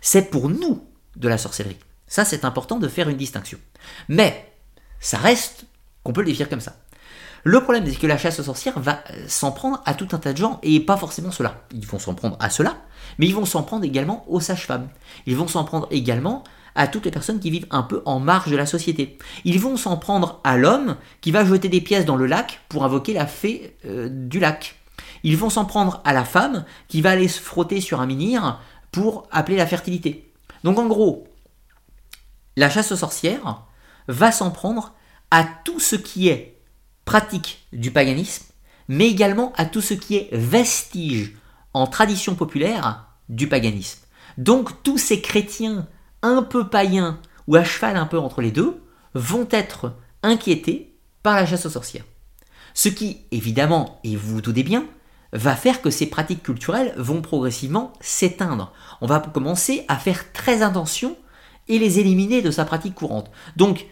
C'est pour nous de la sorcellerie. Ça c'est important de faire une distinction. Mais ça reste qu'on peut le définir comme ça. Le problème, c'est que la chasse aux sorcières va euh, s'en prendre à tout un tas de gens, et pas forcément cela. Ils vont s'en prendre à cela, mais ils vont s'en prendre également aux sages-femmes. Ils vont s'en prendre également à toutes les personnes qui vivent un peu en marge de la société. Ils vont s'en prendre à l'homme qui va jeter des pièces dans le lac pour invoquer la fée euh, du lac. Ils vont s'en prendre à la femme qui va aller se frotter sur un menhir pour appeler la fertilité. Donc en gros, la chasse aux sorcières va s'en prendre à tout ce qui est pratique du paganisme, mais également à tout ce qui est vestige en tradition populaire du paganisme. Donc tous ces chrétiens un peu païens ou à cheval un peu entre les deux vont être inquiétés par la chasse aux sorcières. Ce qui, évidemment, et vous vous doutez bien, va faire que ces pratiques culturelles vont progressivement s'éteindre. On va commencer à faire très attention et les éliminer de sa pratique courante. Donc,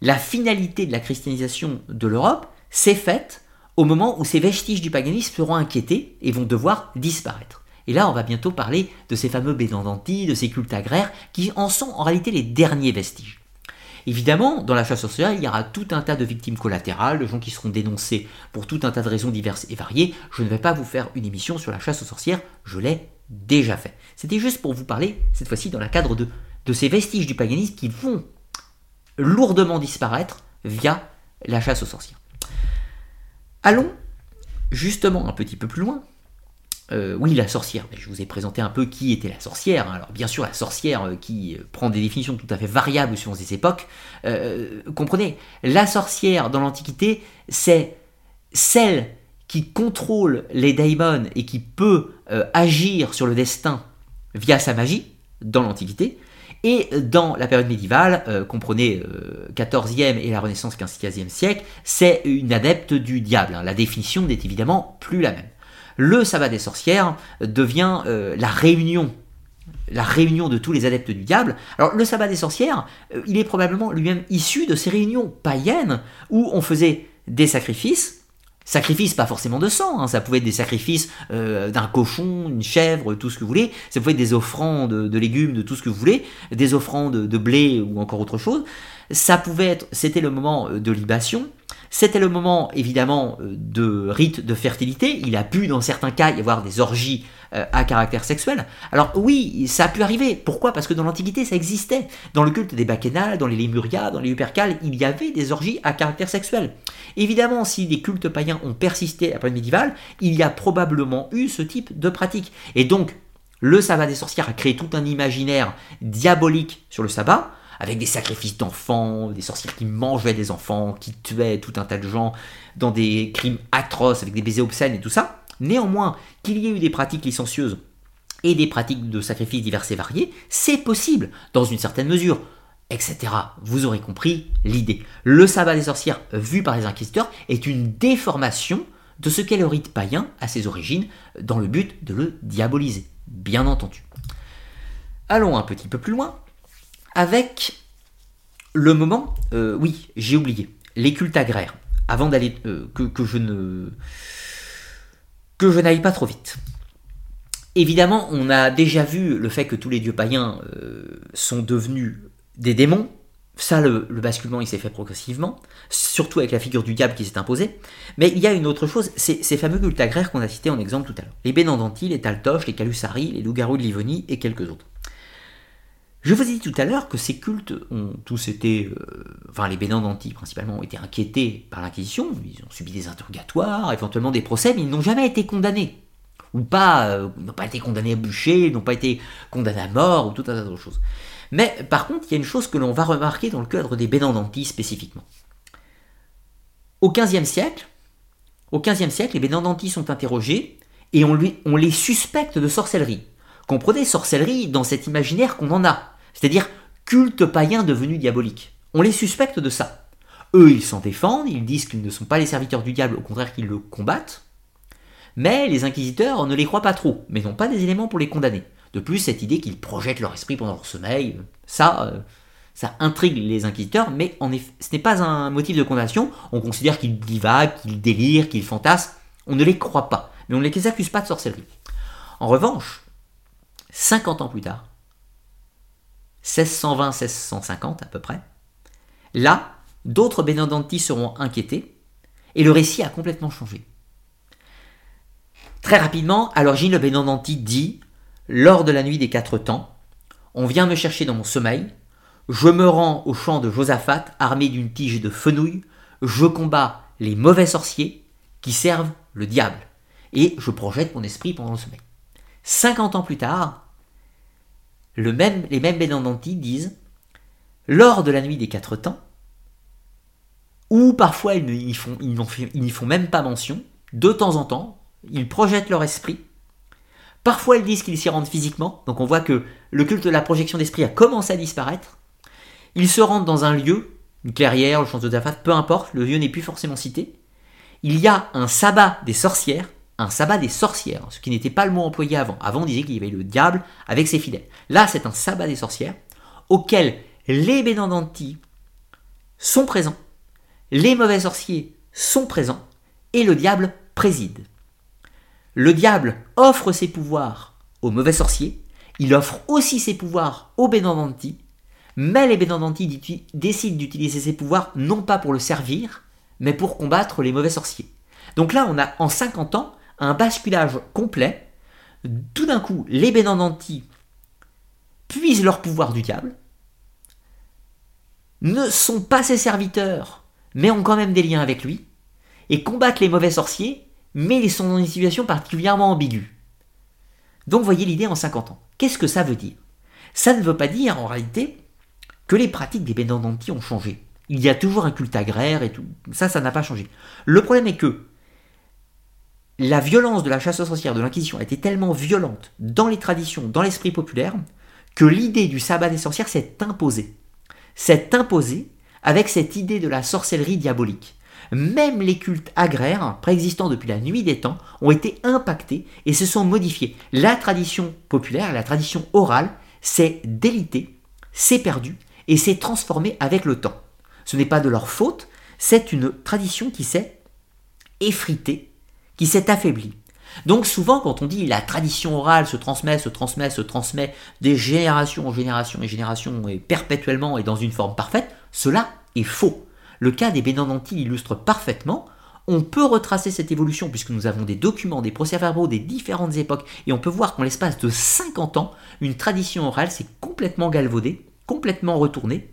la finalité de la christianisation de l'Europe s'est faite au moment où ces vestiges du paganisme seront inquiétés et vont devoir disparaître. Et là, on va bientôt parler de ces fameux bédandantis, de ces cultes agraires, qui en sont en réalité les derniers vestiges. Évidemment, dans la chasse sociale, il y aura tout un tas de victimes collatérales, de gens qui seront dénoncés pour tout un tas de raisons diverses et variées. Je ne vais pas vous faire une émission sur la chasse aux sorcières, je l'ai déjà fait. C'était juste pour vous parler, cette fois-ci, dans le cadre de ces vestiges du paganisme qui vont lourdement disparaître via la chasse aux sorcières. Allons justement un petit peu plus loin. Euh, oui, la sorcière. Je vous ai présenté un peu qui était la sorcière. Alors bien sûr, la sorcière euh, qui euh, prend des définitions tout à fait variables suivant ces époques. comprenez, la sorcière dans l'Antiquité, c'est celle qui contrôle les daimons et qui peut agir sur le destin via sa magie dans l'Antiquité. Et dans la période médiévale, comprenez 14e euh, et la Renaissance 15e siècle, c'est une adepte du diable. Hein. La définition n'est évidemment plus la même. Le sabbat des sorcières devient euh, la réunion la réunion de tous les adeptes du diable. Alors le sabbat des sorcières, il est probablement lui-même issu de ces réunions païennes où on faisait des sacrifices Sacrifices, pas forcément de sang, hein. ça pouvait être des sacrifices euh, d'un cochon, une chèvre, tout ce que vous voulez, ça pouvait être des offrandes de, légumes, de tout ce que vous voulez, des offrandes de blé ou encore autre chose. Ça pouvait être, c'était le moment euh, de libation, c'était le moment évidemment euh, de rite de fertilité, il a pu dans certains cas y avoir des orgies à caractère sexuel. Alors oui, ça a pu arriver. Pourquoi? Parce que dans l'Antiquité, ça existait. Dans le culte des Bacchanales, dans les Lémurias, dans les Lupercales, il y avait des orgies à caractère sexuel. Évidemment, si les cultes païens ont persisté à l'époque médiévale, il y a probablement eu ce type de pratique. Et donc, le sabbat des sorcières a créé tout un imaginaire diabolique sur le sabbat, avec des sacrifices d'enfants, des sorcières qui mangeaient des enfants, qui tuaient tout un tas de gens dans des crimes atroces, avec des baisers obscènes et tout ça. Néanmoins, qu'il y ait eu des pratiques licencieuses et des pratiques de sacrifices divers et variés, c'est possible, dans une certaine mesure etc. Vous aurez compris l'idée. Le sabbat des sorcières, vu par les inquisiteurs, est une déformation de ce qu'est le rite païen à ses origines, dans le but de le diaboliser, bien entendu. Allons un petit peu plus loin, avec le moment, euh, oui, j'ai oublié, les cultes agraires, avant d'aller, euh, que, je ne... que je n'aille pas trop vite. Évidemment, on a déjà vu le fait que tous les dieux païens euh, sont devenus des démons. Ça, le, basculement, il s'est fait progressivement, surtout avec la figure du diable qui s'est imposée. Mais il y a une autre chose, c'est ces fameux cultes agraires qu'on a cités en exemple tout à l'heure. Les Bénandanti, les Taltoches, les Calusari, les loups-garous de Livonie et quelques autres. Je vous ai dit tout à l'heure que ces cultes ont tous été, euh, enfin les Bénandanti principalement, ont été inquiétés par l'Inquisition, ils ont subi des interrogatoires, éventuellement des procès, mais ils n'ont jamais été condamnés. Ou pas, euh, n'ont pas été condamnés à bûcher, n'ont pas été condamnés à mort, ou tout un tas d'autres choses. Mais par contre, il y a une chose que l'on va remarquer dans le cadre des Bénandantis spécifiquement. Au XVe siècle, au siècle, les Bénandantis sont interrogés et on les suspecte de sorcellerie. Comprenez sorcellerie dans cet imaginaire qu'on en a, c'est-à-dire culte païen devenu diabolique. On les suspecte de ça. Eux, ils s'en défendent, ils disent qu'ils ne sont pas les serviteurs du diable, au contraire qu'ils le combattent. Mais les inquisiteurs ne les croient pas trop, mais n'ont pas des éléments pour les condamner. De plus, cette idée qu'ils projettent leur esprit pendant leur sommeil, ça, euh, ça intrigue les inquisiteurs, mais ce n'est pas un motif de condamnation. On considère qu'ils divaguent, qu'ils délirent, qu'ils fantasment. On ne les croit pas, mais on ne les accuse pas de sorcellerie. En revanche, 50 ans plus tard, 1620-1650 à peu près, là, d'autres Benandanti seront inquiétés, et le récit a complètement changé. Très rapidement, à l'origine, le Benandanti dit Lors de la nuit des quatre temps, on vient me chercher dans mon sommeil, je me rends au champ de Josaphat armé d'une tige de fenouil, je combats les mauvais sorciers qui servent le diable, et je projette mon esprit pendant le sommeil. 50 ans plus tard, les mêmes Benandanti disent Lors de la nuit des quatre temps, ou parfois ils n'y font, même pas mention, de temps en temps, ils projettent leur esprit. Parfois, ils disent qu'ils s'y rendent physiquement, donc on voit que le culte de la projection d'esprit a commencé à disparaître. Ils se rendent dans un lieu, une clairière, le champ de Tafat, peu importe, le lieu n'est plus forcément cité. Il y a un sabbat des sorcières, un sabbat des sorcières, ce qui n'était pas le mot employé avant. Avant, on disait qu'il y avait le diable avec ses fidèles. Là, c'est un sabbat des sorcières, auquel les bénandantis sont présents, les mauvais sorciers sont présents, et le diable préside. Le diable offre ses pouvoirs aux mauvais sorciers, il offre aussi ses pouvoirs aux Benandanti, mais les Benandanti décident d'utiliser ses pouvoirs non pas pour le servir, mais pour combattre les mauvais sorciers. Donc là, on a en 50 ans un basculage complet. Tout d'un coup, les Benandanti puisent leur pouvoir du diable, ne sont pas ses serviteurs, mais ont quand même des liens avec lui, et combattent les mauvais sorciers mais ils sont dans une situation particulièrement ambiguë. Donc voyez l'idée en 50 ans. Qu'est-ce que ça veut dire? Ça ne veut pas dire en réalité que les pratiques des Benandanti ont changé. Il y a toujours un culte agraire et tout. Ça, ça n'a pas changé. Le problème est que la violence de la chasse aux sorcières de l'Inquisition a été tellement violente dans les traditions, dans l'esprit populaire, que l'idée du sabbat des sorcières s'est imposée. S'est imposée avec cette idée de la sorcellerie diabolique. Même les cultes agraires, préexistants depuis la nuit des temps, ont été impactés et se sont modifiés. La tradition populaire, la tradition orale, s'est délitée, s'est perdue et s'est transformée avec le temps. Ce n'est pas de leur faute, c'est une tradition qui s'est effritée, qui s'est affaiblie. Donc souvent quand on dit la tradition orale se transmet, se transmet, se transmet des générations en génération et génération et perpétuellement et dans une forme parfaite, cela est faux. Le cas des Benandanti illustre parfaitement. On peut retracer cette évolution puisque nous avons des documents, des procès-verbaux des différentes époques et on peut voir qu'en l'espace de 50 ans, une tradition orale s'est complètement galvaudée, complètement retournée,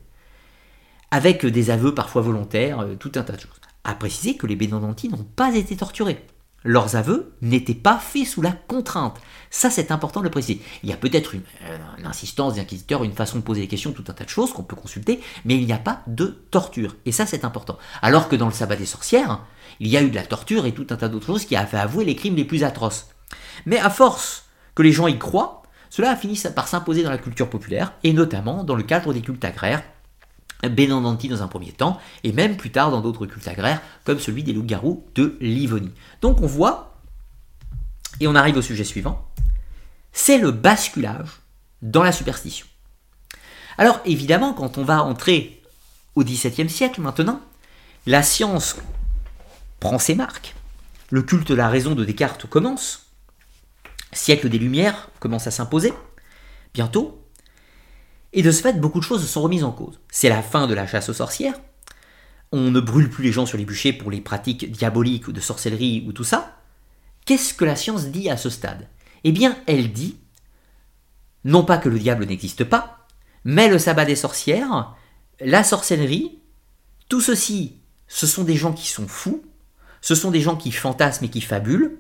avec des aveux parfois volontaires, euh, tout un tas de choses. À préciser que les Benandanti n'ont pas été torturés. Leurs aveux n'étaient pas faits sous la contrainte. Ça, c'est important de le préciser. Il y a peut-être une, euh, insistance des inquisiteurs, une façon de poser des questions, tout un tas de choses qu'on peut consulter, mais il n'y a pas de torture. Et ça, c'est important. Alors que dans le sabbat des sorcières, il y a eu de la torture et tout un tas d'autres choses qui a fait avouer les crimes les plus atroces. Mais à force que les gens y croient, cela a fini par s'imposer dans la culture populaire, et notamment dans le cadre des cultes agraires, Benandanti dans un premier temps, et même plus tard dans d'autres cultes agraires, comme celui des loups-garous de Livonie. Donc on voit, et on arrive au sujet suivant, c'est le basculage dans la superstition. Alors évidemment, quand on va entrer au XVIIe siècle maintenant, la science prend ses marques, le culte de la raison de Descartes commence, siècle des Lumières commence à s'imposer, bientôt, et de ce fait, beaucoup de choses sont remises en cause. C'est la fin de la chasse aux sorcières. On ne brûle plus les gens sur les bûchers pour les pratiques diaboliques ou de sorcellerie ou tout ça. Qu'est-ce que la science dit à ce stade? Eh bien, elle dit, non pas que le diable n'existe pas, mais le sabbat des sorcières, la sorcellerie, tout ceci, ce sont des gens qui sont fous, ce sont des gens qui fantasment et qui fabulent.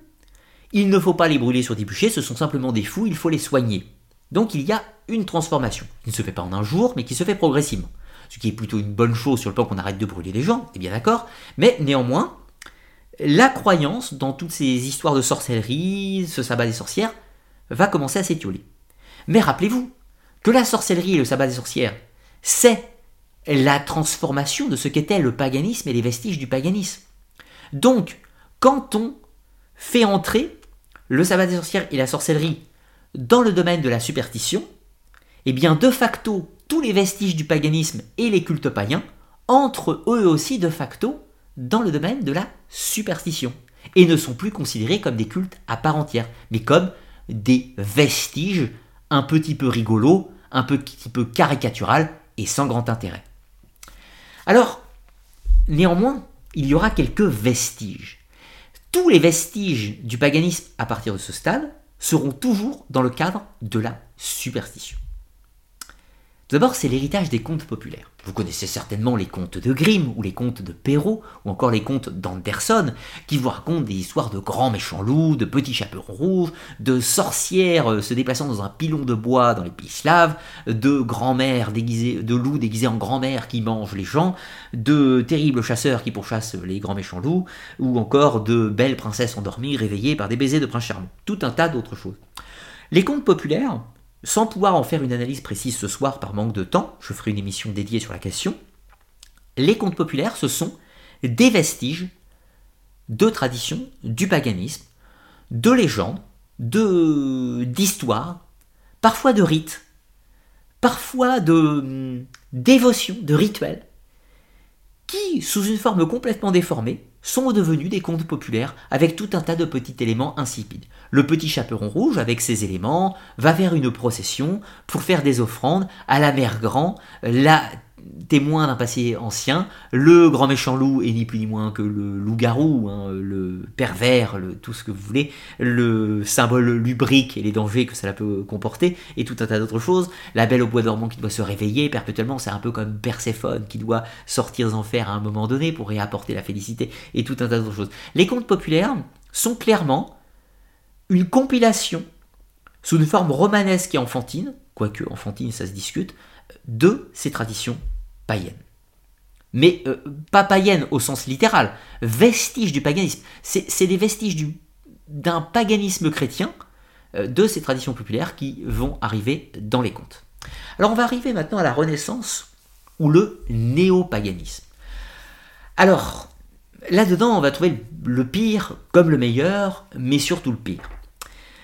Il ne faut pas les brûler sur des bûchers, ce sont simplement des fous, il faut les soigner. Donc il y a une transformation, qui ne se fait pas en un jour, mais qui se fait progressivement. Ce qui est plutôt une bonne chose sur le plan qu'on arrête de brûler les gens, et bien d'accord, mais néanmoins, la croyance dans toutes ces histoires de sorcellerie, ce sabbat des sorcières, va commencer à s'étioler. Mais rappelez-vous que la sorcellerie et le sabbat des sorcières, c'est la transformation de ce qu'était le paganisme et les vestiges du paganisme. Donc, quand on fait entrer le sabbat des sorcières et la sorcellerie dans le domaine de la superstition, eh bien, de facto, tous les vestiges du paganisme et les cultes païens entrent eux aussi de facto dans le domaine de la superstition et ne sont plus considérés comme des cultes à part entière, mais comme des vestiges un petit peu rigolos, un petit peu caricatural et sans grand intérêt. Alors, néanmoins, il y aura quelques vestiges. Tous les vestiges du paganisme à partir de ce stade seront toujours dans le cadre de la superstition. D'abord, c'est l'héritage des contes populaires. Vous connaissez certainement les contes de Grimm ou les contes de Perrault ou encore les contes d'Anderson qui vous racontent des histoires de grands méchants loups, de petits chaperons rouges, de sorcières euh, se déplaçant dans un pilon de bois dans les pays slaves, de grand-mères déguisées, de loups déguisés en grand-mère qui mangent les gens, de terribles chasseurs qui pourchassent les grands méchants loups ou encore de belles princesses endormies réveillées par des baisers de prince charmant. Tout un tas d'autres choses. Les contes populaires sans pouvoir en faire une analyse précise ce soir par manque de temps, je ferai une émission dédiée sur la question, les contes populaires, ce sont des vestiges de traditions, du paganisme, de légendes, de d'histoires, parfois de rites, parfois de hum, dévotions, de rituels, qui, sous une forme complètement déformée, sont devenus des contes populaires avec tout un tas de petits éléments insipides. Le petit chaperon rouge, avec ses éléments, va faire une procession pour faire des offrandes à la mère grand, la témoin d'un passé ancien, le grand méchant loup est ni plus ni moins que le loup-garou, hein, le pervers, tout ce que vous voulez, le symbole lubrique et les dangers que cela peut comporter, et tout un tas d'autres choses. La belle au bois dormant qui doit se réveiller perpétuellement, c'est un peu comme Perséphone qui doit sortir des enfers à un moment donné pour réapporter la félicité, et tout un tas d'autres choses. Les contes populaires sont clairement une compilation sous une forme romanesque et enfantine, quoique enfantine ça se discute, de ces traditions païennes. Mais euh, pas païennes au sens littéral, vestiges du paganisme. C'est des vestiges d'un paganisme chrétien euh, de ces traditions populaires qui vont arriver dans les contes. Alors on va arriver maintenant à la Renaissance ou le néo-paganisme. Alors, là-dedans, on va trouver le pire comme le meilleur, mais surtout le pire.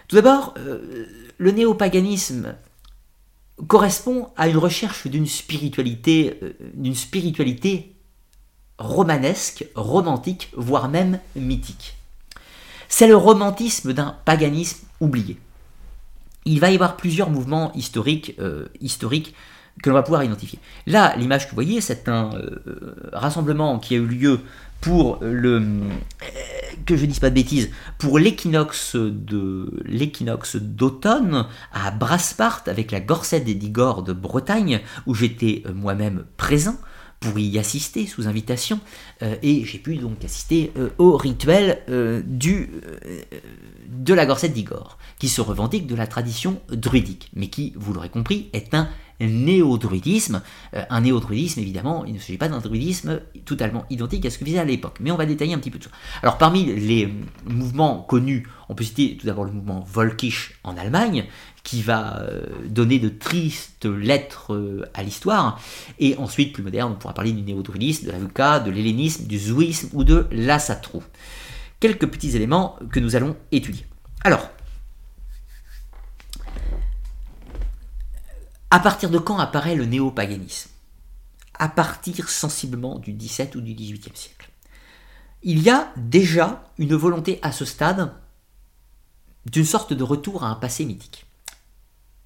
Tout d'abord, euh, le néo-paganisme correspond à une recherche d'une spiritualité, euh, d'une spiritualité romanesque, romantique, voire même mythique. C'est le romantisme d'un paganisme oublié. Il va y avoir plusieurs mouvements historiques, euh, historiques que l'on va pouvoir identifier. Là, l'image que vous voyez, c'est un rassemblement qui a eu lieu pour le que je dise pas de bêtises pour l'équinoxe de l'équinoxe d'automne à Braspart avec la Gorsette des Digors de Bretagne où j'étais euh, moi-même présent pour y assister sous invitation euh, et j'ai pu donc assister euh, au rituel du, de la Gorsette d'Igor qui se revendique de la tradition druidique mais qui, vous l'aurez compris, est un néo-druidisme. Euh, un néo-druidisme, évidemment, il ne s'agit pas d'un druidisme totalement identique à ce que visait à l'époque. Mais on va détailler un petit peu tout ça. Alors, parmi les mouvements connus, on peut citer tout d'abord le mouvement Volkisch en Allemagne, qui va euh, donner de tristes lettres euh, à l'histoire. Et ensuite, plus moderne, on pourra parler du néo-druidisme, de la Vuka, de l'hellénisme, du zouisme ou de l'asatru. Quelques petits éléments que nous allons étudier. Alors, À partir de quand apparaît le néopaganisme? À partir sensiblement du XVIIe ou du XVIIIe siècle. Il y a déjà une volonté à ce stade d'une sorte de retour à un passé mythique.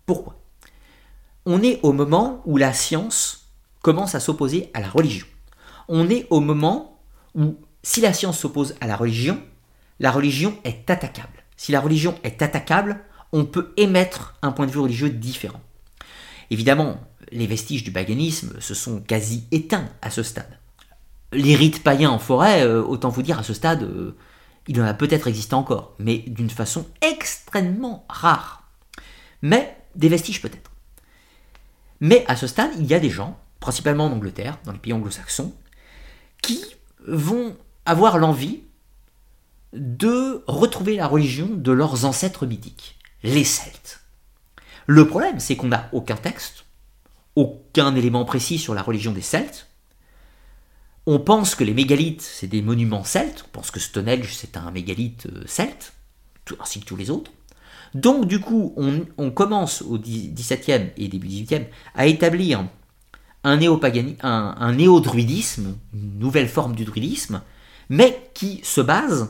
Pourquoi? On est au moment où la science commence à s'opposer à la religion. On est au moment où, si la science s'oppose à la religion, la religion est attaquable. Si la religion est attaquable, on peut émettre un point de vue religieux différent. Évidemment, les vestiges du paganisme se sont quasi éteints à ce stade. Les rites païens en forêt, euh, autant vous dire à ce stade, euh, il en a peut-être existé encore, mais d'une façon extrêmement rare. Mais des vestiges peut-être. Mais à ce stade, il y a des gens, principalement en Angleterre, dans les pays anglo-saxons, qui vont avoir l'envie de retrouver la religion de leurs ancêtres mythiques, les Celtes. Le problème, c'est qu'on n'a aucun texte, aucun élément précis sur la religion des Celtes. On pense que les mégalithes, c'est des monuments celtes, on pense que Stonehenge, c'est un mégalithe euh, celte, ainsi que tous les autres. Donc du coup, on, commence au XVIIe et début XVIIIe à établir un, un, néo-druidisme, une nouvelle forme du druidisme, mais qui se base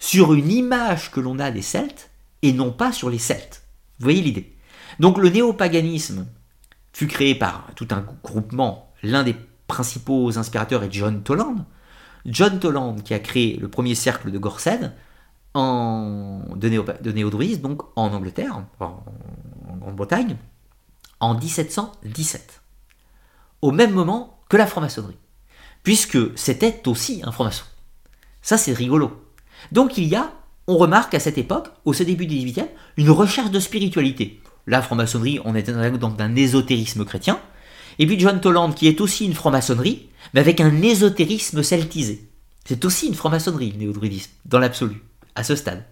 sur une image que l'on a des Celtes et non pas sur les Celtes. Vous voyez l'idée? Donc le néopaganisme fut créé par tout un groupement, l'un des principaux inspirateurs est John Toland. John Toland qui a créé le premier cercle de Gorsed, en, de, néo, de donc en Angleterre, en, Grande-Bretagne, en 1717, au même moment que la franc-maçonnerie, puisque c'était aussi un franc-maçon. Ça, c'est rigolo. Donc il y a, on remarque à cette époque, au début du XVIIIe, une recherche de spiritualité. La franc-maçonnerie, on était dans un ésotérisme chrétien, et puis John Toland, qui est aussi une franc-maçonnerie, mais avec un ésotérisme celtisé. C'est aussi une franc-maçonnerie, le néo-druidisme, dans l'absolu à ce stade.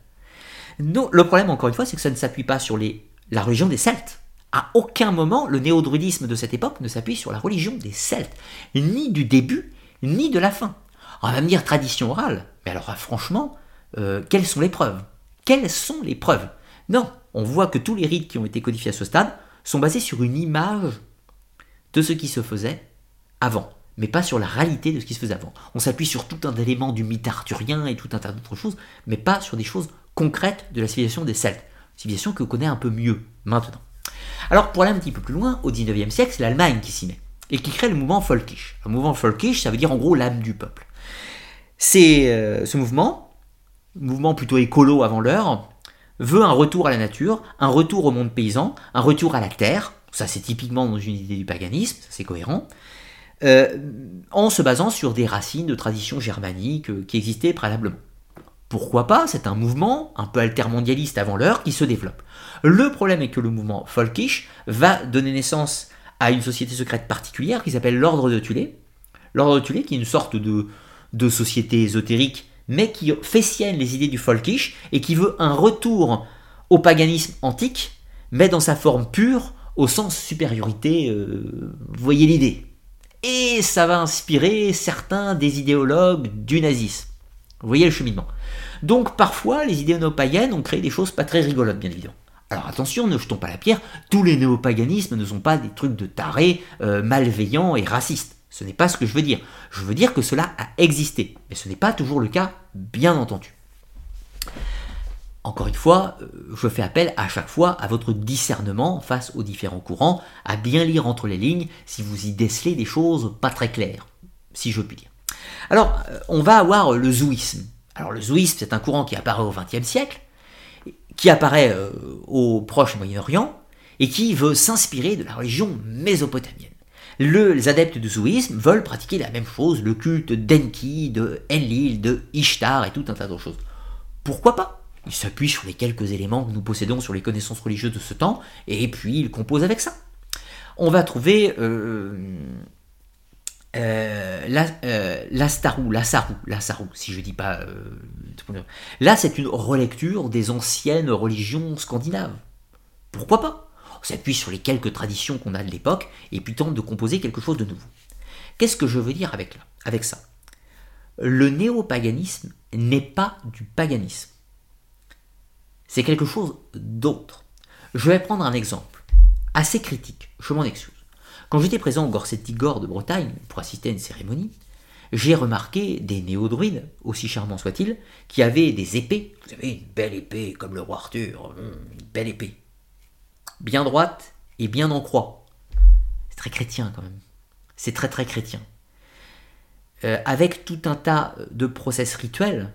Non, le problème, encore une fois, c'est que ça ne s'appuie pas sur la religion des Celtes. À aucun moment, le néo-druidisme de cette époque ne s'appuie sur la religion des Celtes, ni du début, ni de la fin. On va me dire tradition orale, mais alors franchement, euh, quelles sont les preuves? Quelles sont les preuves? Non, on voit que tous les rites qui ont été codifiés à ce stade sont basés sur une image de ce qui se faisait avant mais pas sur la réalité de ce qui se faisait avant. On s'appuie sur tout un élément du mythe arthurien et tout un tas d'autres choses, mais pas sur des choses concrètes de la civilisation des Celtes, civilisation que connaît un peu mieux maintenant. Alors pour aller un petit peu plus loin, au 19e siècle, c'est l'Allemagne qui s'y met, et qui crée le mouvement folkish. Le mouvement folkish, ça veut dire en gros l'âme du peuple. C'est euh, ce mouvement, mouvement plutôt écolo avant l'heure, veut un retour à la nature, un retour au monde paysan, un retour à la terre, ça c'est typiquement dans une idée du paganisme, c'est cohérent, euh, en se basant sur des racines de traditions germaniques euh, qui existaient préalablement. Pourquoi pas? C'est un mouvement un peu altermondialiste avant l'heure qui se développe. Le problème est que le mouvement folkish va donner naissance à une société secrète particulière qui s'appelle l'Ordre de Tulé. L'Ordre de Tulé qui est une sorte de, de société ésotérique mais qui fait sienne les idées du folkish et qui veut un retour au paganisme antique, mais dans sa forme pure, au sens supériorité. Euh, voyez l'idée et ça va inspirer certains des idéologues du nazisme. Vous voyez le cheminement. Donc parfois, les idées néo-païennes ont créé des choses pas très rigolotes, bien évidemment. Alors attention, ne jetons pas la pierre, tous les néopaganismes ne sont pas des trucs de tarés, euh, malveillants et racistes. Ce n'est pas ce que je veux dire. Je veux dire que cela a existé, mais ce n'est pas toujours le cas, bien entendu. Encore une fois, euh, je fais appel à chaque fois à votre discernement face aux différents courants, à bien lire entre les lignes si vous y décelez des choses pas très claires, si je puis dire. Alors, euh, on va avoir le zouisme. Alors, le zouisme, c'est un courant qui apparaît au XXe siècle, qui apparaît euh, au Proche Moyen-Orient, et qui veut s'inspirer de la religion mésopotamienne. Les adeptes du zouisme veulent pratiquer la même chose, le culte d'Enki, de Enlil, de Ishtar et tout un tas d'autres choses. Pourquoi pas? Il s'appuie sur les quelques éléments que nous possédons sur les connaissances religieuses de ce temps, et puis il compose avec ça. On va trouver euh, euh, la, euh, l'Asarou, si je dis pas. Euh, là, c'est une relecture des anciennes religions scandinaves. Pourquoi pas? On s'appuie sur les quelques traditions qu'on a de l'époque, et puis tente de composer quelque chose de nouveau. Qu'est-ce que je veux dire avec, ça? Le néopaganisme n'est pas du paganisme c'est quelque chose d'autre. Je vais prendre un exemple assez critique, je m'en excuse. Quand j'étais présent au Gorsetigor de Bretagne pour assister à une cérémonie, j'ai remarqué des néo-druides, aussi charmants soient-ils, qui avaient des épées. Vous avez une belle épée comme le roi Arthur, hum, une belle épée. Bien droite et bien en croix. C'est très chrétien quand même. C'est très très chrétien. Euh, avec tout un tas de process rituels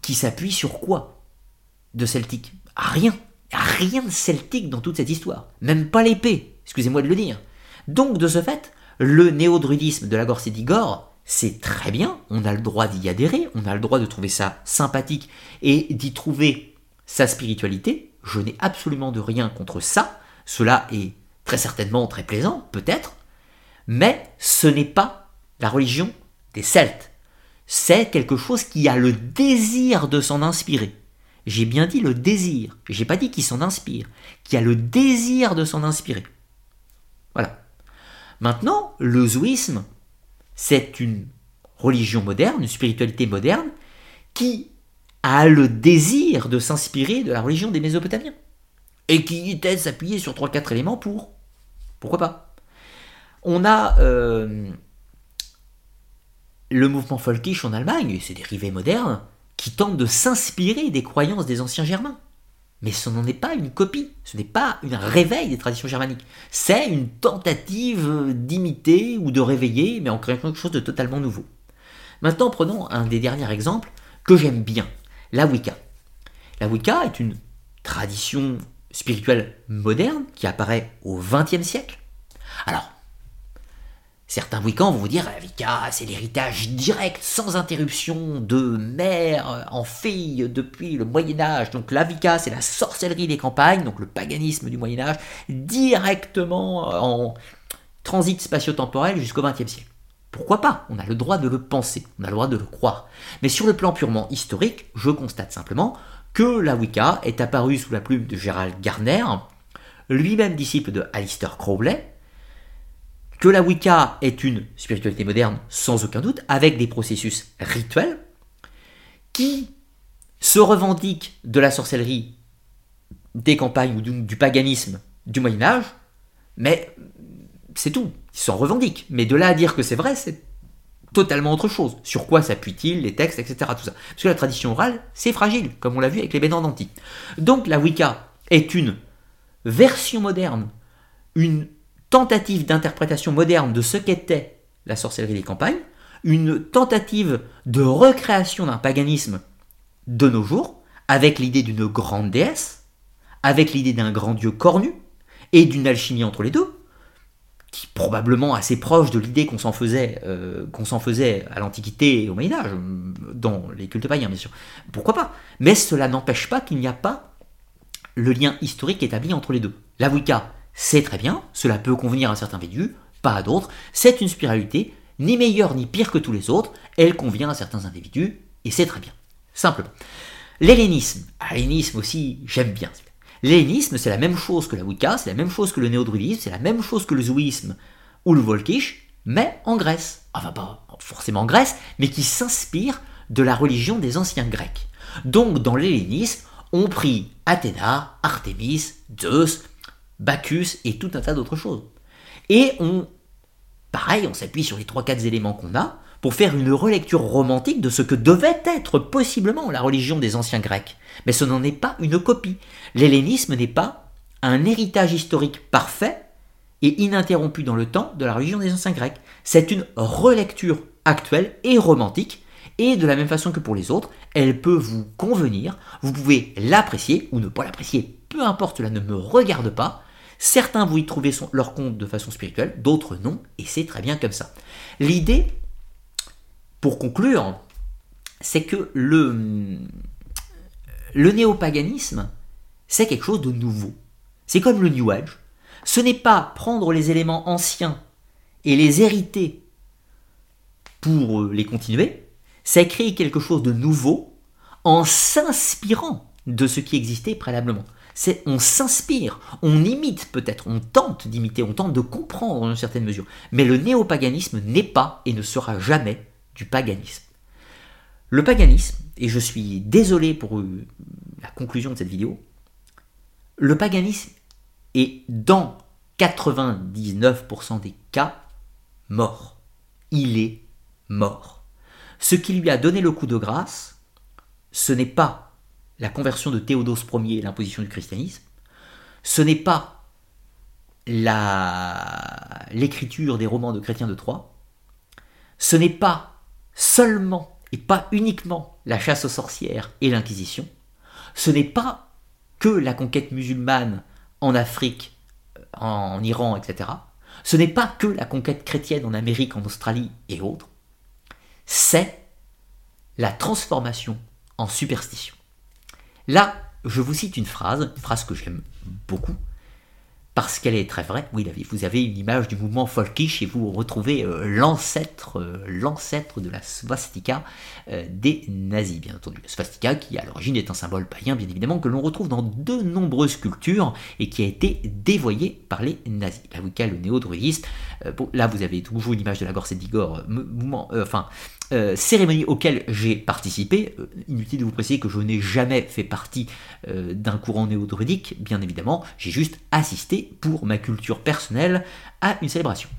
qui s'appuient sur quoi? De celtique. Rien. Rien de celtique dans toute cette histoire. Même pas l'épée, excusez-moi de le dire. Donc, de ce fait, le néo-druidisme de la Gorsédigore, c'est très bien, on a le droit d'y adhérer, on a le droit de trouver ça sympathique et d'y trouver sa spiritualité. Je n'ai absolument de rien contre ça. Cela est très certainement très plaisant, peut-être, mais ce n'est pas la religion des Celtes. c'est quelque chose qui a le désir de s'en inspirer. J'ai bien dit le désir, j'ai pas dit qu'il s'en inspire, qui a le désir de s'en inspirer. Voilà. Maintenant, le zouisme, c'est une religion moderne, une spiritualité moderne, qui a le désir de s'inspirer de la religion des Mésopotamiens. Et qui est s'appuyer sur 3-4 éléments pour. Pourquoi pas? On a euh, le mouvement folkish en Allemagne, et ses dérivés modernes, qui tentent de s'inspirer des croyances des anciens germains. Mais ce n'en est pas une copie, ce n'est pas un réveil des traditions germaniques. C'est une tentative d'imiter ou de réveiller, mais en créant quelque chose de totalement nouveau. Maintenant, prenons un des derniers exemples que j'aime bien, la Wicca. La Wicca est une tradition spirituelle moderne qui apparaît au XXe siècle. Alors, Certains Wiccans vont vous dire la Wicca, c'est l'héritage direct, sans interruption, de mère en fille depuis le Moyen Âge. Donc la Wicca, c'est la sorcellerie des campagnes, donc le paganisme du Moyen Âge, directement en transit spatio-temporel jusqu'au XXe siècle. Pourquoi pas? On a le droit de le penser, on a le droit de le croire. Mais sur le plan purement historique, je constate simplement que la Wicca est apparue sous la plume de Gérald Garner, lui-même disciple de Alistair Crowley, que la Wicca est une spiritualité moderne sans aucun doute, avec des processus rituels qui se revendiquent de la sorcellerie des campagnes ou du, paganisme du Moyen Âge, mais c'est tout, ils s'en revendiquent. Mais de là à dire que c'est vrai, c'est totalement autre chose. Sur quoi s'appuie-t-il, les textes, etc. Tout ça. Parce que la tradition orale, c'est fragile, comme on l'a vu avec les Bénandanti. Donc la Wicca est une version moderne, une tentative d'interprétation moderne de ce qu'était la sorcellerie des campagnes, une tentative de recréation d'un paganisme de nos jours, avec l'idée d'une grande déesse, avec l'idée d'un grand dieu cornu, et d'une alchimie entre les deux, qui est probablement assez proche de l'idée qu'on s'en faisait, euh, qu'on s'en faisait à l'Antiquité et au Moyen Âge, dans les cultes païens bien sûr. Pourquoi pas? Mais cela n'empêche pas qu'il n'y a pas le lien historique établi entre les deux. La Wicca c'est très bien, cela peut convenir à certains individus, pas à d'autres, c'est une spiritualité, ni meilleure ni pire que tous les autres, elle convient à certains individus, et c'est très bien. Simplement. L'hellénisme, ah, l'hellénisme aussi, j'aime bien. L'hellénisme, c'est la même chose que la Wicca, c'est la même chose que le néo-druidisme, c'est la même chose que le zouisme ou le volkish, mais en Grèce. Enfin, pas forcément en Grèce, mais qui s'inspire de la religion des anciens Grecs. Donc, dans l'hellénisme, on prie Athéna, Artémis, Zeus, Bacchus et tout un tas d'autres choses. Et on, pareil, on s'appuie sur les 3-4 éléments qu'on a pour faire une relecture romantique de ce que devait être possiblement la religion des anciens Grecs. Mais ce n'en est pas une copie. L'hellénisme n'est pas un héritage historique parfait et ininterrompu dans le temps de la religion des anciens Grecs. C'est une relecture actuelle et romantique, et de la même façon que pour les autres, elle peut vous convenir, vous pouvez l'apprécier ou ne pas l'apprécier, peu importe, cela ne me regarde pas, Certains vont y trouver leur compte de façon spirituelle, d'autres non, et c'est très bien comme ça. L'idée, pour conclure, c'est que le, néopaganisme, c'est quelque chose de nouveau. C'est comme le New Age. Ce n'est pas prendre les éléments anciens et les hériter pour les continuer, c'est créer quelque chose de nouveau en s'inspirant de ce qui existait préalablement c'est on s'inspire, on imite peut-être, on tente d'imiter, on tente de comprendre dans une certaine mesure. Mais le néopaganisme n'est pas et ne sera jamais du paganisme. Le paganisme, et je suis désolé pour euh, la conclusion de cette vidéo, le paganisme est dans 99% des cas mort. Il est mort. Ce qui lui a donné le coup de grâce, ce n'est pas la conversion de Théodose Ier et l'imposition du christianisme, ce n'est pas l'écriture des romans de chrétiens de Troyes, ce n'est pas seulement et pas uniquement la chasse aux sorcières et l'Inquisition, ce n'est pas que la conquête musulmane en Afrique, en Iran, etc. Ce n'est pas que la conquête chrétienne en Amérique, en Australie et autres. C'est la transformation en superstition. Là, je vous cite une phrase, une phrase que j'aime beaucoup. Parce qu'elle est très vraie. Oui, vous avez une image du mouvement folkish et vous retrouvez euh, l'ancêtre, euh, l'ancêtre de la swastika euh, des nazis, bien entendu. La swastika qui à l'origine est un symbole païen, bien évidemment, que l'on retrouve dans de nombreuses cultures et qui a été dévoyé par les nazis. La Wicca, le néo-druidisme, bon, là vous avez toujours une image de la Gorse d'Igor, mouvement, enfin, euh, cérémonie auxquelles j'ai participé. Euh, inutile de vous préciser que je n'ai jamais fait partie euh, d'un courant néo-druidique, bien évidemment, j'ai juste assisté pour ma culture personnelle à une célébration.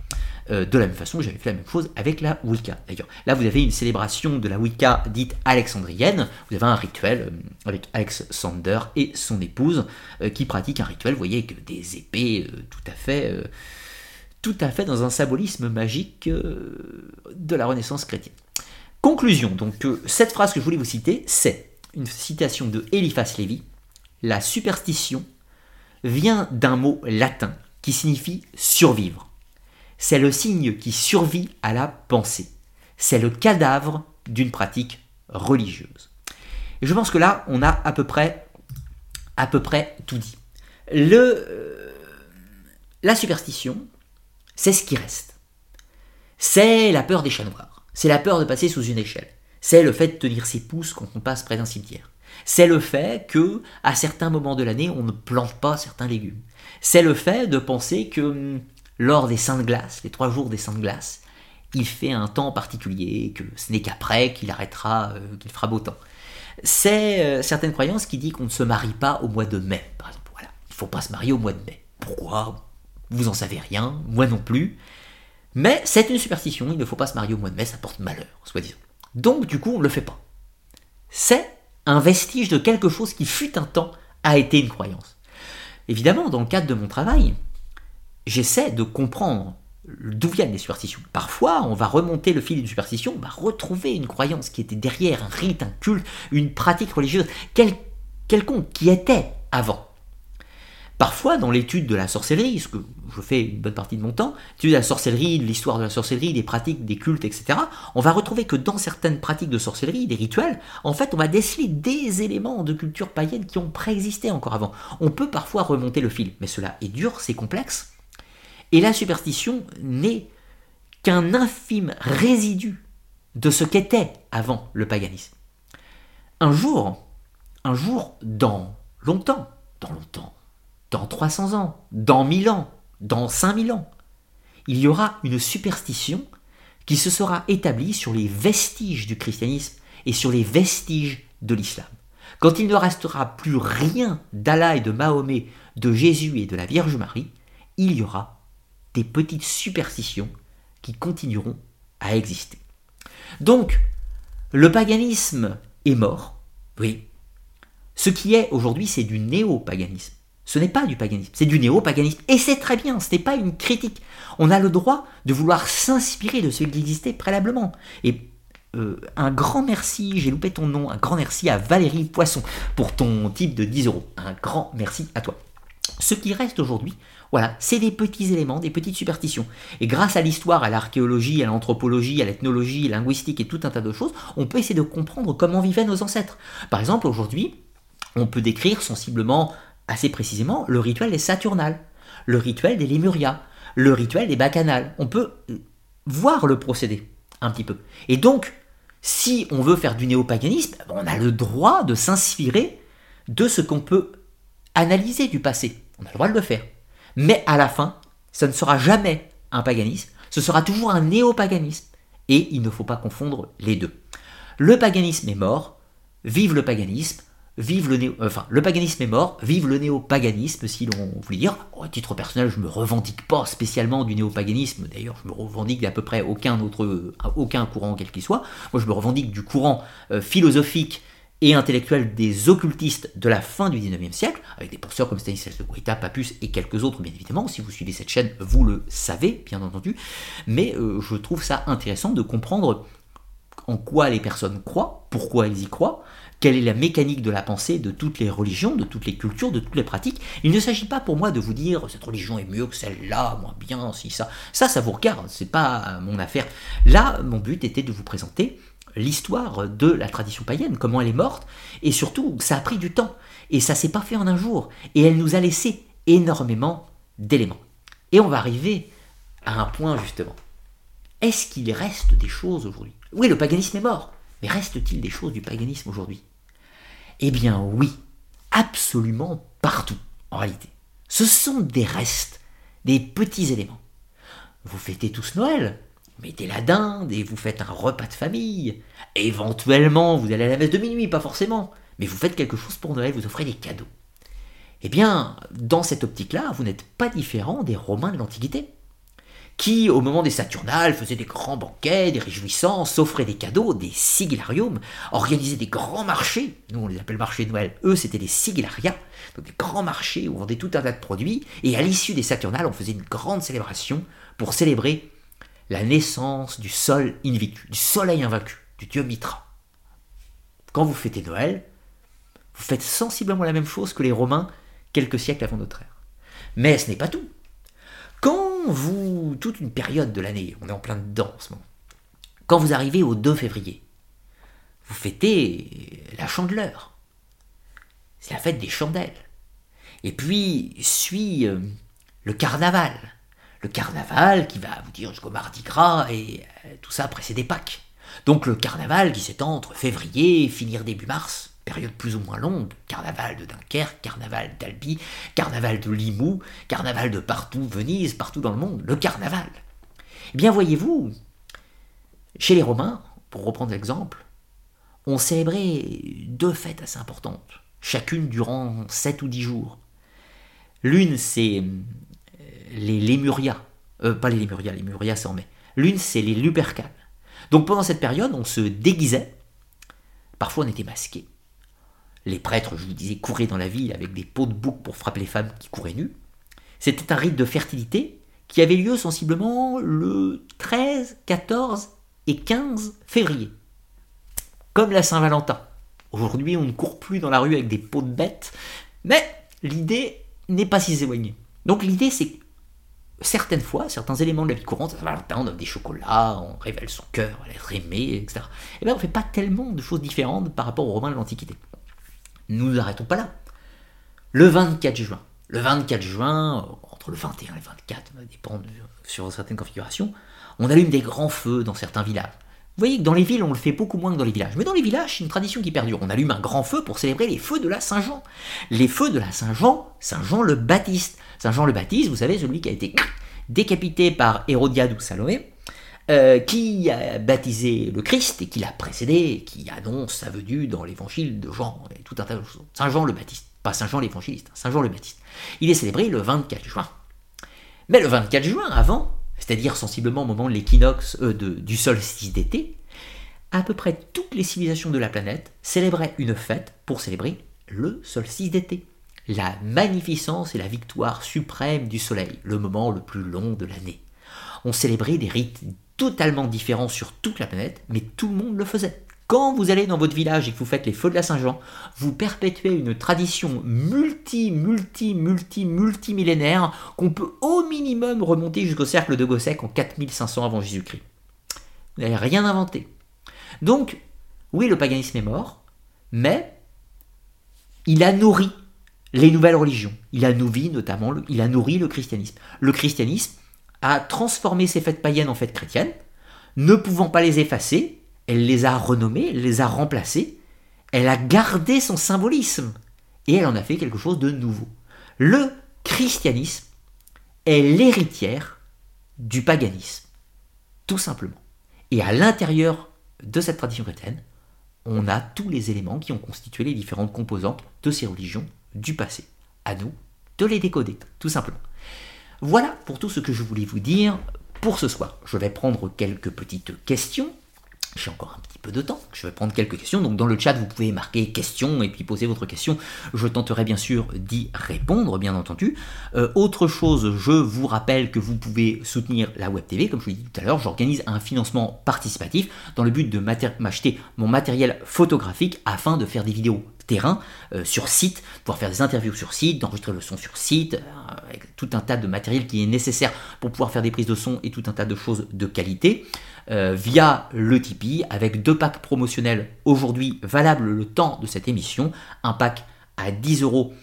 de la même façon, j'avais fait la même chose avec la Wicca. D'ailleurs, là, vous avez une célébration de la Wicca dite alexandrienne. Vous avez un rituel avec Alexander et son épouse qui pratiquent un rituel, vous voyez, avec des épées tout à fait tout à fait dans un symbolisme magique de la Renaissance chrétienne. Conclusion, donc cette phrase que je voulais vous citer, c'est une citation de Eliphas Lévy. La superstition vient d'un mot latin qui signifie survivre. C'est le signe qui survit à la pensée. C'est le cadavre d'une pratique religieuse. Et je pense que là, on a à peu près, tout dit. Euh, la superstition, c'est ce qui reste. C'est la peur des chats. C'est la peur de passer sous une échelle. C'est le fait de tenir ses pouces quand on passe près d'un cimetière. C'est le fait que, à certains moments de l'année, on ne plante pas certains légumes. C'est le fait de penser que hum, lors des saintes glaces, les trois jours des saintes glaces, il fait un temps particulier, que ce n'est qu'après qu'il arrêtera, euh, qu'il fera beau temps. C'est euh, certaines croyances qui disent qu'on ne se marie pas au mois de mai, par exemple. Il ne faut pas se marier au mois de mai. Pourquoi? Vous en savez rien, moi non plus. Mais c'est une superstition, il ne faut pas se marier au mois de mai, ça porte malheur, soi-disant. Donc du coup, on ne le fait pas. C'est un vestige de quelque chose qui fut un temps a été une croyance. Évidemment, dans le cadre de mon travail, j'essaie de comprendre d'où viennent les superstitions. Parfois, on va remonter le fil d'une superstition, on va retrouver une croyance qui était derrière, un rite, un culte, une pratique religieuse, quelconque, qui était avant. Parfois, dans l'étude de la sorcellerie, ce que je fais une bonne partie de mon temps, l'étude de la sorcellerie, de l'histoire de la sorcellerie, des pratiques, des cultes, etc., on va retrouver que dans certaines pratiques de sorcellerie, des rituels, en fait, on va déceler des éléments de culture païenne qui ont préexisté encore avant. On peut parfois remonter le fil, mais cela est dur, c'est complexe, et la superstition n'est qu'un infime résidu de ce qu'était avant le paganisme. Un jour, un jour, dans longtemps, dans longtemps, dans 300 ans, dans 1000 ans, dans 5000 ans. Il y aura une superstition qui se sera établie sur les vestiges du christianisme et sur les vestiges de l'islam. Quand il ne restera plus rien d'Allah et de Mahomet, de Jésus et de la Vierge Marie, il y aura des petites superstitions qui continueront à exister. Donc, le paganisme est mort, oui. Ce qui est aujourd'hui, c'est du néo-paganisme. Ce n'est pas du paganisme, c'est du néo-paganisme. Et c'est très bien, ce n'est pas une critique. On a le droit de vouloir s'inspirer de ce qui existait préalablement. Et euh, un grand merci, j'ai loupé ton nom, un grand merci à Valérie Poisson pour ton type de 10 euros. Un grand merci à toi. Ce qui reste aujourd'hui, voilà, c'est des petits éléments, des petites superstitions. Et grâce à l'histoire, à l'archéologie, à l'anthropologie, à l'ethnologie, linguistique et tout un tas de choses, on peut essayer de comprendre comment vivaient nos ancêtres. Par exemple, aujourd'hui, on peut décrire sensiblement assez précisément le rituel des Saturnales, le rituel des Lémurias, le rituel des Bacchanales. On peut euh, voir le procédé un petit peu. Et donc, si on veut faire du néopaganisme, on a le droit de s'inspirer de ce qu'on peut analyser du passé. On a le droit de le faire. Mais à la fin, ça ne sera jamais un paganisme, ce sera toujours un néopaganisme. Et il ne faut pas confondre les deux. Le paganisme est mort, vive le paganisme, vive le néo, le paganisme est mort, vive le néo-paganisme, si l'on voulait dire. à titre personnel, je me revendique pas spécialement du néo-paganisme, d'ailleurs, je me revendique d'à peu près aucun autre, aucun courant quel qu'il soit. Moi, je me revendique du courant euh, philosophique et intellectuel des occultistes de la fin du 19e siècle, avec des penseurs comme Stanislas de Guaita, Papus et quelques autres, bien évidemment. Si vous suivez cette chaîne, vous le savez, bien entendu. Mais euh, je trouve ça intéressant de comprendre en quoi les personnes croient, pourquoi elles y croient, quelle est la mécanique de la pensée de toutes les religions, de toutes les cultures, de toutes les pratiques? Il ne s'agit pas pour moi de vous dire cette religion est mieux que celle-là, moins bien, si ça. Ça, ça vous regarde, c'est pas mon affaire. Là, mon but était de vous présenter l'histoire de la tradition païenne, comment elle est morte, et surtout, ça a pris du temps, et ça s'est pas fait en un jour, et elle nous a laissé énormément d'éléments. Et on va arriver à un point justement. Est-ce qu'il reste des choses aujourd'hui? Oui, le paganisme est mort, mais reste-t-il des choses du paganisme aujourd'hui? Eh bien oui, absolument partout, en réalité. Ce sont des restes, des petits éléments. Vous fêtez tous Noël, mettez la dinde et vous faites un repas de famille. Éventuellement, vous allez à la messe de minuit, pas forcément, mais vous faites quelque chose pour Noël, vous offrez des cadeaux. Eh bien, dans cette optique-là, vous n'êtes pas différent des Romains de l'Antiquité qui, au moment des Saturnales, faisaient des grands banquets, des réjouissances, offraient des cadeaux, des sigillariums, organisaient des grands marchés. Nous, on les appelle marchés de Noël. Eux, c'était des sigillaria, donc des grands marchés où on vendait tout un tas de produits. Et à l'issue des Saturnales, on faisait une grande célébration pour célébrer la naissance du sol invicu, du soleil invaincu, du dieu Mitra. Quand vous fêtez Noël, vous faites sensiblement la même chose que les Romains quelques siècles avant notre ère. Mais ce n'est pas tout. Vous, toute une période de l'année, on est en plein dedans en ce moment, quand vous arrivez au 2 février, vous fêtez la chandeleur. C'est la fête des chandelles. Et puis suit euh, le carnaval. Le carnaval qui va vous dire jusqu'au mardi gras et euh, tout ça précédé Pâques. Donc le carnaval qui s'étend entre février et finir début mars période plus ou moins longue, carnaval de Dunkerque, carnaval d'Albi, carnaval de Limoux, carnaval de partout, Venise, partout dans le monde, le carnaval. Eh bien voyez-vous, chez les Romains, pour reprendre l'exemple, on célébrait deux fêtes assez importantes, chacune durant sept ou dix jours. L'une c'est euh, les Lémurias, euh, pas les Lémurias, les Lémurias c'est en mai. L'une c'est les Lupercales. Donc pendant cette période, on se déguisait, parfois on était masqué, les prêtres, je vous disais, couraient dans la ville avec des pots de bouc pour frapper les femmes qui couraient nues. C'était un rite de fertilité qui avait lieu sensiblement le 13, 14 et 15 février. Comme la Saint-Valentin. Aujourd'hui, on ne court plus dans la rue avec des pots de bêtes, mais l'idée n'est pas si éloignée. Donc l'idée, c'est que certaines fois, certains éléments de la vie courante, Saint-Valentin, on donne des chocolats, on révèle son cœur à l'être aimé, etc. Et eh bien, on ne fait pas tellement de choses différentes par rapport aux Romains de l'Antiquité nous ne arrêtons pas là. Le 24 juin. Le 24 juin, euh, entre le 21 et le 24, ça dépend sur certaines configurations, on allume des grands feux dans certains villages. Vous voyez que dans les villes, on le fait beaucoup moins que dans les villages. Mais dans les villages, c'est une tradition qui perdure. On allume un grand feu pour célébrer les feux de la Saint-Jean. Les feux de la Saint-Jean, Saint-Jean le Baptiste. Saint-Jean le Baptiste, vous savez, celui qui a été décapité par Hérodiade ou Salomé, euh, qui a baptisé le Christ et qui l'a précédé, qui annonce sa venue dans l'évangile de Jean, et tout un tas de choses. Saint Jean le Baptiste, pas Saint Jean l'évangéliste, Saint Jean le Baptiste. Il est célébré le 24 juin. Mais le 24 juin, avant, c'est-à-dire sensiblement au moment de l'équinoxe euh, du solstice d'été, à peu près toutes les civilisations de la planète célébraient une fête pour célébrer le solstice d'été. La magnificence et la victoire suprême du soleil, le moment le plus long de l'année. On célébrait des rites totalement différent sur toute la planète, mais tout le monde le faisait. Quand vous allez dans votre village et que vous faites les feux de la Saint-Jean, vous perpétuez une tradition multi, multi, multi, multimillénaire qu'on peut au minimum remonter jusqu'au cercle de Gossec en 4500 avant Jésus-Christ. Vous n'avez rien inventé. Donc, oui, le paganisme est mort, mais il a nourri les nouvelles religions. Il a nourri notamment, il a nourri le christianisme. Le christianisme, a transformé ces fêtes païennes en fêtes chrétiennes, ne pouvant pas les effacer, elle les a renommées, elle les a remplacées, elle a gardé son symbolisme, et elle en a fait quelque chose de nouveau. Le christianisme est l'héritière du paganisme, tout simplement. Et à l'intérieur de cette tradition chrétienne, on a tous les éléments qui ont constitué les différentes composantes de ces religions du passé. À nous de les décoder, tout simplement. Voilà pour tout ce que je voulais vous dire pour ce soir. Je vais prendre quelques petites questions. J'ai encore un petit peu de temps, je vais prendre quelques questions. Donc dans le chat, vous pouvez marquer questions et puis poser votre question. Je tenterai bien sûr d'y répondre, bien entendu. Euh, autre chose, je vous rappelle que vous pouvez soutenir la Web TV. Comme je vous l'ai dit tout à l'heure, j'organise un financement participatif dans le but de m'acheter mon matériel photographique afin de faire des vidéos terrain, euh, sur site, pouvoir faire des interviews sur site, d'enregistrer le son sur site, euh, avec tout un tas de matériel qui est nécessaire pour pouvoir faire des prises de son et tout un tas de choses de qualité, euh, via le Tipeee, avec deux packs promotionnels aujourd'hui valables le temps de cette émission, un pack à 10 euros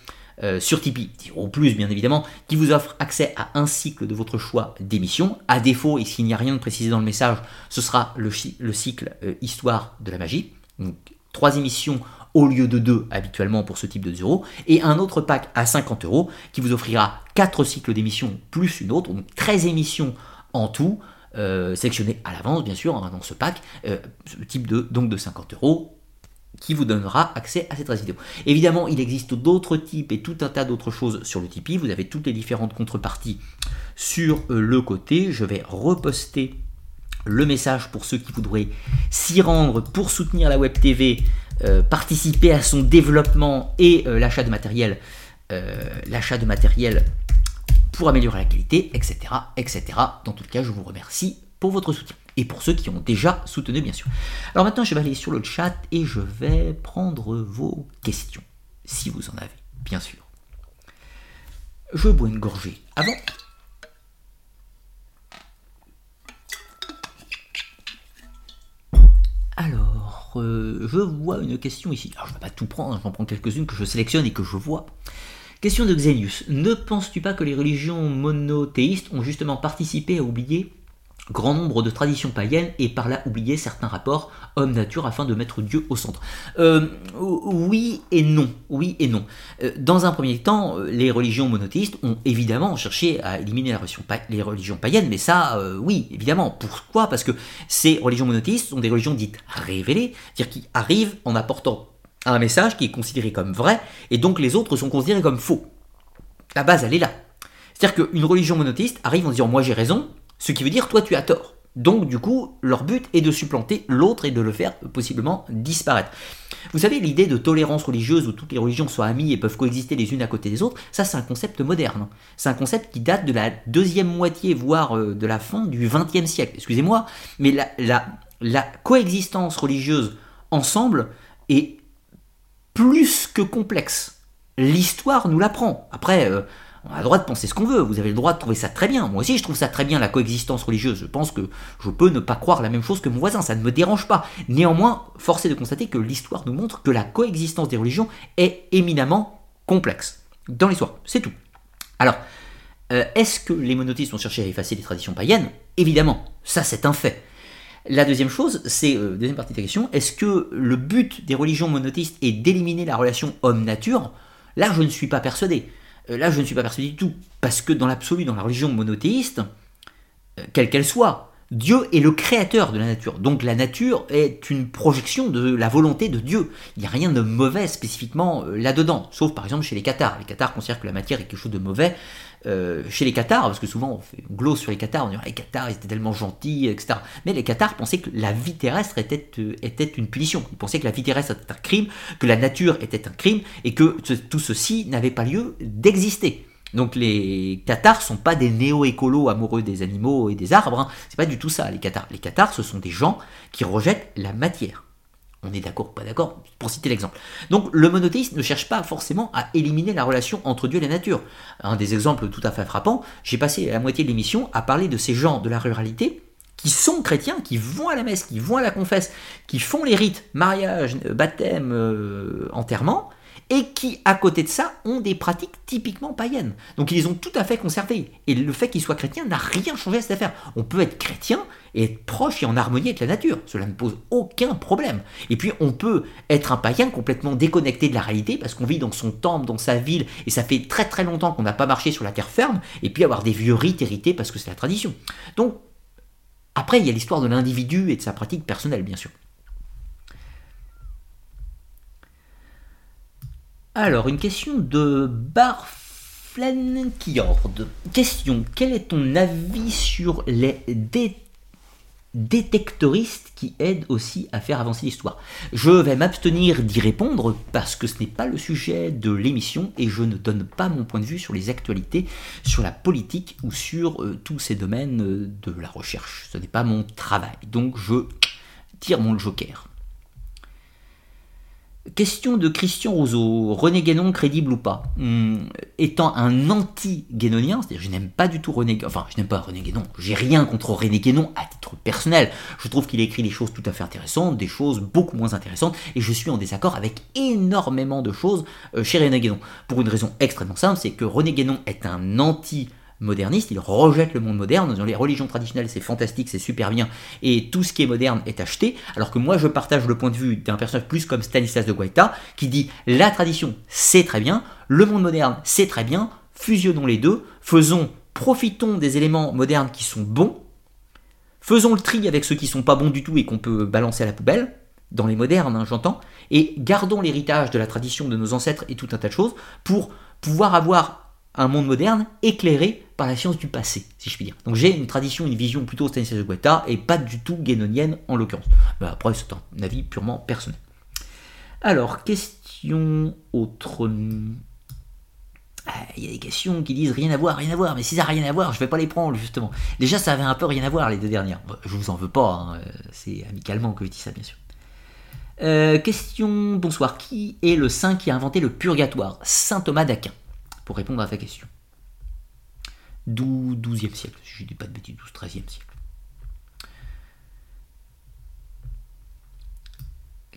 sur Tipeee, 10 euros plus bien évidemment, qui vous offre accès à un cycle de votre choix d'émission. À défaut, et s'il n'y a rien de précisé dans le message, ce sera le, le cycle Histoire de la magie. Donc, trois émissions au lieu de deux habituellement pour ce type de 0, et un autre pack à 50 euros qui vous offrira 4 cycles d'émissions plus une autre, donc 13 émissions en tout, euh, sélectionnées à l'avance bien sûr hein, dans ce pack, euh, ce type de, donc de 50 euros qui vous donnera accès à cette 13 vidéos. Évidemment, il existe d'autres types et tout un tas d'autres choses sur le Tipeee. Vous avez toutes les différentes contreparties sur euh, le côté. Je vais reposter le message pour ceux qui voudraient s'y rendre pour soutenir la Web TV participer à son développement et euh, l'achat de matériel, euh, l'achat de matériel pour améliorer la qualité, etc., etc. Dans tout cas, je vous remercie pour votre soutien et pour ceux qui ont déjà soutenu, bien sûr. Alors maintenant, je vais aller sur le chat et je vais prendre vos questions, si vous en avez, bien sûr. Je bois une gorgée avant Euh, je vois une question ici. Alors, je ne vais pas tout prendre, j'en prends quelques-unes que je sélectionne et que je vois. Question de Xenius. Ne penses-tu pas que les religions monothéistes ont justement participé à oublier grand nombre de traditions païennes et par là oublier certains rapports homme-nature afin de mettre Dieu au centre. Euh, oui et non, oui et non. Euh, dans un premier temps, euh, les religions monothéistes ont évidemment cherché à éliminer les religions païennes, mais ça, oui, évidemment. Pourquoi? Parce que ces religions monothéistes sont des religions dites révélées, c'est-à-dire qui arrivent en apportant un message qui est considéré comme vrai, et donc les autres sont considérés comme faux. La base, elle est là. C'est-à-dire qu'une religion monothéiste arrive en disant moi j'ai raison, ce qui veut dire toi tu as tort. Donc du coup, leur but est de supplanter l'autre et de le faire possiblement disparaître. Vous savez, l'idée de tolérance religieuse où toutes les religions sont amies et peuvent coexister les unes à côté des autres, ça c'est un concept moderne. C'est un concept qui date de la deuxième moitié, voire euh, de la fin du XXe siècle. Excusez-moi, mais la, la, coexistence religieuse ensemble est plus que complexe. L'histoire nous l'apprend. Après, euh, on a le droit de penser ce qu'on veut, vous avez le droit de trouver ça très bien. Moi aussi, je trouve ça très bien, la coexistence religieuse. Je pense que je peux ne pas croire la même chose que mon voisin, ça ne me dérange pas. Néanmoins, force est de constater que l'histoire nous montre que la coexistence des religions est éminemment complexe. Dans l'histoire, c'est tout. Alors, euh, est-ce que les monothéistes ont cherché à effacer les traditions païennes? Évidemment, ça c'est un fait. La deuxième chose, c'est, euh, deuxième partie de la question, est-ce que le but des religions monothéistes est d'éliminer la relation homme-nature? Là, je ne suis pas persuadé. Euh, là je ne suis pas persuadé du tout, parce que dans l'absolu, dans la religion monothéiste, euh, quelle qu'elle soit, Dieu est le créateur de la nature. Donc la nature est une projection de la volonté de Dieu. Il n'y a rien de mauvais spécifiquement euh, là-dedans, sauf par exemple chez les cathares. Les cathares considèrent que la matière est quelque chose de mauvais. Euh, chez les cathares, parce que souvent on fait gloss sur les cathares, on dit les cathares ils étaient tellement gentils, etc. Mais les cathares pensaient que la vie terrestre était, euh, était une punition. Ils pensaient que la vie terrestre était un crime, que la nature était un crime, et que tout ceci n'avait pas lieu d'exister. Donc les cathares sont pas des néo-écolos amoureux des animaux et des arbres, hein. c'est pas du tout ça les cathares. Les cathares ce sont des gens qui rejettent la matière. On est d'accord ou pas d'accord Pour citer l'exemple. Donc le monothéisme ne cherche pas forcément à éliminer la relation entre Dieu et la nature. Un des exemples tout à fait frappants, j'ai passé la moitié de l'émission à parler de ces gens de la ruralité qui sont chrétiens, qui vont à la messe, qui vont à la confesse, qui font les rites, mariage, baptême, euh, enterrement, et qui, à côté de ça, ont des pratiques typiquement païennes. Donc ils les ont tout à fait conservées. Et le fait qu'ils soient chrétiens n'a rien changé à cette affaire. On peut être chrétien et être proche et en harmonie avec la nature. Cela ne pose aucun problème. Et puis on peut être un païen complètement déconnecté de la réalité parce qu'on vit dans son temple, dans sa ville, et ça fait très très longtemps qu'on n'a pas marché sur la terre ferme, et puis avoir des vieux rites hérités parce que c'est la tradition. Donc, après, il y a l'histoire de l'individu et de sa pratique personnelle, bien sûr. Alors, une question de Barflen de Question Quel est ton avis sur les détectoristes qui aident aussi à faire avancer l'histoire? Je vais m'abstenir d'y répondre parce que ce n'est pas le sujet de l'émission et je ne donne pas mon point de vue sur les actualités, sur la politique ou sur euh, tous ces domaines euh, de la recherche. Ce n'est pas mon travail. Donc je tire mon joker. Question de Christian Rousseau, René Guénon crédible ou pas Hum, Étant un anti-guénonien, c'est-à-dire je n'aime pas du tout René enfin je n'aime pas René Guénon, j'ai rien contre René Guénon à titre personnel, je trouve qu'il écrit des choses tout à fait intéressantes, des choses beaucoup moins intéressantes, et je suis en désaccord avec énormément de choses euh, chez René Guénon, pour une raison extrêmement simple, c'est que René Guénon est un anti moderniste, il rejette le monde moderne, dans les religions traditionnelles c'est fantastique, c'est super bien, et tout ce qui est moderne est acheté, alors que moi je partage le point de vue d'un personnage plus comme Stanislas de Guaita, qui dit la tradition c'est très bien, le monde moderne c'est très bien, fusionnons les deux, faisons, profitons des éléments modernes qui sont bons, faisons le tri avec ceux qui sont pas bons du tout et qu'on peut balancer à la poubelle, dans les modernes hein, j'entends, et gardons l'héritage de la tradition de nos ancêtres et tout un tas de choses pour pouvoir avoir un monde moderne éclairé par la science du passé, si je puis dire. Donc j'ai une tradition, une vision plutôt Stanislas de Guaita et pas du tout guénonienne en l'occurrence. Mais après, c'est un avis purement personnel. Alors, question autre. Ah, Il y a des questions qui disent rien à voir, rien à voir, mais si ça n'a rien à voir, je vais pas les prendre justement. Déjà, ça avait un peu rien à voir les deux dernières. Je vous en veux pas, hein, c'est amicalement que je dis ça, bien sûr. Euh, question, bonsoir. Qui est le saint qui a inventé le purgatoire? Saint Thomas d'Aquin pour répondre à ta question. 12, 12e siècle, si je dis pas de bêtises, 12, 13e siècle.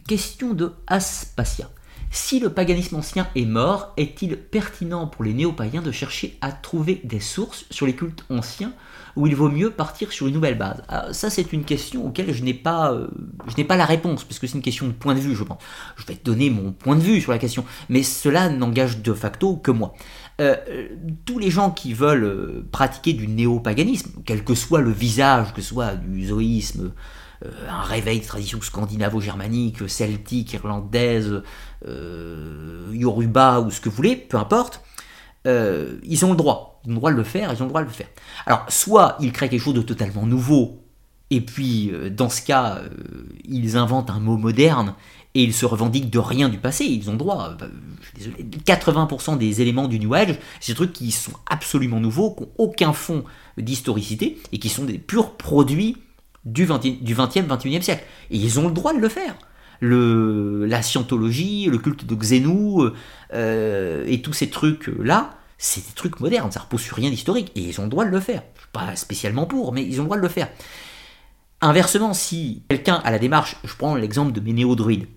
Question de Aspasia. Si le paganisme ancien est mort, est-il pertinent pour les néo-païens de chercher à trouver des sources sur les cultes anciens ou il vaut mieux partir sur une nouvelle base? Alors, Ça, c'est une question auquel je n'ai pas, euh, je n'ai pas la réponse, parce que c'est une question de point de vue, je pense. Je vais te donner mon point de vue sur la question, mais cela n'engage de facto que moi. Euh, tous les gens qui veulent euh, pratiquer du néo-paganisme, quel que soit le visage, que ce soit du zoïsme, euh, un réveil de tradition scandinavo-germanique, celtique, irlandaise, yoruba ou ce que vous voulez, peu importe, ils ont le droit. Ils ont le droit de le faire, ils ont le droit de le faire. Alors, soit ils créent quelque chose de totalement nouveau, et puis dans ce cas, ils inventent un mot moderne, et ils se revendiquent de rien du passé, ils ont droit. Euh, désolé, 80% des éléments du New Age, c'est des trucs qui sont absolument nouveaux, qui n'ont aucun fond d'historicité, et qui sont des purs produits du 20e, du 20e 21e siècle. Et ils ont le droit de le faire. La scientologie, le culte de Xénou, euh, et tous ces trucs-là, c'est des trucs modernes, ça repose sur rien d'historique, et ils ont le droit de le faire. Pas spécialement pour, mais ils ont le droit de le faire. Inversement, si quelqu'un a la démarche, je prends l'exemple de mes néo-druides,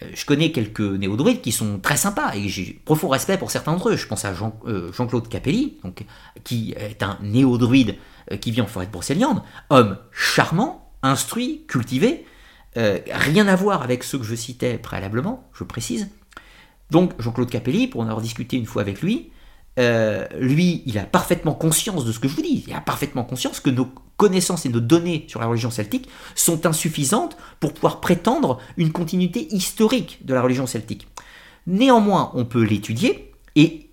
je connais quelques néo-druides qui sont très sympas et j'ai profond respect pour certains d'entre eux. Je pense à euh, Jean-Claude Capelli, qui est un néo-druide euh, qui vit en forêt de Brocéliande, homme charmant, instruit, cultivé, euh, rien à voir avec ceux que je citais préalablement, je précise. Donc Jean-Claude Capelli, pour en avoir discuté une fois avec lui, euh, lui, il a parfaitement conscience de ce que je vous dis. Il a parfaitement conscience que nos connaissances et nos données sur la religion celtique sont insuffisantes pour pouvoir prétendre une continuité historique de la religion celtique. Néanmoins, on peut l'étudier et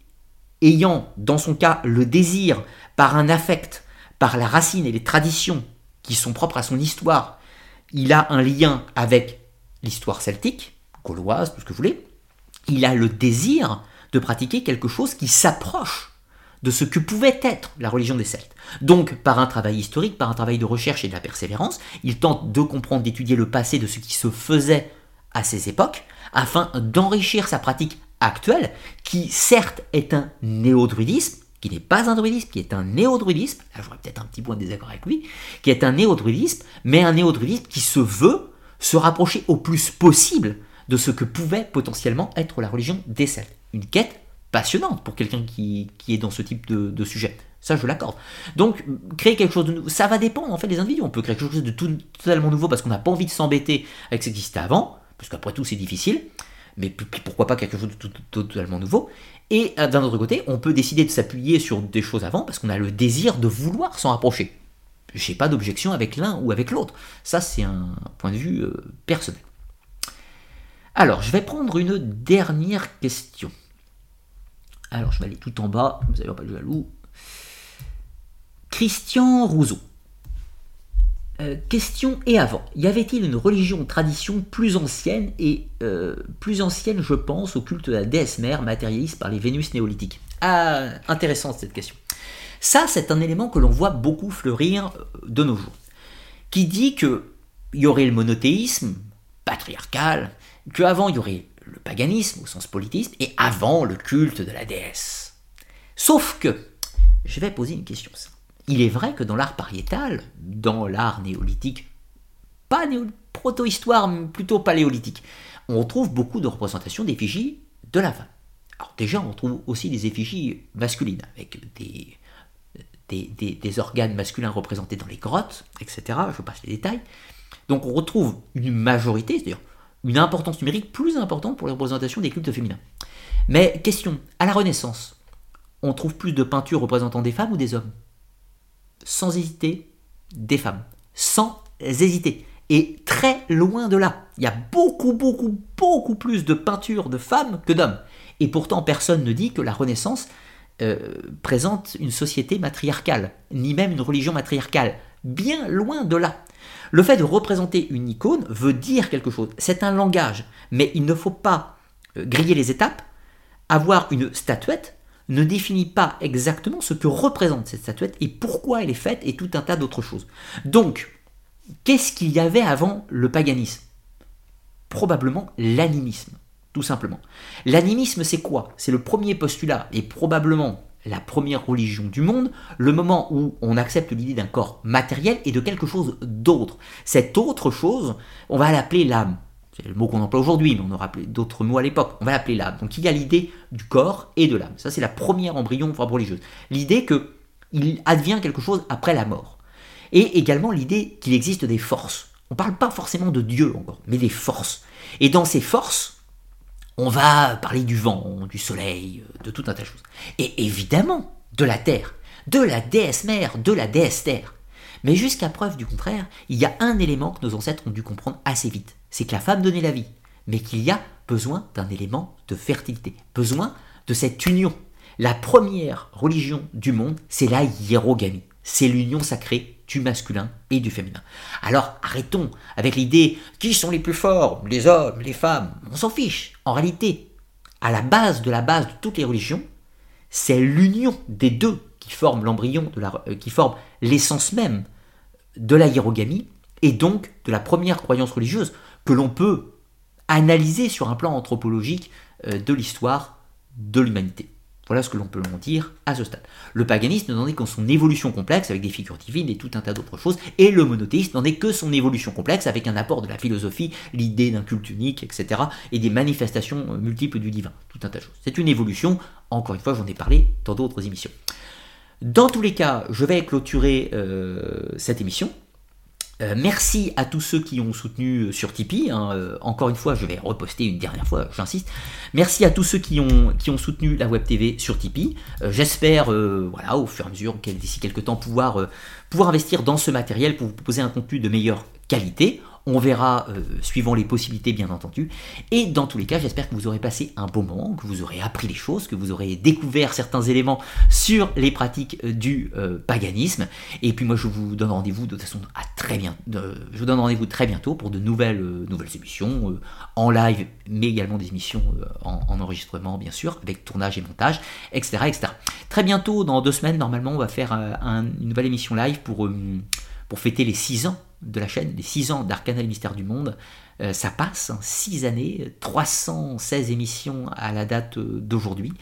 ayant dans son cas le désir par un affect, par la racine et les traditions qui sont propres à son histoire, il a un lien avec l'histoire celtique, gauloise, tout ce que vous voulez, il a le désir de pratiquer quelque chose qui s'approche de ce que pouvait être la religion des Celtes. Donc, par un travail historique, par un travail de recherche et de la persévérance, il tente de comprendre, d'étudier le passé de ce qui se faisait à ces époques, afin d'enrichir sa pratique actuelle, qui certes est un néo-druidisme, qui n'est pas un druidisme, qui est un néo-druidisme, là j'aurais peut-être un petit point de désaccord avec lui, qui est un néo-druidisme, mais un néo-druidisme qui se veut se rapprocher au plus possible de ce que pouvait potentiellement être la religion des Celtes. Une quête passionnante pour quelqu'un qui, est dans ce type de, de sujet. Ça, je l'accorde. Donc, créer quelque chose de nouveau, ça va dépendre en fait des individus. On peut créer quelque chose de tout, totalement nouveau parce qu'on n'a pas envie de s'embêter avec ce qui existait avant, parce qu'après tout, c'est difficile. Mais pourquoi pas quelque chose de tout, totalement nouveau Et euh, d'un autre côté, on peut décider de s'appuyer sur des choses avant parce qu'on a le désir de vouloir s'en rapprocher. J'ai pas d'objection avec l'un ou avec l'autre. Ça, c'est un point de vue euh, personnel. Alors, je vais prendre une dernière question. Alors, je vais aller tout en bas, vous n'avez pas de jaloux. Christian Rousseau. Euh, question et avant. Y avait-il une religion, tradition plus ancienne et euh, plus ancienne, je pense, au culte de la déesse mère matérialiste par les Vénus néolithiques? Ah, intéressante cette question. Ça, c'est un élément que l'on voit beaucoup fleurir euh, de nos jours, qui dit que y aurait le monothéisme patriarcal, qu'avant il y aurait le paganisme au sens politisme et avant le culte de la déesse. Sauf que, je vais poser une question Il est vrai que dans l'art pariétal, dans l'art néolithique, pas proto-histoire, mais plutôt paléolithique, on trouve beaucoup de représentations d'effigies de la femme. Alors déjà, on trouve aussi des effigies masculines, avec des, des, organes masculins représentés dans les grottes, etc. Je passe les détails. Donc on retrouve une majorité, c'est-à-dire une importance numérique plus importante pour la représentation des cultes féminins. Mais question, à la Renaissance, on trouve plus de peintures représentant des femmes ou des hommes? Sans hésiter, des femmes. Sans hésiter. Et très loin de là. Il y a beaucoup, beaucoup, beaucoup plus de peintures de femmes que d'hommes. Et pourtant, personne ne dit que la Renaissance euh, présente une société matriarcale, ni même une religion matriarcale. Bien loin de là. Le fait de représenter une icône veut dire quelque chose. C'est un langage. Mais il ne faut pas euh, griller les étapes. Avoir une statuette ne définit pas exactement ce que représente cette statuette et pourquoi elle est faite et tout un tas d'autres choses. Donc, qu'est-ce qu'il y avait avant le paganisme? Probablement l'animisme tout simplement. L'animisme, c'est quoi? C'est le premier postulat, et probablement la première religion du monde, le moment où on accepte l'idée d'un corps matériel et de quelque chose d'autre. Cette autre chose, on va l'appeler l'âme. C'est le mot qu'on emploie aujourd'hui, mais on aura d'autres mots à l'époque. On va l'appeler l'âme. Donc il y a l'idée du corps et de l'âme. Ça, c'est la première embryon religieuse. L'idée que il advient quelque chose après la mort. Et également l'idée qu'il existe des forces. On ne parle pas forcément de Dieu encore, mais des forces. Et dans ces forces, on va parler du vent, du soleil, de tout un tas de choses. Et évidemment, de la terre, de la déesse mère, de la déesse terre. Mais jusqu'à preuve du contraire, il y a un élément que nos ancêtres ont dû comprendre assez vite. C'est que la femme donnait la vie, mais qu'il y a besoin d'un élément de fertilité, besoin de cette union. La première religion du monde, c'est la hiérogamie. C'est l'union sacrée du masculin et du féminin. Alors arrêtons avec l'idée qui sont les plus forts, les hommes, les femmes, on s'en fiche. En réalité, à la base de la base de toutes les religions, c'est l'union des deux qui forme l'embryon, de la, euh, qui forme l'essence même de la hiérogamie et donc de la première croyance religieuse que l'on peut analyser sur un plan anthropologique euh, de l'histoire de l'humanité. Voilà ce que l'on peut en dire à ce stade. Le paganisme n'en est qu'en son évolution complexe avec des figures divines et tout un tas d'autres choses, et le monothéisme n'en est que son évolution complexe avec un apport de la philosophie, l'idée d'un culte unique, etc., et des manifestations euh, multiples du divin, tout un tas de choses. C'est une évolution, encore une fois, j'en ai parlé dans d'autres émissions. Dans tous les cas, je vais clôturer euh, cette émission euh, merci à tous ceux qui ont soutenu euh, sur Tipeee. Hein, euh, encore une fois, je vais reposter une dernière fois, j'insiste. Merci à tous ceux qui ont, qui ont soutenu la Web TV sur Tipeee. J'espère, voilà, au fur et à mesure, d'ici quelques temps, pouvoir, pouvoir investir dans ce matériel pour vous proposer un contenu de meilleure qualité. On verra euh, suivant les possibilités bien entendu. Et dans tous les cas, j'espère que vous aurez passé un bon moment, que vous aurez appris les choses, que vous aurez découvert certains éléments sur les pratiques euh, du euh, paganisme. Et puis moi je vous donne rendez-vous de toute façon à très bien. je vous donne rendez-vous très bientôt pour de nouvelles, nouvelles émissions en live, mais également des émissions en, enregistrement bien sûr, avec tournage et montage, etc. etc. Très bientôt, dans deux semaines, normalement, on va faire une nouvelle émission live pour, pour fêter les 6 ans de la chaîne, les 6 ans d'Arcana et Mystère du Monde. Euh, ça passe, 6 hein, années, 316 émissions à la date euh, d'aujourd'hui.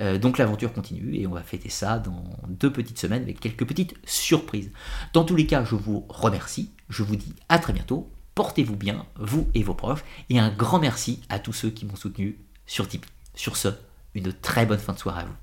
Euh, donc l'aventure continue et on va fêter ça dans deux petites semaines avec quelques petites surprises. Dans tous les cas, je vous remercie, je vous dis à très bientôt, portez-vous bien, vous et vos proches, et un grand merci à tous ceux qui m'ont soutenu sur Tipeee. Sur ce, une très bonne fin de soirée à vous.